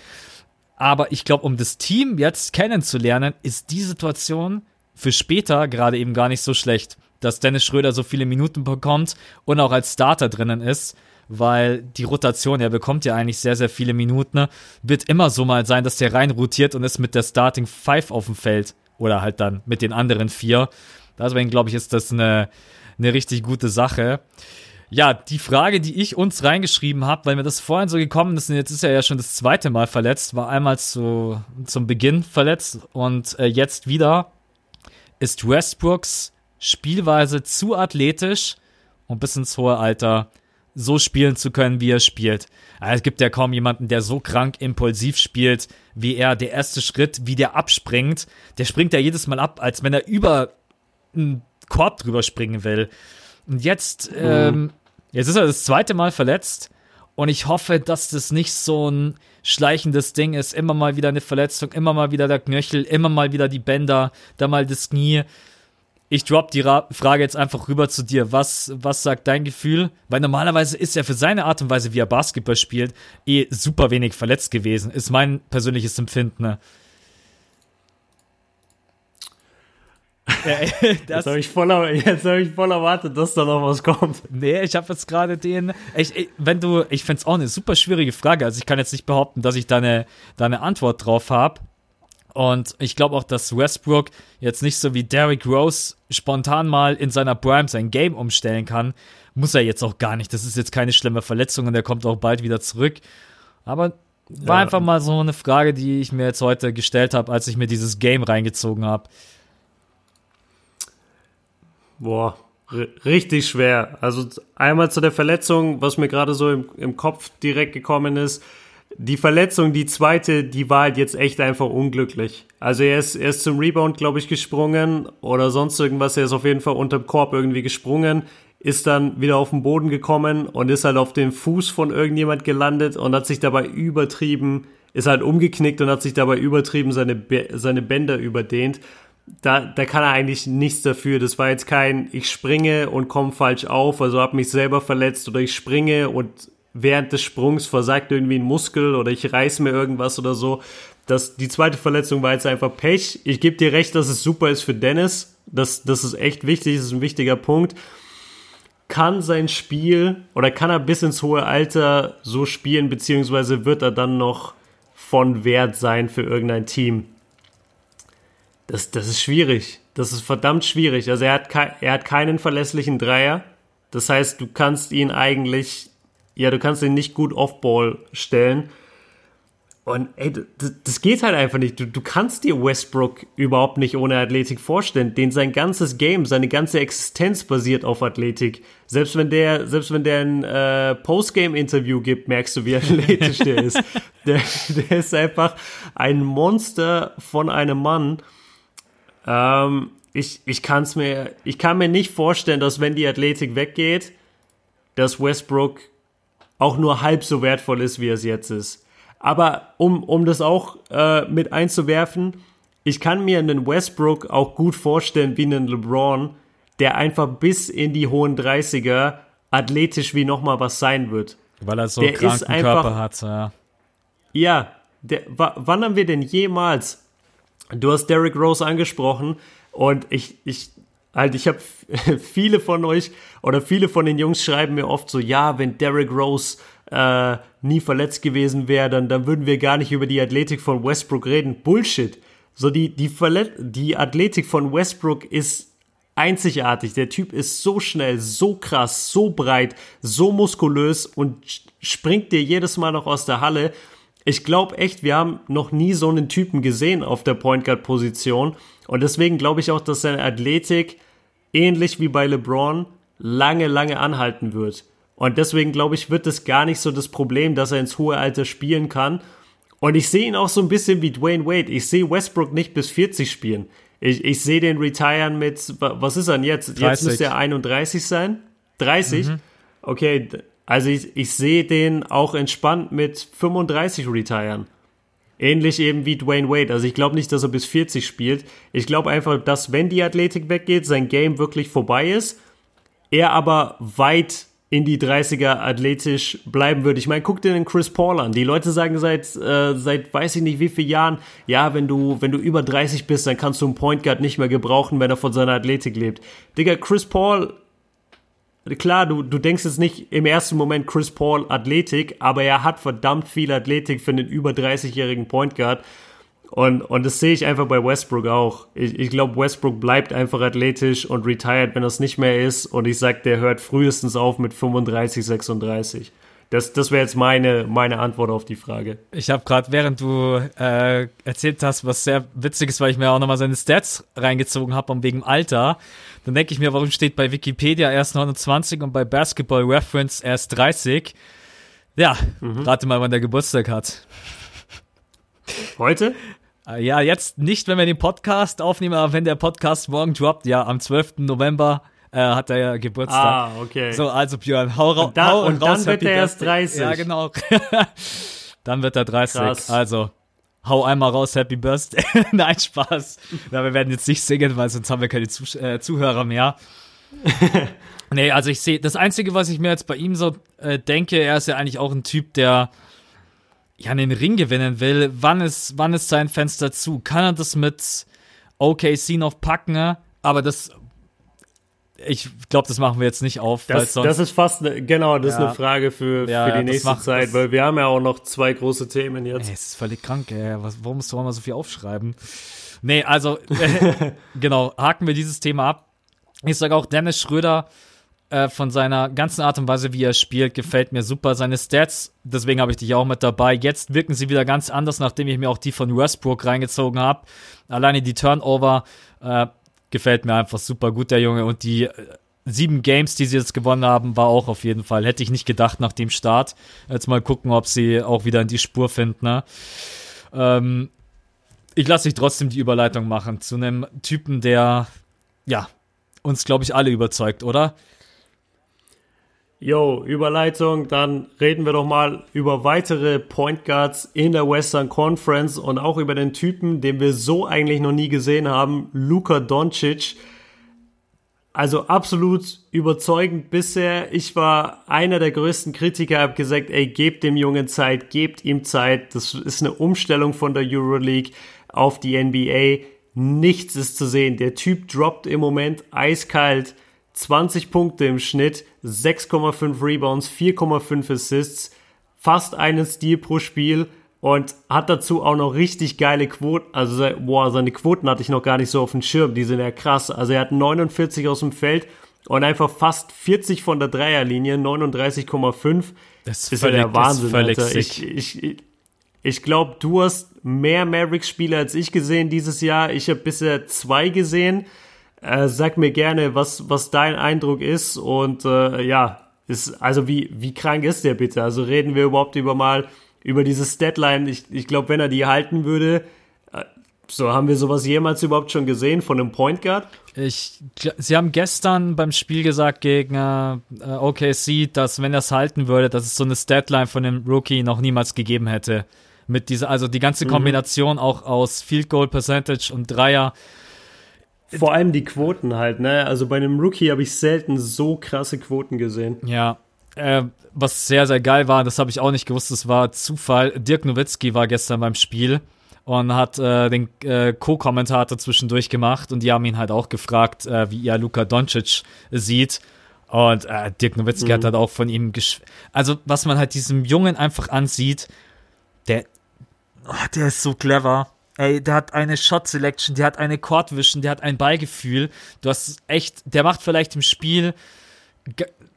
Aber ich glaube, um das Team jetzt kennenzulernen, ist die Situation für später gerade eben gar nicht so schlecht, dass Dennis Schröder so viele Minuten bekommt und auch als Starter drinnen ist, weil die Rotation, er bekommt ja eigentlich sehr, sehr viele Minuten, ne? wird immer so mal sein, dass der rein rotiert und ist mit der Starting Five auf dem Feld oder halt dann mit den anderen vier. Deswegen glaube ich, ist das eine, eine richtig gute Sache. Ja, die Frage, die ich uns reingeschrieben habe, weil mir das vorhin so gekommen ist, und jetzt ist er ja schon das zweite Mal verletzt, war einmal zu, zum Beginn verletzt und äh, jetzt wieder. Ist Westbrooks Spielweise zu athletisch und bis ins hohe Alter so spielen zu können, wie er spielt. Es gibt ja kaum jemanden, der so krank impulsiv spielt, wie er. Der erste Schritt, wie der abspringt, der springt ja jedes Mal ab, als wenn er über einen Korb drüber springen will. Und jetzt, mhm. ähm, jetzt ist er das zweite Mal verletzt. Und ich hoffe, dass das nicht so ein schleichendes Ding ist. Immer mal wieder eine Verletzung, immer mal wieder der Knöchel, immer mal wieder die Bänder, dann mal das Knie ich drop die Ra Frage jetzt einfach rüber zu dir. Was, was sagt dein Gefühl? Weil normalerweise ist er für seine Art und Weise, wie er Basketball spielt, eh super wenig verletzt gewesen. Ist mein persönliches Empfinden. Ne?
jetzt habe ich, voll, hab ich voll erwartet, dass da noch was kommt.
Nee, ich habe jetzt gerade den. Ich, ich, wenn du, ich finde es auch eine super schwierige Frage. Also ich kann jetzt nicht behaupten, dass ich da eine, da eine Antwort drauf habe. Und ich glaube auch, dass Westbrook jetzt nicht so wie Derrick Rose spontan mal in seiner Prime sein Game umstellen kann. Muss er jetzt auch gar nicht. Das ist jetzt keine schlimme Verletzung und er kommt auch bald wieder zurück. Aber war ja. einfach mal so eine Frage, die ich mir jetzt heute gestellt habe, als ich mir dieses Game reingezogen habe.
Boah, richtig schwer. Also einmal zu der Verletzung, was mir gerade so im, im Kopf direkt gekommen ist die Verletzung, die zweite, die war halt jetzt echt einfach unglücklich. Also er ist, er ist zum Rebound, glaube ich, gesprungen oder sonst irgendwas. Er ist auf jeden Fall unterm Korb irgendwie gesprungen, ist dann wieder auf den Boden gekommen und ist halt auf dem Fuß von irgendjemand gelandet und hat sich dabei übertrieben, ist halt umgeknickt und hat sich dabei übertrieben seine, seine Bänder überdehnt. Da, da kann er eigentlich nichts dafür. Das war jetzt kein, ich springe und komme falsch auf, also habe mich selber verletzt oder ich springe und während des Sprungs versagt irgendwie ein Muskel oder ich reiß mir irgendwas oder so. Das, die zweite Verletzung war jetzt einfach Pech. Ich gebe dir recht, dass es super ist für Dennis. Das, das ist echt wichtig, das ist ein wichtiger Punkt. Kann sein Spiel oder kann er bis ins hohe Alter so spielen, beziehungsweise wird er dann noch von Wert sein für irgendein Team? Das, das ist schwierig. Das ist verdammt schwierig. Also er hat, er hat keinen verlässlichen Dreier. Das heißt, du kannst ihn eigentlich ja, du kannst ihn nicht gut Off-Ball stellen. Und ey, das, das geht halt einfach nicht. Du, du kannst dir Westbrook überhaupt nicht ohne Athletik vorstellen. Den sein ganzes Game, seine ganze Existenz basiert auf Athletik. Selbst wenn der, selbst wenn der ein äh, Postgame-Interview gibt, merkst du, wie athletisch der ist. Der, der ist einfach ein Monster von einem Mann. Ähm, ich, ich kann's mir, ich kann mir nicht vorstellen, dass wenn die Athletik weggeht, dass Westbrook auch nur halb so wertvoll ist, wie es jetzt ist. Aber um, um das auch äh, mit einzuwerfen, ich kann mir einen Westbrook auch gut vorstellen wie einen LeBron, der einfach bis in die hohen 30er athletisch wie nochmal was sein wird.
Weil er so einen kranken einfach, Körper hat, ja.
Ja, der, wann haben wir denn jemals, du hast Derrick Rose angesprochen und ich, ich Halt, ich habe viele von euch oder viele von den Jungs schreiben mir oft so, ja, wenn Derrick Rose äh, nie verletzt gewesen wäre, dann, dann würden wir gar nicht über die Athletik von Westbrook reden. Bullshit. So die, die, Verlet die Athletik von Westbrook ist einzigartig. Der Typ ist so schnell, so krass, so breit, so muskulös und springt dir jedes Mal noch aus der Halle. Ich glaube echt, wir haben noch nie so einen Typen gesehen auf der Point Guard Position. Und deswegen glaube ich auch, dass seine Athletik ähnlich wie bei LeBron lange, lange anhalten wird. Und deswegen glaube ich, wird es gar nicht so das Problem, dass er ins hohe Alter spielen kann. Und ich sehe ihn auch so ein bisschen wie Dwayne Wade. Ich sehe Westbrook nicht bis 40 spielen. Ich, ich sehe den retiren mit, was ist er denn jetzt? 30. Jetzt müsste er 31 sein? 30? Mhm. Okay, also ich, ich sehe den auch entspannt mit 35 retiren. Ähnlich eben wie Dwayne Wade. Also ich glaube nicht, dass er bis 40 spielt. Ich glaube einfach, dass wenn die Athletik weggeht, sein Game wirklich vorbei ist. Er aber weit in die 30er athletisch bleiben würde. Ich meine, guck dir den Chris Paul an. Die Leute sagen seit, äh, seit weiß ich nicht wie vielen Jahren, ja, wenn du, wenn du über 30 bist, dann kannst du einen Point Guard nicht mehr gebrauchen, wenn er von seiner Athletik lebt. Digga, Chris Paul klar, du, du denkst jetzt nicht im ersten Moment Chris Paul Athletik, aber er hat verdammt viel Athletik für einen über 30-jährigen Point Guard. Und, und das sehe ich einfach bei Westbrook auch. Ich, ich glaube, Westbrook bleibt einfach athletisch und retired, wenn das nicht mehr ist. Und ich sage, der hört frühestens auf mit 35, 36. Das, das wäre jetzt meine, meine Antwort auf die Frage.
Ich habe gerade, während du äh, erzählt hast, was sehr witzig ist, weil ich mir auch nochmal seine Stats reingezogen habe, um wegen Alter, dann denke ich mir, warum steht bei Wikipedia erst 29 und bei Basketball Reference erst 30? Ja, mhm. rate mal, wann der Geburtstag hat.
Heute?
Äh, ja, jetzt nicht, wenn wir den Podcast aufnehmen, aber wenn der Podcast morgen droppt, ja, am 12. November äh, hat er ja Geburtstag.
Ah, okay.
So, also Björn, hau, ra
und da,
hau
und
raus.
dann wird er erst 30.
Ja, genau. dann wird er 30.
Krass.
Also, hau einmal raus, Happy Birthday. Nein, Spaß. Na, wir werden jetzt nicht singen, weil sonst haben wir keine Zuh äh, Zuhörer mehr. nee, also ich sehe, das Einzige, was ich mir jetzt bei ihm so äh, denke, er ist ja eigentlich auch ein Typ, der ja einen Ring gewinnen will. Wann ist, wann ist sein Fenster zu? Kann er das mit OKC noch packen? Aber das ich glaube, das machen wir jetzt nicht auf.
Das, das ist fast, ne, genau, das ja. ist eine Frage für,
ja,
für die nächste
macht,
Zeit, weil wir haben ja auch noch zwei große Themen jetzt.
Ey, es ist völlig krank, ey. Was, warum musst du auch mal so viel aufschreiben? Nee, also, genau, haken wir dieses Thema ab. Ich sage auch, Dennis Schröder äh, von seiner ganzen Art und Weise, wie er spielt, gefällt mir super. Seine Stats, deswegen habe ich dich auch mit dabei. Jetzt wirken sie wieder ganz anders, nachdem ich mir auch die von Westbrook reingezogen habe. Alleine die Turnover, äh, gefällt mir einfach super gut, der Junge. Und die äh, sieben Games, die sie jetzt gewonnen haben, war auch auf jeden Fall. Hätte ich nicht gedacht nach dem Start. Jetzt mal gucken, ob sie auch wieder in die Spur finden. Ne? Ähm, ich lasse dich trotzdem die Überleitung machen zu einem Typen, der, ja, uns, glaube ich, alle überzeugt, oder?
Yo, Überleitung, dann reden wir doch mal über weitere Point Guards in der Western Conference und auch über den Typen, den wir so eigentlich noch nie gesehen haben, Luka Doncic. Also absolut überzeugend bisher. Ich war einer der größten Kritiker, habe gesagt, ey, gebt dem Jungen Zeit, gebt ihm Zeit. Das ist eine Umstellung von der Euroleague auf die NBA. Nichts ist zu sehen. Der Typ droppt im Moment eiskalt 20 Punkte im Schnitt, 6,5 Rebounds, 4,5 Assists, fast einen Steal pro Spiel und hat dazu auch noch richtig geile Quoten. Also, boah, seine Quoten hatte ich noch gar nicht so auf dem Schirm. Die sind ja krass. Also, er hat 49 aus dem Feld und einfach fast 40 von der Dreierlinie, 39,5.
Das ist, ja der Wahnsinn,
Alter. Ich, ich, ich, ich glaube, du hast mehr Mavericks-Spiele als ich gesehen dieses Jahr. Ich habe bisher zwei gesehen. Äh, sag mir gerne, was, was dein Eindruck ist und äh, ja, ist, also wie, wie krank ist der bitte? Also reden wir überhaupt über mal über dieses Deadline. Ich, ich glaube, wenn er die halten würde, äh, so haben wir sowas jemals überhaupt schon gesehen von einem Point Guard?
Ich, sie haben gestern beim Spiel gesagt gegen äh, OKC, dass wenn er es halten würde, dass es so eine Deadline von dem Rookie noch niemals gegeben hätte. Mit dieser, also die ganze mhm. Kombination mhm. auch aus Field Goal Percentage und Dreier
vor allem die Quoten halt, ne? Also bei einem Rookie habe ich selten so krasse Quoten gesehen.
Ja. Äh, was sehr, sehr geil war, das habe ich auch nicht gewusst, das war Zufall. Dirk Nowitzki war gestern beim Spiel und hat äh, den äh, Co-Kommentator zwischendurch gemacht und die haben ihn halt auch gefragt, äh, wie er Luka Doncic sieht. Und äh, Dirk Nowitzki mhm. hat halt auch von ihm gesch Also, was man halt diesem Jungen einfach ansieht, der, oh, der ist so clever. Ey, der hat eine Shot Selection, der hat eine Court Vision, der hat ein Beigefühl. Du hast echt, der macht vielleicht im Spiel,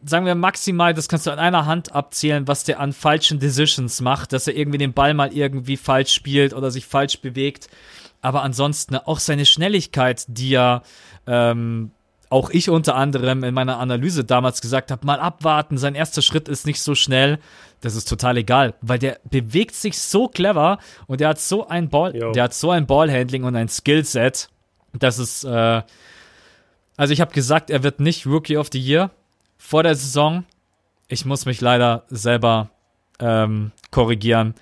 sagen wir maximal, das kannst du an einer Hand abzählen, was der an falschen Decisions macht, dass er irgendwie den Ball mal irgendwie falsch spielt oder sich falsch bewegt. Aber ansonsten auch seine Schnelligkeit, die er ähm, auch ich unter anderem in meiner Analyse damals gesagt habe, mal abwarten, sein erster Schritt ist nicht so schnell. Das ist total egal, weil der bewegt sich so clever und der hat so ein Ball, jo. der hat so ein Ballhandling und ein Skillset, dass es äh, also ich habe gesagt, er wird nicht Rookie of the Year vor der Saison. Ich muss mich leider selber ähm, korrigieren.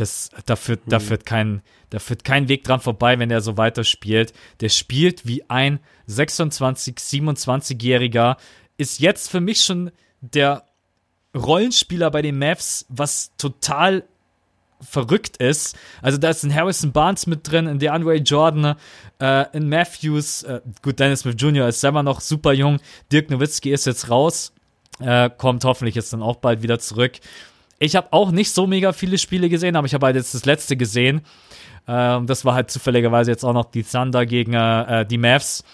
Das, da, führt, da, hm. führt kein, da führt kein Weg dran vorbei, wenn er so weiterspielt. Der spielt wie ein 26, 27-Jähriger. Ist jetzt für mich schon der Rollenspieler bei den Mavs, was total verrückt ist. Also da ist ein Harrison Barnes mit drin, in DeAndre Jordan, äh, in Matthews, äh, gut, Dennis Smith Jr. ist selber noch super jung, Dirk Nowitzki ist jetzt raus, äh, kommt hoffentlich jetzt dann auch bald wieder zurück. Ich habe auch nicht so mega viele Spiele gesehen, aber ich habe halt jetzt das letzte gesehen. Ähm, das war halt zufälligerweise jetzt auch noch die Thunder gegen äh, die Mavs.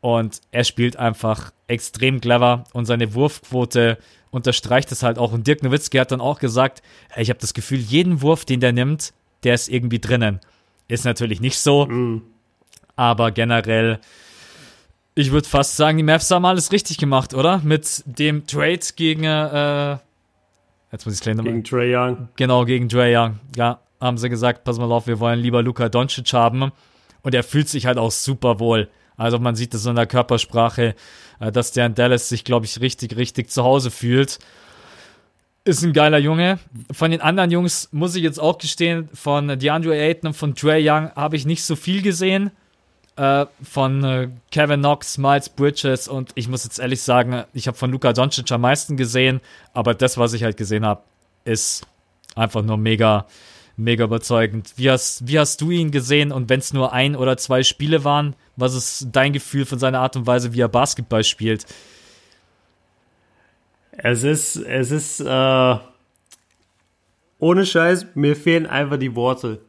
Und er spielt einfach extrem clever und seine Wurfquote unterstreicht es halt auch. Und Dirk Nowitzki hat dann auch gesagt, ich habe das Gefühl, jeden Wurf, den der nimmt, der ist irgendwie drinnen. Ist natürlich nicht so, mm. aber generell, ich würde fast sagen, die Mavs haben alles richtig gemacht, oder? Mit dem Trade gegen, äh, jetzt muss ich gleich
nochmal. Gegen Trey Young.
Genau, gegen Trey Young. Ja, haben sie gesagt, pass mal auf, wir wollen lieber Luka Doncic haben. Und er fühlt sich halt auch super wohl. Also man sieht es in der Körpersprache, äh, dass der in Dallas sich, glaube ich, richtig, richtig zu Hause fühlt. Ist ein geiler Junge. Von den anderen Jungs muss ich jetzt auch gestehen, von DeAndre Ayton und von Trey Young habe ich nicht so viel gesehen. Äh, von äh, Kevin Knox, Miles Bridges und ich muss jetzt ehrlich sagen, ich habe von Luka Doncic am meisten gesehen, aber das, was ich halt gesehen habe, ist einfach nur mega, mega überzeugend. Wie hast, wie hast du ihn gesehen und wenn es nur ein oder zwei Spiele waren, was ist dein Gefühl von seiner Art und Weise, wie er Basketball spielt?
Es ist, es ist, äh, ohne Scheiß, mir fehlen einfach die Worte.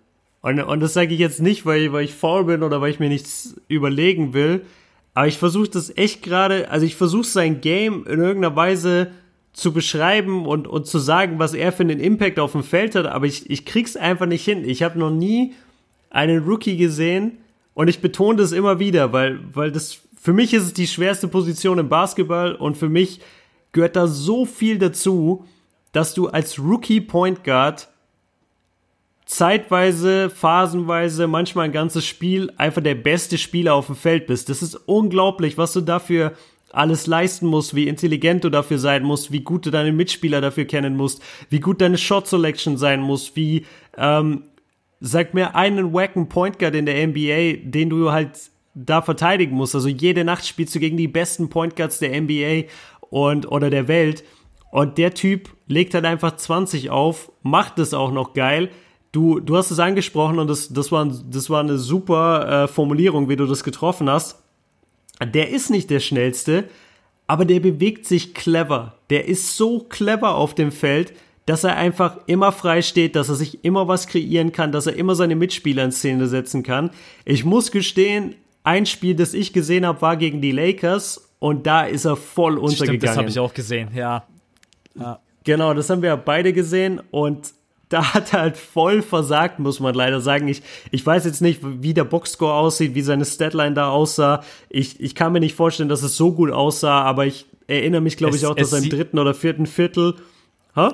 Und, und das sage ich jetzt nicht, weil, weil ich faul bin oder weil ich mir nichts überlegen will. Aber ich versuche das echt gerade, also ich versuche sein Game in irgendeiner Weise zu beschreiben und, und zu sagen, was er für einen Impact auf dem Feld hat, aber ich, ich krieg's einfach nicht hin. Ich habe noch nie einen Rookie gesehen und ich betone das immer wieder, weil, weil das für mich ist es die schwerste Position im Basketball und für mich gehört da so viel dazu, dass du als Rookie Point Guard zeitweise, phasenweise, manchmal ein ganzes Spiel einfach der beste Spieler auf dem Feld bist. Das ist unglaublich, was du dafür alles leisten musst, wie intelligent du dafür sein musst, wie gut du deine Mitspieler dafür kennen musst, wie gut deine Shot Selection sein muss, wie ähm, sag mir einen wacken Point Guard in der NBA, den du halt da verteidigen musst. Also jede Nacht spielst du gegen die besten Point Guards der NBA und oder der Welt und der Typ legt halt einfach 20 auf, macht es auch noch geil. Du, du hast es angesprochen und das, das, war, das war eine super äh, Formulierung, wie du das getroffen hast der ist nicht der schnellste, aber der bewegt sich clever. Der ist so clever auf dem Feld, dass er einfach immer frei steht, dass er sich immer was kreieren kann, dass er immer seine Mitspieler in Szene setzen kann. Ich muss gestehen, ein Spiel, das ich gesehen habe, war gegen die Lakers und da ist er voll untergegangen. Stimmt, das
habe ich auch gesehen, ja.
ja. Genau, das haben wir beide gesehen und da hat er halt voll versagt, muss man leider sagen. Ich, ich weiß jetzt nicht, wie der Boxscore aussieht, wie seine Statline da aussah. Ich, ich kann mir nicht vorstellen, dass es so gut aussah, aber ich erinnere mich, glaube ich, auch, dass er im dritten oder vierten Viertel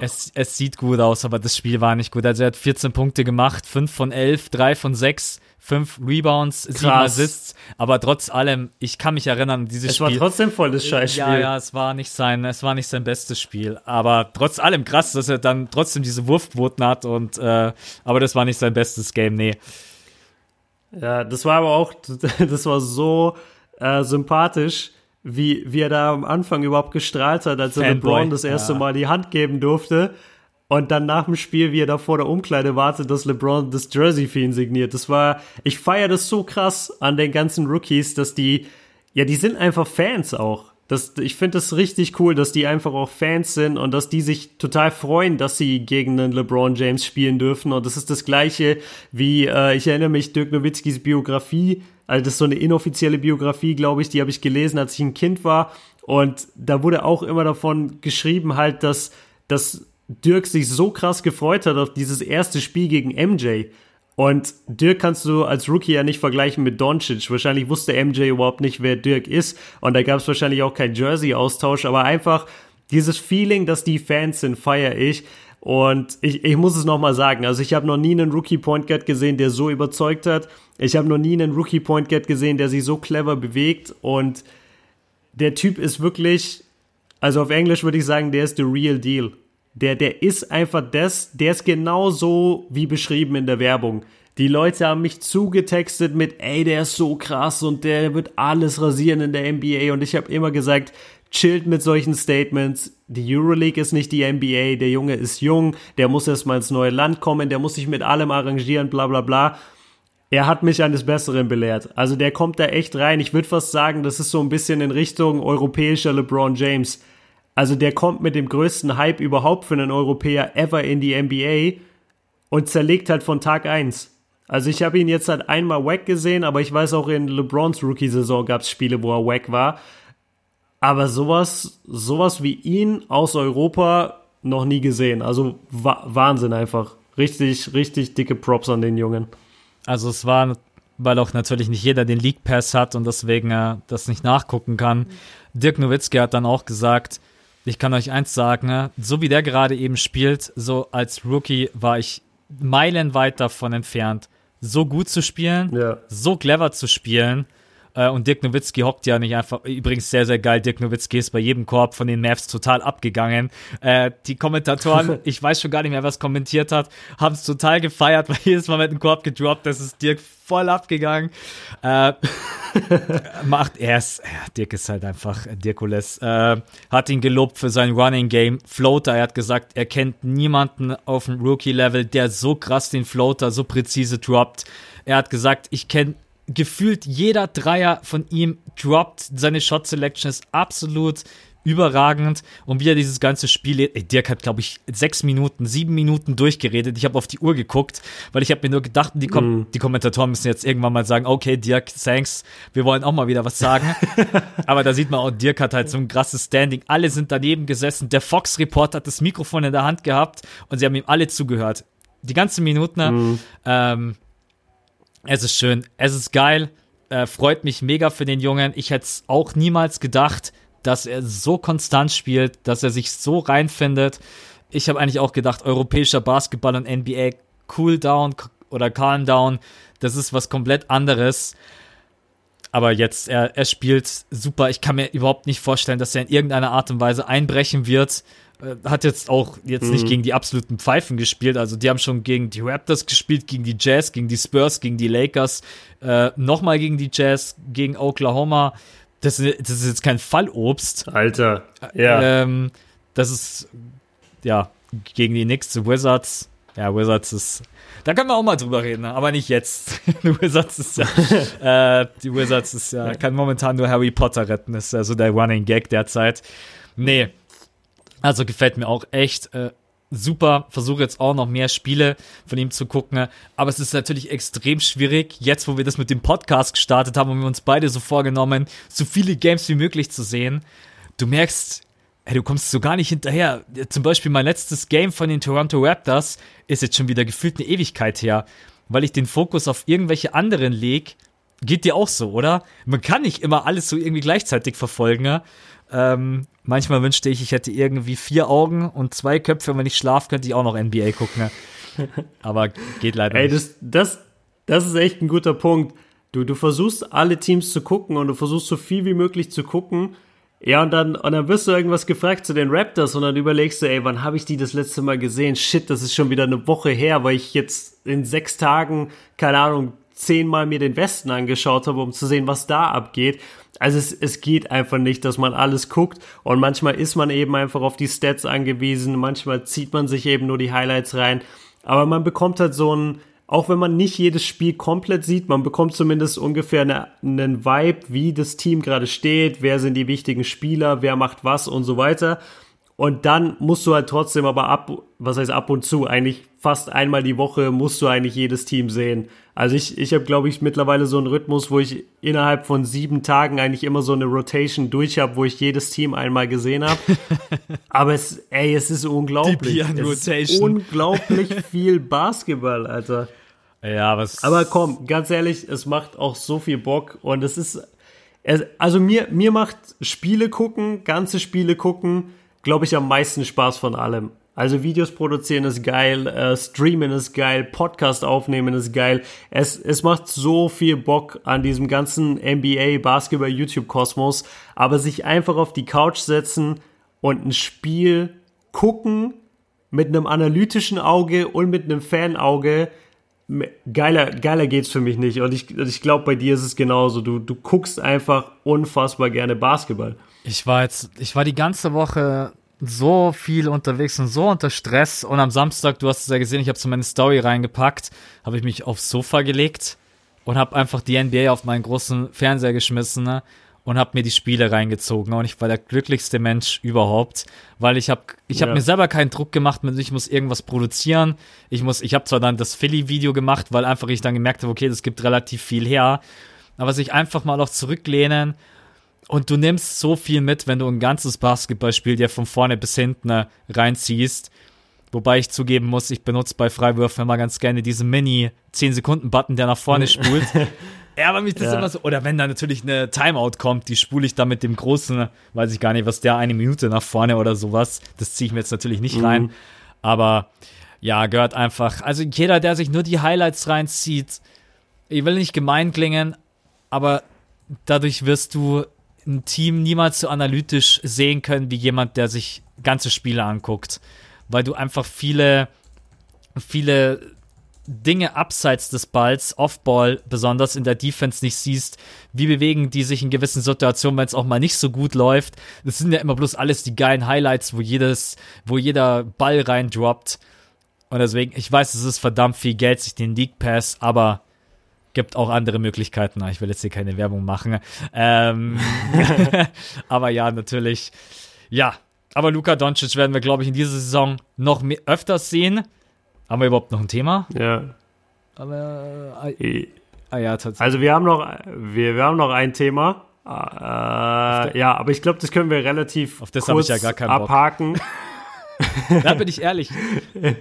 Es, es, sieht gut aus, aber das Spiel war nicht gut. Also er hat 14 Punkte gemacht, 5 von 11, 3 von 6 fünf Rebounds, Krass. sieben Assists, aber trotz allem, ich kann mich erinnern, dieses
es
Spiel.
Es war trotzdem voll das Scheißspiel.
Ja, ja, es war nicht sein, es war nicht sein bestes Spiel, aber trotz allem krass, dass er dann trotzdem diese Wurfquoten hat und, äh, aber das war nicht sein bestes Game, nee.
Ja, das war aber auch, das war so äh, sympathisch, wie, wie er da am Anfang überhaupt gestrahlt hat, als er LeBron das erste ja. Mal die Hand geben durfte. Und dann nach dem Spiel, wie er da vor der Umkleide wartet, dass LeBron das Jersey für ihn signiert. Das war, ich feiere das so krass an den ganzen Rookies, dass die, ja, die sind einfach Fans auch. Das, ich finde das richtig cool, dass die einfach auch Fans sind und dass die sich total freuen, dass sie gegen einen LeBron James spielen dürfen. Und das ist das Gleiche wie, äh, ich erinnere mich, Dirk Nowitzkis Biografie. Also das ist so eine inoffizielle Biografie, glaube ich, die habe ich gelesen, als ich ein Kind war. Und da wurde auch immer davon geschrieben halt, dass, dass Dirk sich so krass gefreut hat auf dieses erste Spiel gegen MJ. Und Dirk kannst du als Rookie ja nicht vergleichen mit Doncic. Wahrscheinlich wusste MJ überhaupt nicht, wer Dirk ist. Und da gab es wahrscheinlich auch kein Jersey-Austausch. Aber einfach dieses Feeling, dass die Fans sind, feiere ich. Und ich, ich muss es nochmal sagen. Also ich habe noch nie einen Rookie Point Guard gesehen, der so überzeugt hat. Ich habe noch nie einen Rookie Point Guard gesehen, der sich so clever bewegt. Und der Typ ist wirklich, also auf Englisch würde ich sagen, der ist the real deal. Der, der ist einfach das, der ist genauso wie beschrieben in der Werbung. Die Leute haben mich zugetextet mit, ey, der ist so krass und der wird alles rasieren in der NBA. Und ich habe immer gesagt, chillt mit solchen Statements. Die Euroleague ist nicht die NBA, der Junge ist jung, der muss erstmal ins neue Land kommen, der muss sich mit allem arrangieren, bla bla bla. Er hat mich eines Besseren belehrt. Also der kommt da echt rein. Ich würde fast sagen, das ist so ein bisschen in Richtung europäischer LeBron James. Also der kommt mit dem größten Hype überhaupt für einen Europäer ever in die NBA und zerlegt halt von Tag 1. Also ich habe ihn jetzt halt einmal wack gesehen, aber ich weiß auch in LeBrons Rookie-Saison gab es Spiele, wo er wack war. Aber sowas, sowas wie ihn aus Europa noch nie gesehen. Also wa Wahnsinn einfach. Richtig, richtig dicke Props an den Jungen.
Also es war, weil auch natürlich nicht jeder den League Pass hat und deswegen äh, das nicht nachgucken kann. Dirk Nowitzki hat dann auch gesagt, ich kann euch eins sagen, so wie der gerade eben spielt, so als Rookie war ich meilenweit davon entfernt, so gut zu spielen,
Ja.
so clever zu spielen. Äh, Und Dirk Nowitzki hockt ja nicht einfach, übrigens sehr, sehr geil, Dirk Nowitzki ist bei jedem Korb von den Mavs total abgegangen. Äh, die Kommentatoren, ich weiß schon gar nicht mehr, was kommentiert hat, haben es total gefeiert, weil jedes Mal mit dem Korb gedroppt, das ist Dirk voll abgegangen. Äh, macht er es, ja, Dirk ist halt einfach Dirkules, äh, hat ihn gelobt für sein Running Game. Floater, er hat gesagt, er kennt niemanden auf dem Rookie-Level, der so krass den Floater so präzise droppt. Er hat gesagt, ich kenne gefühlt jeder Dreier von ihm droppt. Seine Shot Selection ist absolut überragend und wie er dieses ganze Spiel, ey, Dirk hat glaube ich sechs Minuten, sieben Minuten durchgeredet. Ich habe auf die Uhr geguckt, weil ich habe mir nur gedacht, die, Kom die Kommentatoren müssen jetzt irgendwann mal sagen, okay Dirk, thanks, wir wollen auch mal wieder was sagen. Aber da sieht man auch, Dirk hat halt so ein krasses Standing. Alle sind daneben gesessen. Der Fox Report hat das Mikrofon in der Hand gehabt und sie haben ihm alle zugehört. Die ganze Minuten. Ähm, es ist schön, es ist geil, äh, freut mich mega für den Jungen. Ich hätte es auch niemals gedacht, dass er so konstant spielt, dass er sich so reinfindet. Ich habe eigentlich auch gedacht, europäischer Basketball und NBA Cool Down oder Calm Down, das ist was komplett anderes. Aber jetzt, er, er spielt super. Ich kann mir überhaupt nicht vorstellen, dass er in irgendeiner Art und Weise einbrechen wird. Äh, Hat jetzt auch jetzt nicht gegen die absoluten Pfeifen gespielt. Also die haben schon gegen die Raptors gespielt, gegen die Jazz, gegen die Spurs, gegen die Lakers, äh, nochmal gegen die Jazz, gegen Oklahoma. Das, ist- das ist jetzt kein Fallobst.
Alter. Ja.
Ähm, das ist, ja, gegen die Knicks, die Wizards. Ja, Wizards ist, da können wir auch mal drüber reden, ne? aber nicht jetzt. die Wizards ist ja, äh, die Wizards ist ja, kann momentan nur Harry Potter retten, ist ja so der Running Gag derzeit. Nee, also gefällt mir auch echt äh, super. Versuche jetzt auch noch mehr Spiele von ihm zu gucken. Aber es ist natürlich extrem schwierig, jetzt wo wir das mit dem Podcast gestartet haben und wir uns beide so vorgenommen, so viele Games wie möglich zu sehen. Du merkst, ey, du kommst so gar nicht hinterher. Zum Beispiel mein letztes Game von den Toronto Raptors ist jetzt schon wieder gefühlt eine Ewigkeit her, weil ich den Fokus auf irgendwelche anderen leg. Geht dir auch so, oder? Man kann nicht immer alles so irgendwie gleichzeitig verfolgen. ja? Ähm, manchmal wünschte ich, ich hätte irgendwie vier Augen und zwei Köpfe. Wenn ich schlafe, könnte ich auch noch NBA gucken. ja? Aber geht leider
Ey,
nicht.
das, das, das ist echt ein guter Punkt. Du, du versuchst alle Teams zu gucken und du versuchst so viel wie möglich zu gucken. Ja, und dann, und dann wirst du irgendwas gefragt zu den Raptors und dann überlegst du, ey, wann habe ich die das letzte Mal gesehen? Shit, das ist schon wieder eine Woche her, weil ich jetzt in sechs Tagen, keine Ahnung, zehnmal mir den Westen angeschaut habe, um zu sehen, was da abgeht. Also es, es geht einfach nicht, dass man alles guckt. Und manchmal ist man eben einfach auf die Stats angewiesen, manchmal zieht man sich eben nur die Highlights rein, aber man bekommt halt so ein, auch wenn man nicht jedes Spiel komplett sieht, man bekommt zumindest ungefähr eine, einen Vibe, wie das Team gerade steht, wer sind die wichtigen Spieler, wer macht was und so weiter. Und dann musst du halt trotzdem aber ab, was heißt ab und zu, eigentlich fast einmal die Woche musst du eigentlich jedes Team sehen. Also ich, ich habe, glaube ich, mittlerweile so einen Rhythmus, wo ich innerhalb von sieben Tagen eigentlich immer so eine Rotation durch habe, wo ich jedes Team einmal gesehen habe. aber es, ey, es ist unglaublich.
Die Bian
es ist
Rotation.
unglaublich viel Basketball, Alter.
Ja, was.
Aber komm, ganz ehrlich, es macht auch so viel Bock und es ist, also mir, mir macht Spiele gucken, ganze Spiele gucken, glaube ich, am meisten Spaß von allem. Also Videos produzieren ist geil, äh, streamen ist geil, Podcast aufnehmen ist geil. Es, es macht so viel Bock an diesem ganzen NBA, Basketball, YouTube-Kosmos, aber sich einfach auf die Couch setzen und ein Spiel gucken mit einem analytischen Auge und mit einem Fanauge, geiler, geiler geht's für mich nicht. Und ich, ich glaube, bei dir ist es genauso. Du, du guckst einfach unfassbar gerne Basketball.
Ich war jetzt, ich war die ganze Woche so viel unterwegs und so unter Stress. Und am Samstag, du hast es ja gesehen, ich habe so meine Story reingepackt, habe ich mich aufs Sofa gelegt und habe einfach die NBA auf meinen großen Fernseher geschmissen ne? und habe mir die Spiele reingezogen. Und ich war der glücklichste Mensch überhaupt, weil ich habe ich hab
Ja.
mir selber keinen Druck gemacht, mit ich muss irgendwas produzieren. Ich muss, ich habe zwar dann das Philly-Video gemacht, weil einfach ich dann gemerkt habe, okay, das gibt relativ viel her, aber sich einfach mal auch zurücklehnen Und du nimmst so viel mit, wenn du ein ganzes Basketballspiel dir von vorne bis hinten reinziehst. Wobei ich zugeben muss, ich benutze bei Freiwürfen immer ganz gerne diesen Mini 10-Sekunden-Button, der nach vorne spult. ja, aber mich das
Ja.
immer so. Oder wenn da natürlich eine Timeout kommt, die spule ich dann mit dem großen, weiß ich gar nicht, was der eine Minute nach vorne oder sowas. Das ziehe ich mir jetzt natürlich nicht rein. Aber ja, gehört einfach. Also jeder, der sich nur die Highlights reinzieht, ich will nicht gemein klingen, aber dadurch wirst du ein Team niemals so analytisch sehen können wie jemand, der sich ganze Spiele anguckt, weil du einfach viele, viele Dinge abseits des Balls, Off-Ball, besonders in der Defense nicht siehst. Wie bewegen die sich in gewissen Situationen, wenn es auch mal nicht so gut läuft? Das sind ja immer bloß alles die geilen Highlights, wo jedes, wo jeder Ball reindroppt. Und deswegen, ich weiß, es ist verdammt viel Geld, sich den League Pass, aber gibt auch andere Möglichkeiten. Ich will jetzt hier keine Werbung machen. Ähm, aber ja, natürlich. Ja, aber Luka Doncic werden wir, glaube ich, in dieser Saison noch mehr, öfters sehen. Haben wir überhaupt noch ein Thema?
Ja.
Aber, äh, ah ja, tatsächlich.
Also wir haben noch, wir, wir haben noch ein Thema. Äh, ja, aber ich glaube, das können wir relativ
Auf das
kurz
ich ja gar keinen Bock. Da bin ich ehrlich.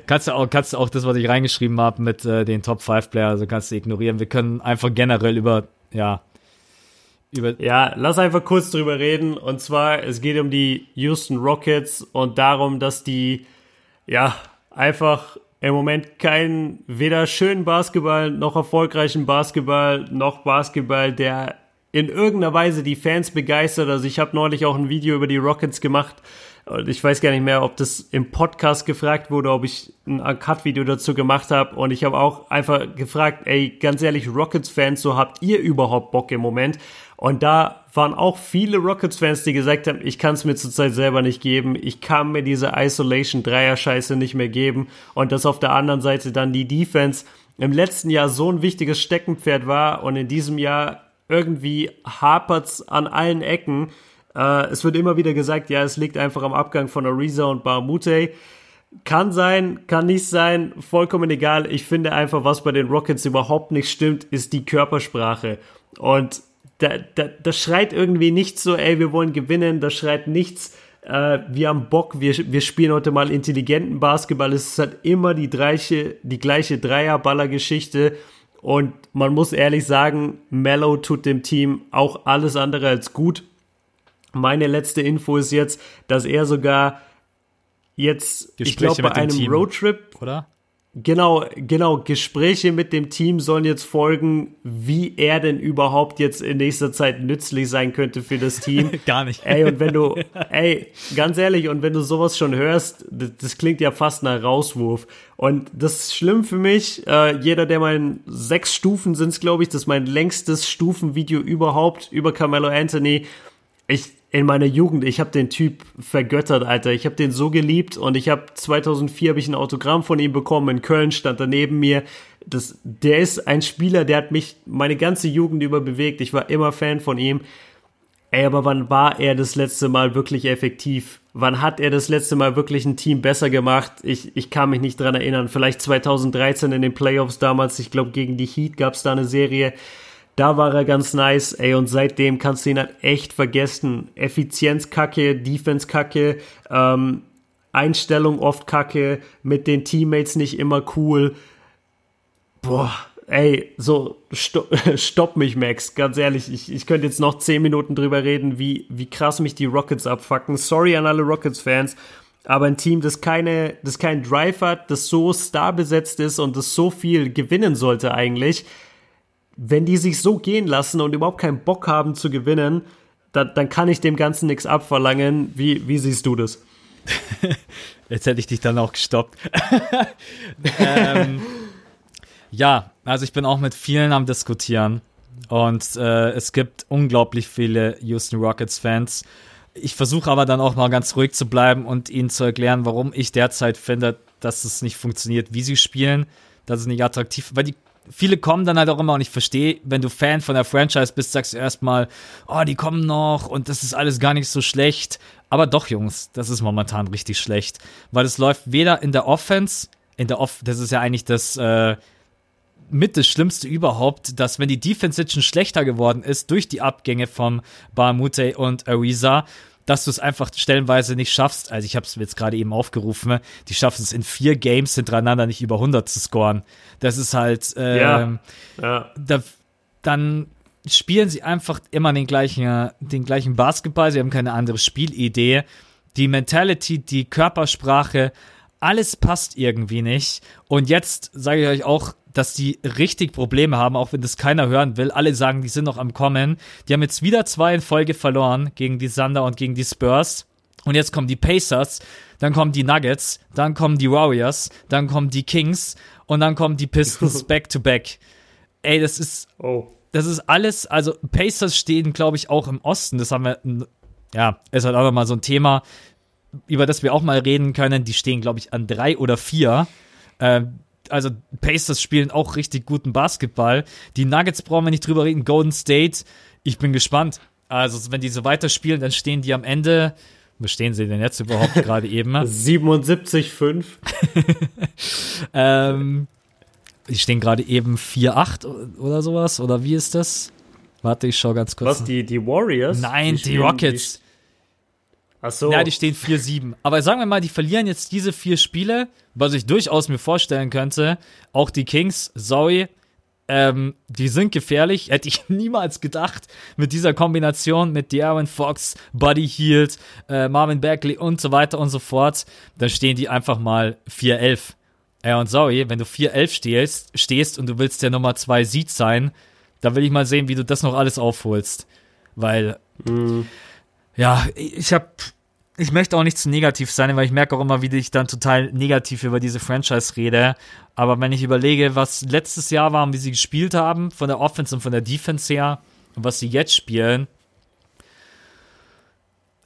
kannst du auch, kannst du auch das, was ich reingeschrieben habe mit äh, den Top 5 Player, also kannst du ignorieren. Wir können einfach generell über, ja, über,
Ja, lass einfach kurz drüber reden. Und zwar, es geht um die Houston Rockets und darum, dass die, ja, einfach im Moment keinen, weder schönen Basketball, noch erfolgreichen Basketball, noch Basketball, der in irgendeiner Weise die Fans begeistert. Also ich habe neulich auch ein Video über die Rockets gemacht. Und ich weiß gar nicht mehr, ob das im Podcast gefragt wurde, ob ich ein Cut-Video dazu gemacht habe. Und ich habe auch einfach gefragt, ey, ganz ehrlich, Rockets-Fans, so habt ihr überhaupt Bock im Moment? Und da waren auch viele Rockets-Fans, die gesagt haben, ich kann es mir zurzeit selber nicht geben. Ich kann mir diese Isolation-Dreier-Scheiße nicht mehr geben. Und dass auf der anderen Seite dann die Defense im letzten Jahr so ein wichtiges Steckenpferd war und in diesem Jahr irgendwie hapert's an allen Ecken. Äh, es wird immer wieder gesagt, ja, es liegt einfach am Abgang von Ariza und Barmute. Kann sein, kann nicht sein, vollkommen egal. Ich finde einfach, was bei den Rockets überhaupt nicht stimmt, ist die Körpersprache. Und da, da, das schreit irgendwie nicht so, ey, wir wollen gewinnen, das schreit nichts, äh, wir haben Bock, wir, wir spielen heute mal intelligenten Basketball. Es ist halt immer die gleiche, die gleiche Dreierballer-Geschichte. Und man muss ehrlich sagen, Mello tut dem Team auch alles andere als gut. Meine letzte Info ist jetzt, dass er sogar jetzt, ich
Gespräche
glaube, bei einem
Team.
Roadtrip
oder?
Genau, genau. Gespräche mit dem Team sollen jetzt folgen, wie er denn überhaupt jetzt in nächster Zeit nützlich sein könnte für das Team.
Gar nicht.
Ey, und wenn du, ey, ganz ehrlich, und wenn du sowas schon hörst, das, das klingt ja fast nach Rauswurf. Und das ist schlimm für mich. Äh, jeder, der mein sechs Stufen sind's, glaube ich, das ist mein längstes Stufenvideo überhaupt über Carmelo Anthony. Ich, in meiner Jugend, ich habe den Typ vergöttert, Alter. Ich habe den so geliebt und ich habe 2004 habe ich ein Autogramm von ihm bekommen. In Köln stand er neben mir. Das, der ist ein Spieler, der hat mich meine ganze Jugend über bewegt. Ich war immer Fan von ihm. Ey, aber wann war er das letzte Mal wirklich effektiv? Wann hat er das letzte Mal wirklich ein Team besser gemacht? Ich, ich kann mich nicht dran erinnern. Vielleicht 2013 in den Playoffs damals. Ich glaube, gegen die Heat gab es da eine Serie. Da war er ganz nice, ey, und seitdem kannst du ihn halt echt vergessen. Effizienz kacke, Defense kacke, ähm, Einstellung oft kacke, mit den Teammates nicht immer cool. Boah, ey, so, stopp, stopp mich, Max, ganz ehrlich, ich, ich könnte jetzt noch 10 Minuten drüber reden, wie, wie krass mich die Rockets abfacken. Sorry an alle Rockets-Fans, aber ein Team, das keine, das keinen Drive hat, das so starbesetzt ist und das so viel gewinnen sollte eigentlich, wenn die sich so gehen lassen und überhaupt keinen Bock haben zu gewinnen, dann, dann kann ich dem Ganzen nichts abverlangen. Wie, wie siehst du das?
Jetzt hätte ich dich dann auch gestoppt. ähm, ja, also ich bin auch mit vielen am Diskutieren. Und äh, es gibt unglaublich viele Houston Rockets Fans. Ich versuche aber dann auch mal ganz ruhig zu bleiben und ihnen zu erklären, warum ich derzeit finde, dass es nicht funktioniert, wie sie spielen, dass es nicht attraktiv, weil die viele kommen dann halt auch immer und ich verstehe, wenn du Fan von der Franchise bist, sagst du erstmal, oh, die kommen noch und das ist alles gar nicht so schlecht. Aber doch, Jungs, das ist momentan richtig schlecht, weil es läuft weder in der Offense, in der Off, das ist ja eigentlich das, äh, mit das Schlimmste überhaupt, dass wenn die Defense jetzt schon schlechter geworden ist durch die Abgänge vom Barmute und Ariza, dass du es einfach stellenweise nicht schaffst. Also ich habe es jetzt gerade eben aufgerufen. Die schaffen es in vier Games hintereinander nicht über 100 zu scoren. Das ist halt, ähm,
Ja. Ja.
da, dann spielen sie einfach immer den gleichen, den gleichen Basketball. Sie haben keine andere Spielidee. Die Mentality, die Körpersprache, alles passt irgendwie nicht. Und jetzt sage ich euch auch, dass die richtig Probleme haben, auch wenn das keiner hören will. Alle sagen, die sind noch am Kommen. Die haben jetzt wieder zwei in Folge verloren gegen die Thunder und gegen die Spurs. Und jetzt kommen die Pacers, dann kommen die Nuggets, dann kommen die Warriors, dann kommen die Kings und dann kommen die Pistons back to back. Ey, das ist
Oh.
das ist alles, also Pacers stehen, glaube ich, auch im Osten. Das haben wir, ja, ist halt auch nochmal so ein Thema, über das wir auch mal reden können. Die stehen, glaube ich, an drei oder vier. Ähm, also Pacers spielen auch richtig guten Basketball. Die Nuggets brauchen wir nicht drüber reden. Golden State, ich bin gespannt. Also wenn die so weiterspielen, dann stehen die am Ende. Wo stehen sie denn jetzt überhaupt gerade eben?
77,5.
Ähm, die stehen gerade eben 4-8 oder sowas. Oder wie ist das? Warte, ich schau ganz kurz.
Was, die, die Warriors?
Nein, die,
spielen-
Rockets.
Die, ach so.
Ja, die stehen 4-7. Aber sagen wir mal, die verlieren jetzt diese vier Spiele, was ich durchaus mir vorstellen könnte. Auch die Kings, sorry, ähm, die sind gefährlich. Hätte ich niemals gedacht. Mit dieser Kombination mit De'Aaron Fox, Buddy Hield, äh, Marvin Bagley und so weiter und so fort. Dann stehen die einfach mal 4-11. Ja, und sorry, wenn du 4-11 stehst, stehst und du willst der Nummer 2 Seed sein, da will ich mal sehen, wie du das noch alles aufholst. Weil ja, ich habe ich möchte auch nicht zu negativ sein, weil ich merke auch immer, wie ich dann total negativ über diese Franchise rede. Aber wenn ich überlege, was letztes Jahr war und wie sie gespielt haben, von der Offense und von der Defense her, und was sie jetzt spielen,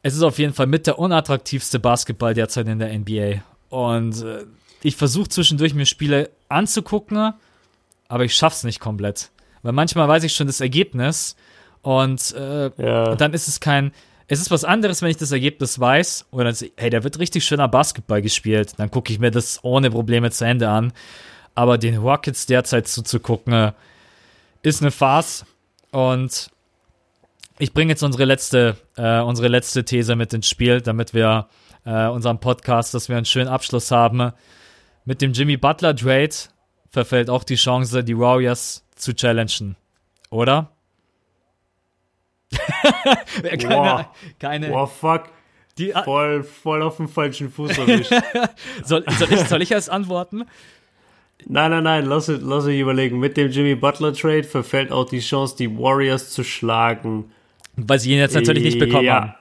es ist auf jeden Fall mit der unattraktivste Basketball derzeit in der NBA. Und äh, ich versuche zwischendurch mir Spiele anzugucken, aber ich schaff's nicht komplett. Weil manchmal weiß ich schon das Ergebnis und äh,
Ja.
und dann ist es kein. Es ist was anderes, wenn ich das Ergebnis weiß oder dann sehe, hey, da wird richtig schöner Basketball gespielt. Dann gucke ich mir das ohne Probleme zu Ende an. Aber den Rockets derzeit zuzugucken, äh, ist eine Farce. Und ich bringe jetzt unsere letzte, äh, unsere letzte These mit ins Spiel, damit wir äh, unserem Podcast, dass wir einen schönen Abschluss haben. Mit dem Jimmy Butler Trade verfällt auch die Chance, die Warriors zu challengen. Oder? Keine,
Boah.
keine,
Boah, fuck.
die,
Voll, voll auf dem falschen Fuß erwischt.
soll, soll, ich, soll ich erst antworten?
nein, nein, nein, lass lass es überlegen. Mit dem Jimmy Butler Trade verfällt auch die Chance, die Warriors zu schlagen.
Weil sie ihn jetzt natürlich nicht bekommen
ja.
haben.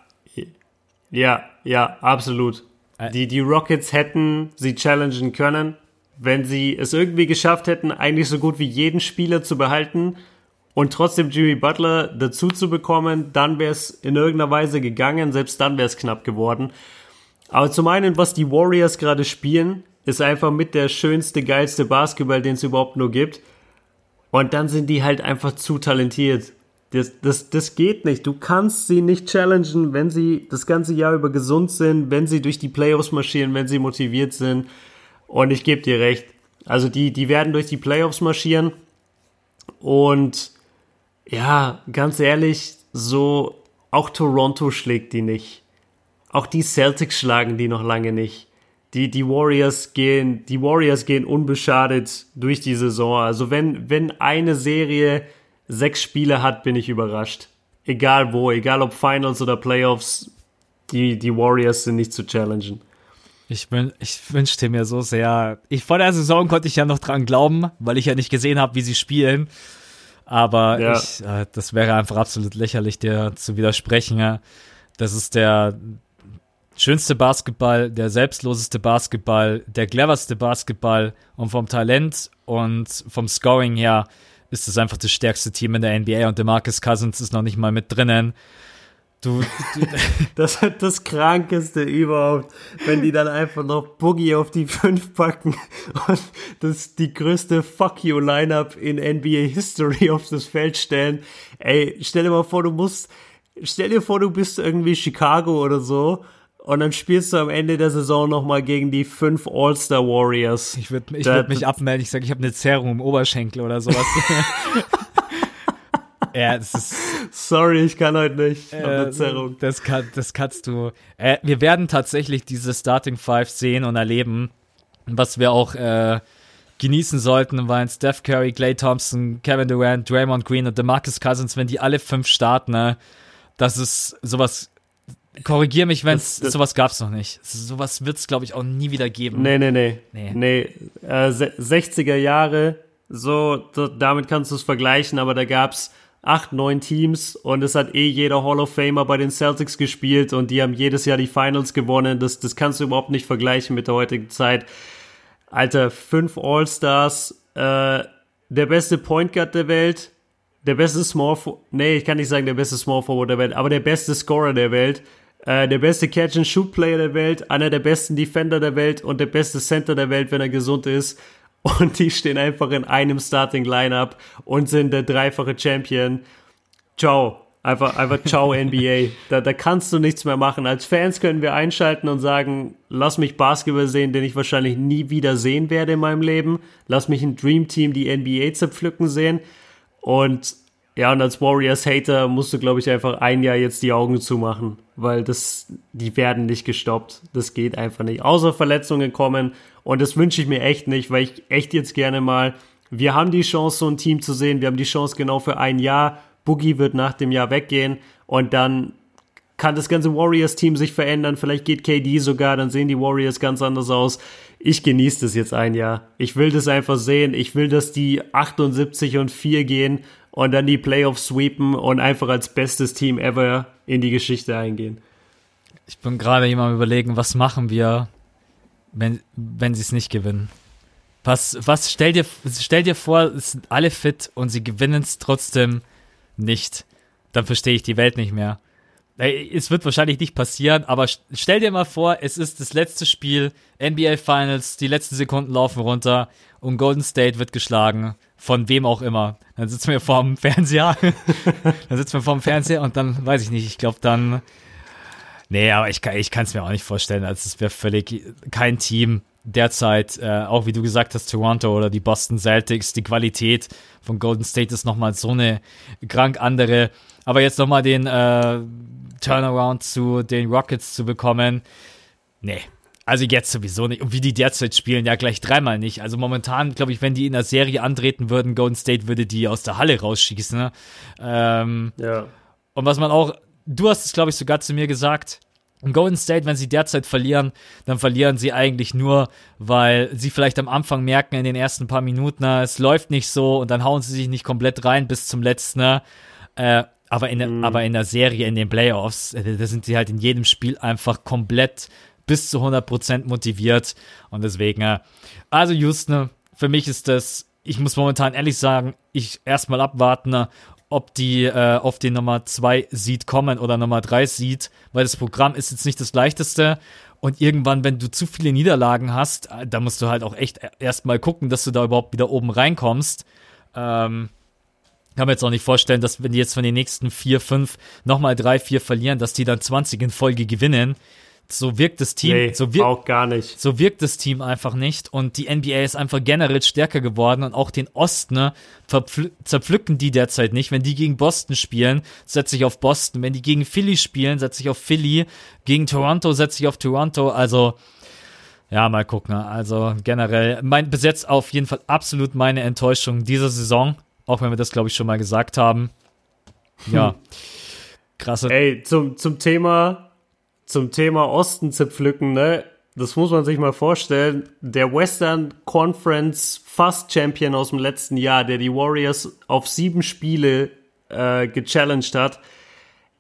Ja, ja, absolut.
Äh.
Die, die Rockets hätten sie challengen können, wenn sie es irgendwie geschafft hätten, eigentlich so gut wie jeden Spieler zu behalten und trotzdem Jimmy Butler dazu zu bekommen, dann wäre es in irgendeiner Weise gegangen, selbst dann wäre es knapp geworden. Aber zum einen, was die Warriors gerade spielen, ist einfach mit der schönste, geilste Basketball, den es überhaupt nur gibt. Und dann sind die halt einfach zu talentiert. Das, das, das geht nicht. Du kannst sie nicht challengen, wenn sie das ganze Jahr über gesund sind, wenn sie durch die Playoffs marschieren, wenn sie motiviert sind. Und ich gebe dir recht. Also die, die werden durch die Playoffs marschieren. Und ja, ganz ehrlich, so auch Toronto schlägt die nicht. Auch die Celtics schlagen die noch lange nicht. Die, die Warriors gehen, die Warriors gehen unbeschadet durch die Saison. Also wenn, wenn eine Serie sechs Spiele hat, bin ich überrascht. Egal wo, egal ob Finals oder Playoffs, die, die Warriors sind nicht zu challengen.
Ich, wün ich wünschte mir so sehr. Ich vor der Saison konnte ich ja noch dran glauben, weil ich ja nicht gesehen habe, wie sie spielen. Aber
Ja.
ich, äh, das wäre einfach absolut lächerlich, dir zu widersprechen. Ja. Das ist der schönste Basketball, der selbstloseste Basketball, der cleverste Basketball und vom Talent und vom Scoring her ist es einfach das stärkste Team in der NBA und der Marcus Cousins ist noch nicht mal mit drinnen. Du, du
Das ist das Krankeste überhaupt, wenn die dann einfach noch Boogie auf die 5 packen und das die größte Fuck You Lineup in NBA History auf das Feld stellen. Ey, stell dir mal vor, du musst, stell dir vor, du bist irgendwie Chicago oder so und dann spielst du am Ende der Saison nochmal gegen die fünf All-Star Warriors.
Ich würde ich würd mich abmelden. Ich sage, ich habe eine Zerrung im Oberschenkel oder sowas. ja, das ist
Sorry, ich kann heute nicht.
Äh,
eine Zerrung.
Das, kann, das kannst du. Äh, wir werden tatsächlich diese Starting Five sehen und erleben, was wir auch äh, genießen sollten, weil Steph Curry, Clay Thompson, Kevin Durant, Draymond Green und DeMarcus Cousins, wenn die alle fünf starten, ne, das ist sowas. Korrigier mich, wenn es sowas gab's noch nicht. Sowas wird's, glaube ich, auch nie wieder geben.
Nee, nee, nee.
Nee.
Nee, äh, se- 60er Jahre, so, damit kannst du es vergleichen, aber da gab's acht, neun Teams und es hat eh jeder Hall of Famer bei den Celtics gespielt und die haben jedes Jahr die Finals gewonnen. Das, das kannst du überhaupt nicht vergleichen mit der heutigen Zeit. Alter, fünf All-Stars, äh, der beste Point Guard der Welt, der beste Small Forward, nee, ich kann nicht sagen der beste Small Forward der Welt, aber der beste Scorer der Welt, äh, der beste Catch-and-Shoot-Player der Welt, einer der besten Defender der Welt und der beste Center der Welt, wenn er gesund ist. Und die stehen einfach in einem Starting-Lineup und sind der dreifache Champion. Ciao. Einfach, einfach ciao NBA. Da, da kannst du nichts mehr machen. Als Fans können wir einschalten und sagen, lass mich Basketball sehen, den ich wahrscheinlich nie wieder sehen werde in meinem Leben. Lass mich ein Dream Team die NBA zerpflücken sehen. Und ja, und als Warriors-Hater musst du, glaube ich, einfach ein Jahr jetzt die Augen zumachen, weil das, die werden nicht gestoppt. Das geht einfach nicht. Außer Verletzungen kommen. Und das wünsche ich mir echt nicht, weil ich echt jetzt gerne mal, wir haben die Chance, so ein Team zu sehen. Wir haben die Chance genau für ein Jahr. Boogie wird nach dem Jahr weggehen und dann kann das ganze Warriors-Team sich verändern. Vielleicht geht KD sogar, dann sehen die Warriors ganz anders aus. Ich genieße das jetzt ein Jahr. Ich will das einfach sehen. Ich will, dass die 78 und 4 gehen und dann die Playoffs sweepen und einfach als bestes Team ever in die Geschichte eingehen.
Ich bin gerade jemand am überlegen, was machen wir, wenn, wenn sie es nicht gewinnen. Was, was, stell dir, stell dir vor, es sind alle fit und sie gewinnen es trotzdem nicht. Dann verstehe ich die Welt nicht mehr. Es wird wahrscheinlich nicht passieren, aber st- stell dir mal vor, es ist das letzte Spiel, NBA Finals, die letzten Sekunden laufen runter und Golden State wird geschlagen. Von wem auch immer. Dann sitzen wir vorm Fernseher. dann sitzen wir vorm Fernseher und dann, weiß ich nicht, ich glaube dann, Nee, aber ich, kann- ich kann es mir auch nicht vorstellen. Also es wäre völlig kein Team derzeit, äh, auch wie du gesagt hast, Toronto oder die Boston Celtics, die Qualität von Golden State ist nochmal so eine krank andere. Aber jetzt nochmal den äh, Turnaround zu den Rockets zu bekommen, nee. Also jetzt sowieso nicht. Und wie die derzeit spielen, ja gleich dreimal nicht. Also momentan, glaube ich, wenn die in der Serie antreten würden, Golden State würde die aus der Halle rausschießen. Ne? Ähm,
Ja.
und was man auch, du hast es, glaube ich, sogar zu mir gesagt, in Golden State, wenn sie derzeit verlieren, dann verlieren sie eigentlich nur, weil sie vielleicht am Anfang merken in den ersten paar Minuten, na, es läuft nicht so und dann hauen sie sich nicht komplett rein bis zum letzten. ne? Äh, aber, in der, aber in der Serie, in den Playoffs, äh, da sind sie halt in jedem Spiel einfach komplett bis zu 100% motiviert. Und deswegen, äh, also Houston, für mich ist das, ich muss momentan ehrlich sagen, ich erstmal abwarten, äh, ob die äh, auf den Nummer 2 Seed kommen oder Nummer 3 Seed, weil das Programm ist jetzt nicht das leichteste. Und irgendwann, wenn du zu viele Niederlagen hast, äh, da musst du halt auch echt erstmal gucken, dass du da überhaupt wieder oben reinkommst. Ähm, kann mir jetzt auch nicht vorstellen, dass wenn die jetzt von den nächsten vier, fünf nochmal drei, vier verlieren, dass die dann 20 in Folge gewinnen. So wirkt das Team,
Nee,
so, wir
auch gar nicht.
so wirkt das Team einfach nicht. Und die NBA ist einfach generell stärker geworden und auch den Osten ne, zerpflücken die derzeit nicht. Wenn die gegen Boston spielen, setze ich auf Boston. Wenn die gegen Philly spielen, setze ich auf Philly. Gegen Toronto setze ich auf Toronto. Also ja, mal gucken. ne. Also generell, mein bis jetzt auf jeden Fall absolut meine Enttäuschung dieser Saison, auch wenn wir das, glaube ich, schon mal gesagt haben. Ja. Krasse.
Ey, zum, zum Thema, zum Thema Osten zerpflücken, ne? Das muss man sich mal vorstellen. Der Western Conference Fast Champion aus dem letzten Jahr, der die Warriors auf sieben Spiele äh, gechallenged hat.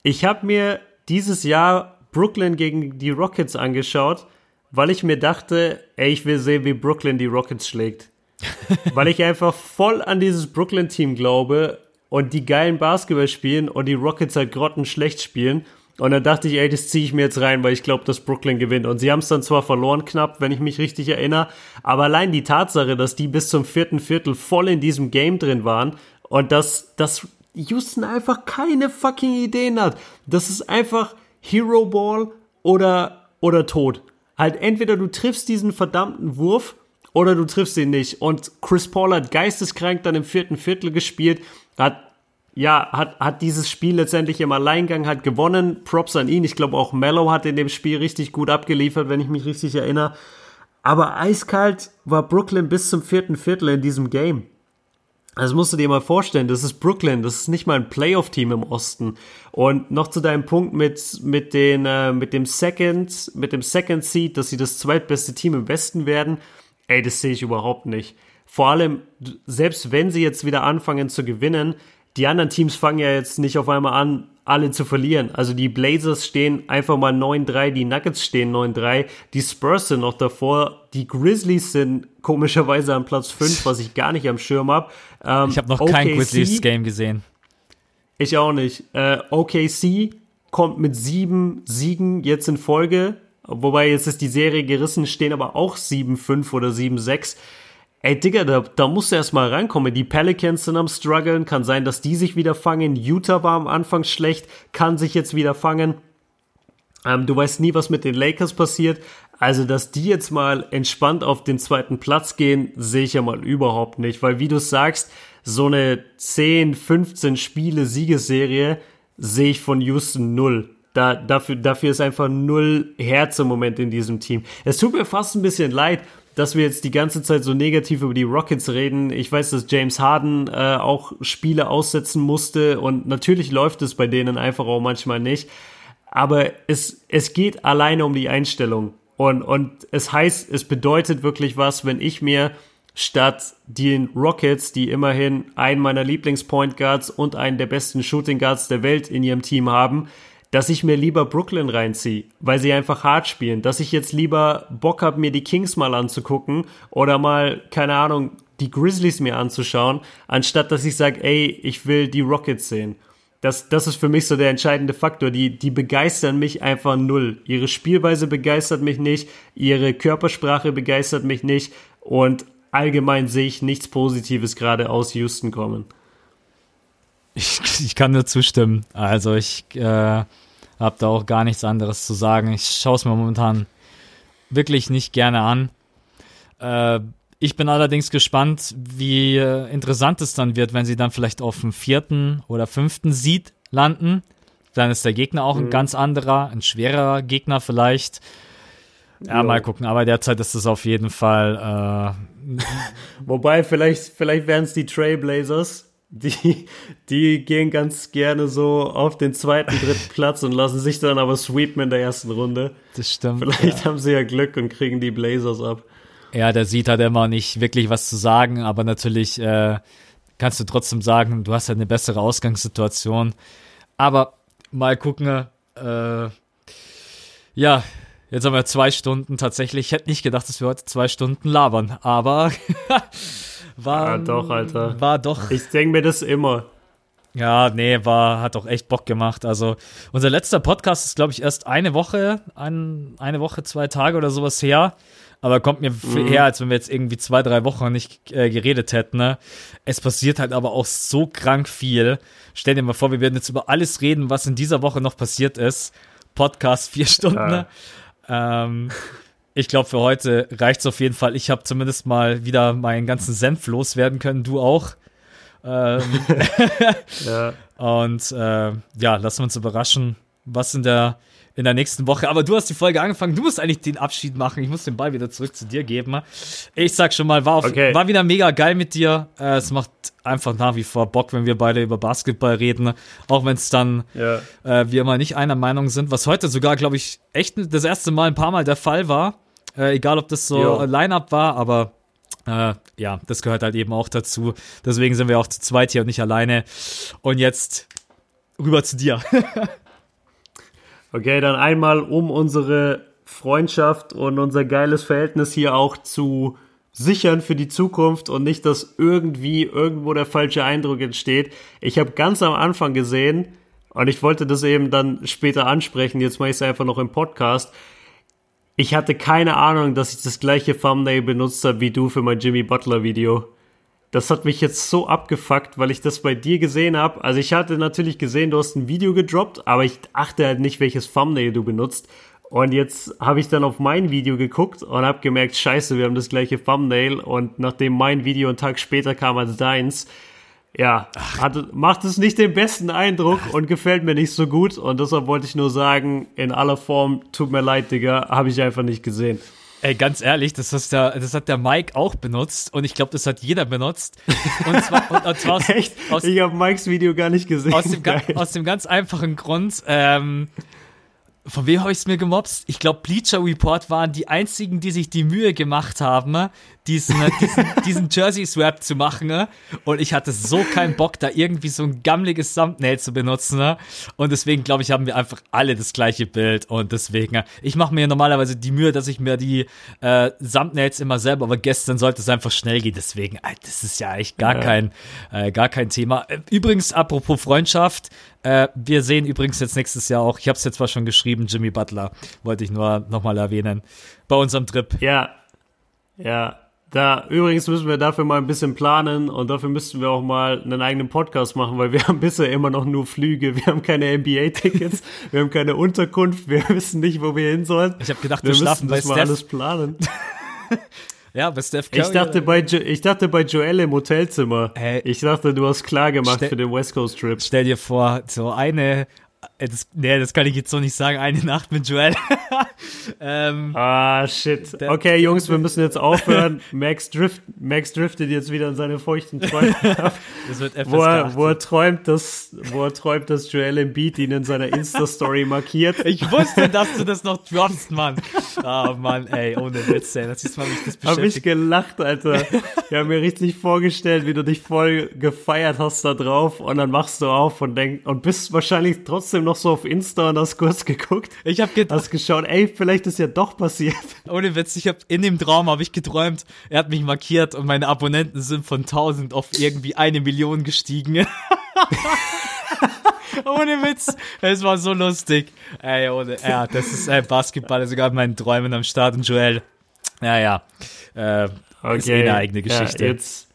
Ich habe mir dieses Jahr Brooklyn gegen die Rockets angeschaut, weil ich mir dachte, ey, ich will sehen, wie Brooklyn die Rockets schlägt. weil ich einfach voll an dieses Brooklyn-Team glaube und die geilen Basketball spielen und die Rockets halt grottenschlecht spielen. Und dann dachte ich, ey, das ziehe ich mir jetzt rein, weil ich glaube, dass Brooklyn gewinnt. Und sie haben es dann zwar verloren knapp, wenn ich mich richtig erinnere, aber allein die Tatsache, dass die bis zum vierten Viertel voll in diesem Game drin waren und dass, dass Houston einfach keine fucking Ideen hat. Das ist einfach Hero Ball oder oder tot. Halt entweder du triffst diesen verdammten Wurf oder du triffst ihn nicht. Und Chris Paul hat geisteskrank dann im vierten Viertel gespielt, hat ja, hat, hat dieses Spiel letztendlich im Alleingang halt gewonnen. Props an ihn. Ich glaube auch Mello hat in dem Spiel richtig gut abgeliefert, wenn ich mich richtig erinnere. Aber eiskalt war Brooklyn bis zum vierten Viertel in diesem Game. Das musst du dir mal vorstellen, das ist Brooklyn, das ist nicht mal ein Playoff-Team im Osten. Und noch zu deinem Punkt mit, mit, den, äh, mit dem Second, mit dem Second Seed, dass sie das zweitbeste Team im Westen werden, ey, das sehe ich überhaupt nicht. Vor allem, selbst wenn sie jetzt wieder anfangen zu gewinnen, die anderen Teams fangen ja jetzt nicht auf einmal an, alle zu verlieren. Also die Blazers stehen einfach mal 9-3, die Nuggets stehen 9-3, die Spurs sind noch davor, die Grizzlies sind komischerweise an Platz 5, was ich gar nicht am Schirm habe.
Ähm, ich habe noch OKC, kein Grizzlies-Game gesehen.
Ich auch nicht. Äh, OKC kommt mit sieben Siegen jetzt in Folge, wobei jetzt ist die Serie gerissen, stehen aber auch 7-5 oder 7-6. Ey, Digga, da, da musst du erstmal reinkommen. Die Pelicans sind am struggeln. Kann sein, dass die sich wieder fangen. Utah war am Anfang schlecht, kann sich jetzt wieder fangen. Ähm, du weißt nie, was mit den Lakers passiert. Also, dass die jetzt mal entspannt auf den zweiten Platz gehen, sehe ich ja mal überhaupt nicht. Weil, wie du sagst, so eine 10, 15 Spiele Siegesserie sehe ich von Houston null. Da, dafür, dafür ist einfach null Herz im Moment in diesem Team. Es tut mir fast ein bisschen leid, dass wir jetzt die ganze Zeit so negativ über die Rockets reden. Ich weiß, dass James Harden äh, auch Spiele aussetzen musste und natürlich läuft es bei denen einfach auch manchmal nicht. Aber es, es geht alleine um die Einstellung. Und, und es heißt, es bedeutet wirklich was, wenn ich mir statt den Rockets, die immerhin einen meiner Lieblings-Point Guards und einen der besten Shooting Guards der Welt in ihrem Team haben, dass ich mir lieber Brooklyn reinziehe, weil sie einfach hart spielen, dass ich jetzt lieber Bock habe, mir die Kings mal anzugucken oder mal, keine Ahnung, die Grizzlies mir anzuschauen, anstatt dass ich sage, ey, ich will die Rockets sehen. Das, das ist für mich so der entscheidende Faktor. Die, die begeistern mich einfach null. Ihre Spielweise begeistert mich nicht, ihre Körpersprache begeistert mich nicht und allgemein sehe ich nichts Positives gerade aus Houston kommen.
Ich, ich kann nur zustimmen. Also ich äh, habe da auch gar nichts anderes zu sagen. Ich schaue es mir momentan wirklich nicht gerne an. Äh, ich bin allerdings gespannt, wie äh, interessant es dann wird, wenn sie dann vielleicht auf dem vierten oder fünften Seed landen. Dann ist der Gegner auch mhm. ein ganz anderer, ein schwerer Gegner vielleicht. Ja, ja, mal gucken. Aber derzeit ist es auf jeden Fall.
Äh, Wobei, vielleicht, vielleicht wären es die Trailblazers die, die gehen ganz gerne so auf den zweiten, dritten Platz und lassen sich dann aber sweepen in der ersten Runde.
Das stimmt.
Vielleicht ja. haben sie ja Glück und kriegen die Blazers ab.
Ja, der sieht halt immer nicht wirklich was zu sagen, aber natürlich äh, kannst du trotzdem sagen, du hast halt eine bessere Ausgangssituation. Aber mal gucken, äh, ja, jetzt haben wir zwei Stunden tatsächlich. Ich hätte nicht gedacht, dass wir heute zwei Stunden labern, aber war.
Ja, doch, Alter.
War doch.
Ich denke mir das immer.
Ja, nee, war, hat doch echt Bock gemacht. Also, unser letzter Podcast ist, glaube ich, erst eine Woche, ein, eine Woche, zwei Tage oder sowas her. Aber kommt mir mhm. her, als wenn wir jetzt irgendwie zwei, drei Wochen nicht äh, geredet hätten. Ne? Es passiert halt aber auch so krank viel. Stell dir mal vor, wir werden jetzt über alles reden, was in dieser Woche noch passiert ist. Podcast vier Stunden. Ja. Ne? Ähm, ich glaube, für heute reicht es auf jeden Fall. Ich habe zumindest mal wieder meinen ganzen Senf loswerden können. Du auch. Ähm, ja. Und äh, ja, lassen wir uns überraschen, was in der in der nächsten Woche. Aber du hast die Folge angefangen. Du musst eigentlich den Abschied machen. Ich muss den Ball wieder zurück zu dir geben. Ich sag schon mal, war, auf, okay. war wieder mega geil mit dir. Äh, es macht einfach nach wie vor Bock, wenn wir beide über Basketball reden. Auch wenn es dann ja. äh, wir immer nicht einer Meinung sind. Was heute sogar, glaube ich, echt das erste Mal ein paar Mal der Fall war. Äh, egal, ob das so Line-Up war, aber äh, ja, das gehört halt eben auch dazu. Deswegen sind wir auch zu zweit hier und nicht alleine. Und jetzt rüber zu dir.
Okay, dann einmal um unsere Freundschaft und unser geiles Verhältnis hier auch zu sichern für die Zukunft und nicht, dass irgendwie irgendwo der falsche Eindruck entsteht. Ich habe ganz am Anfang gesehen, und ich wollte das eben dann später ansprechen, jetzt mache ich es einfach noch im Podcast. Ich hatte keine Ahnung, dass ich das gleiche Thumbnail benutzt habe wie du für mein Jimmy Butler Video das hat mich jetzt so abgefuckt, weil ich das bei dir gesehen habe. Also ich hatte natürlich gesehen, du hast ein Video gedroppt, aber ich achte halt nicht, welches Thumbnail du benutzt. Und jetzt habe ich dann auf mein Video geguckt und habe gemerkt, scheiße, wir haben das gleiche Thumbnail. Und nachdem mein Video einen Tag später kam als deins, ja, hat, macht es nicht den besten Eindruck und gefällt mir nicht so gut. Und deshalb wollte ich nur sagen, in aller Form, tut mir leid, Digga, habe ich einfach nicht gesehen.
Ey, ganz ehrlich, das, ist der, das hat der Mike auch benutzt und ich glaube, das hat jeder benutzt. Und zwar, und, und zwar aus,
Echt?
aus,
ich habe Mikes Video gar nicht gesehen.
aus, dem, aus dem ganz einfachen Grund, ähm, von wem habe ich es mir gemobst? Ich glaube, Bleacher Report waren die einzigen, die sich die Mühe gemacht haben, diesen, diesen, diesen Jersey-Swap zu machen. Und ich hatte so keinen Bock, da irgendwie so ein gammeliges Thumbnail zu benutzen. Und deswegen, glaube ich, haben wir einfach alle das gleiche Bild. Und deswegen, ich mache mir normalerweise die Mühe, dass ich mir die äh, Thumbnails immer selber, aber gestern sollte es einfach schnell gehen. Deswegen, äh, das ist ja echt gar,
Ja.
kein, äh, gar kein Thema. Äh, Übrigens, apropos Freundschaft, äh, wir sehen übrigens jetzt nächstes Jahr auch, ich habe es jetzt zwar schon geschrieben, Jimmy Butler, wollte ich nur nochmal erwähnen, bei unserem Trip.
Ja, ja. Da, übrigens müssen wir dafür mal ein bisschen planen und dafür müssten wir auch mal einen eigenen Podcast machen, weil wir haben bisher immer noch nur Flüge, wir haben keine NBA-Tickets, wir haben keine Unterkunft, wir wissen nicht, wo wir hin sollen.
Ich habe gedacht,
wir
wir schlafen
müssen
bei
das mal alles
Steph.
planen.
Ja, bei Steph Curry.
Ich dachte bei, jo ich dachte bei Joel im Hotelzimmer.
Hey.
Ich dachte, du hast klar gemacht für den West Coast Trip.
Stell dir vor, so eine, das, nee, das kann ich jetzt so nicht sagen, eine Nacht mit Joel. ähm,
Ah, shit. Okay, Jungs, wir müssen jetzt aufhören. Max, drift, Max driftet jetzt wieder in seine feuchten Träume ab.
das wird FSK.
wo er, wo er träumt, dass, wo er träumt, dass Joel Embiid ihn in seiner Insta-Story markiert.
ich wusste, dass du das noch droppst, Mann. Ah, Mann, ey, ohne Witz, ey. Das ist mal, wie ich das
Hab ich
beschäftigt.
gelacht, Alter. Ich habe mir richtig vorgestellt, wie du dich voll gefeiert hast da drauf und dann machst du auf und denk und bist wahrscheinlich trotzdem noch so auf Insta und hast kurz geguckt.
Ich habe gedacht,
Hast geschaut, ey, vielleicht ist ja doch passiert.
ohne Witz, ich habe in dem Traum habe ich geträumt, er hat mich markiert und meine Abonnenten sind von 1000 auf irgendwie eine Million gestiegen. ohne Witz, es war so lustig. Ey, ohne, ja, das ist äh, Basketball, sogar in meinen Träumen am Start und Joel. Ja, ja. Äh, ist eh eine eigene Geschichte.
Ja, jetzt,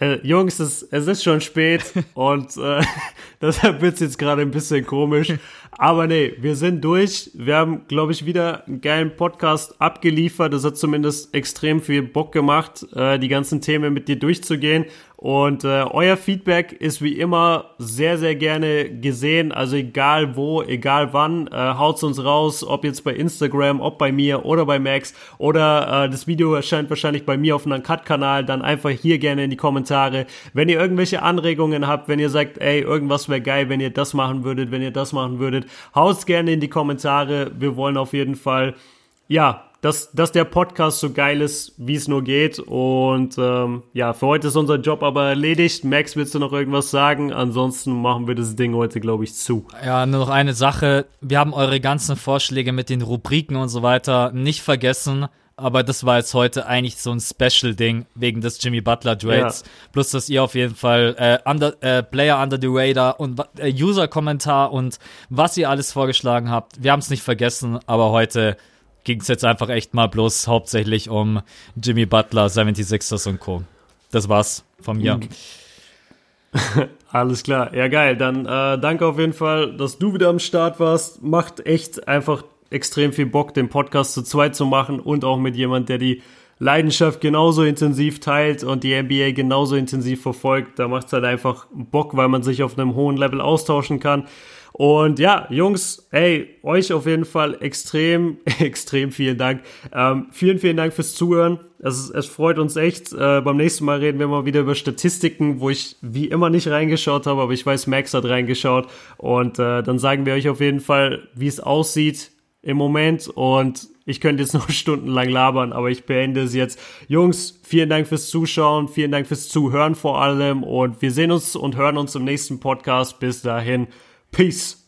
äh, Jungs, es, es ist schon spät und äh, deshalb wird's jetzt gerade ein bisschen komisch. Aber nee, wir sind durch. Wir haben, glaube ich, wieder einen geilen Podcast abgeliefert. Das hat zumindest extrem viel Bock gemacht, äh, die ganzen Themen mit dir durchzugehen. Und äh, euer Feedback ist wie immer sehr, sehr gerne gesehen. Also egal wo, egal wann, äh, haut's uns raus, ob jetzt bei Instagram, ob bei mir oder bei Max oder äh, das Video erscheint wahrscheinlich bei mir auf einem Cut-Kanal, dann einfach hier gerne in die Kommentare. Wenn ihr irgendwelche Anregungen habt, wenn ihr sagt, ey, irgendwas wäre geil, wenn ihr das machen würdet, wenn ihr das machen würdet, haut's gerne in die Kommentare. Wir wollen auf jeden Fall, ja, dass, dass der Podcast so geil ist, wie es nur geht. Und ähm, ja, für heute ist unser Job aber erledigt. Max, willst du noch irgendwas sagen? Ansonsten machen wir das Ding heute, glaube ich, zu.
Ja, nur noch eine Sache. Wir haben eure ganzen Vorschläge mit den Rubriken und so weiter nicht vergessen. Aber das war jetzt heute eigentlich so ein Special-Ding wegen des Jimmy Butler Trades. Plus, dass ihr auf jeden Fall äh, under, äh, Player Under the Radar und äh, User-Kommentar und was ihr alles vorgeschlagen habt. Wir haben es nicht vergessen, aber heute ging es jetzt einfach echt mal bloß hauptsächlich um Jimmy Butler, 76ers und Co. Das war's von mir.
Alles klar. Ja, geil. Dann äh, danke auf jeden Fall, dass du wieder am Start warst. Macht echt einfach extrem viel Bock, den Podcast zu zweit zu machen und auch mit jemand, der die Leidenschaft genauso intensiv teilt und die NBA genauso intensiv verfolgt. Da macht es halt einfach Bock, weil man sich auf einem hohen Level austauschen kann. Und ja, Jungs, ey, euch auf jeden Fall extrem, extrem vielen Dank. Ähm, vielen, vielen Dank fürs Zuhören. Es, es freut uns echt. Äh, beim nächsten Mal reden wir mal wieder über Statistiken, wo ich wie immer nicht reingeschaut habe, aber ich weiß, Max hat reingeschaut. Und äh, dann sagen wir euch auf jeden Fall, wie es aussieht im Moment. Und ich könnte jetzt noch stundenlang labern, aber ich beende es jetzt. Jungs, vielen Dank fürs Zuschauen, vielen Dank fürs Zuhören vor allem. Und wir sehen uns und hören uns im nächsten Podcast. Bis dahin. Peace.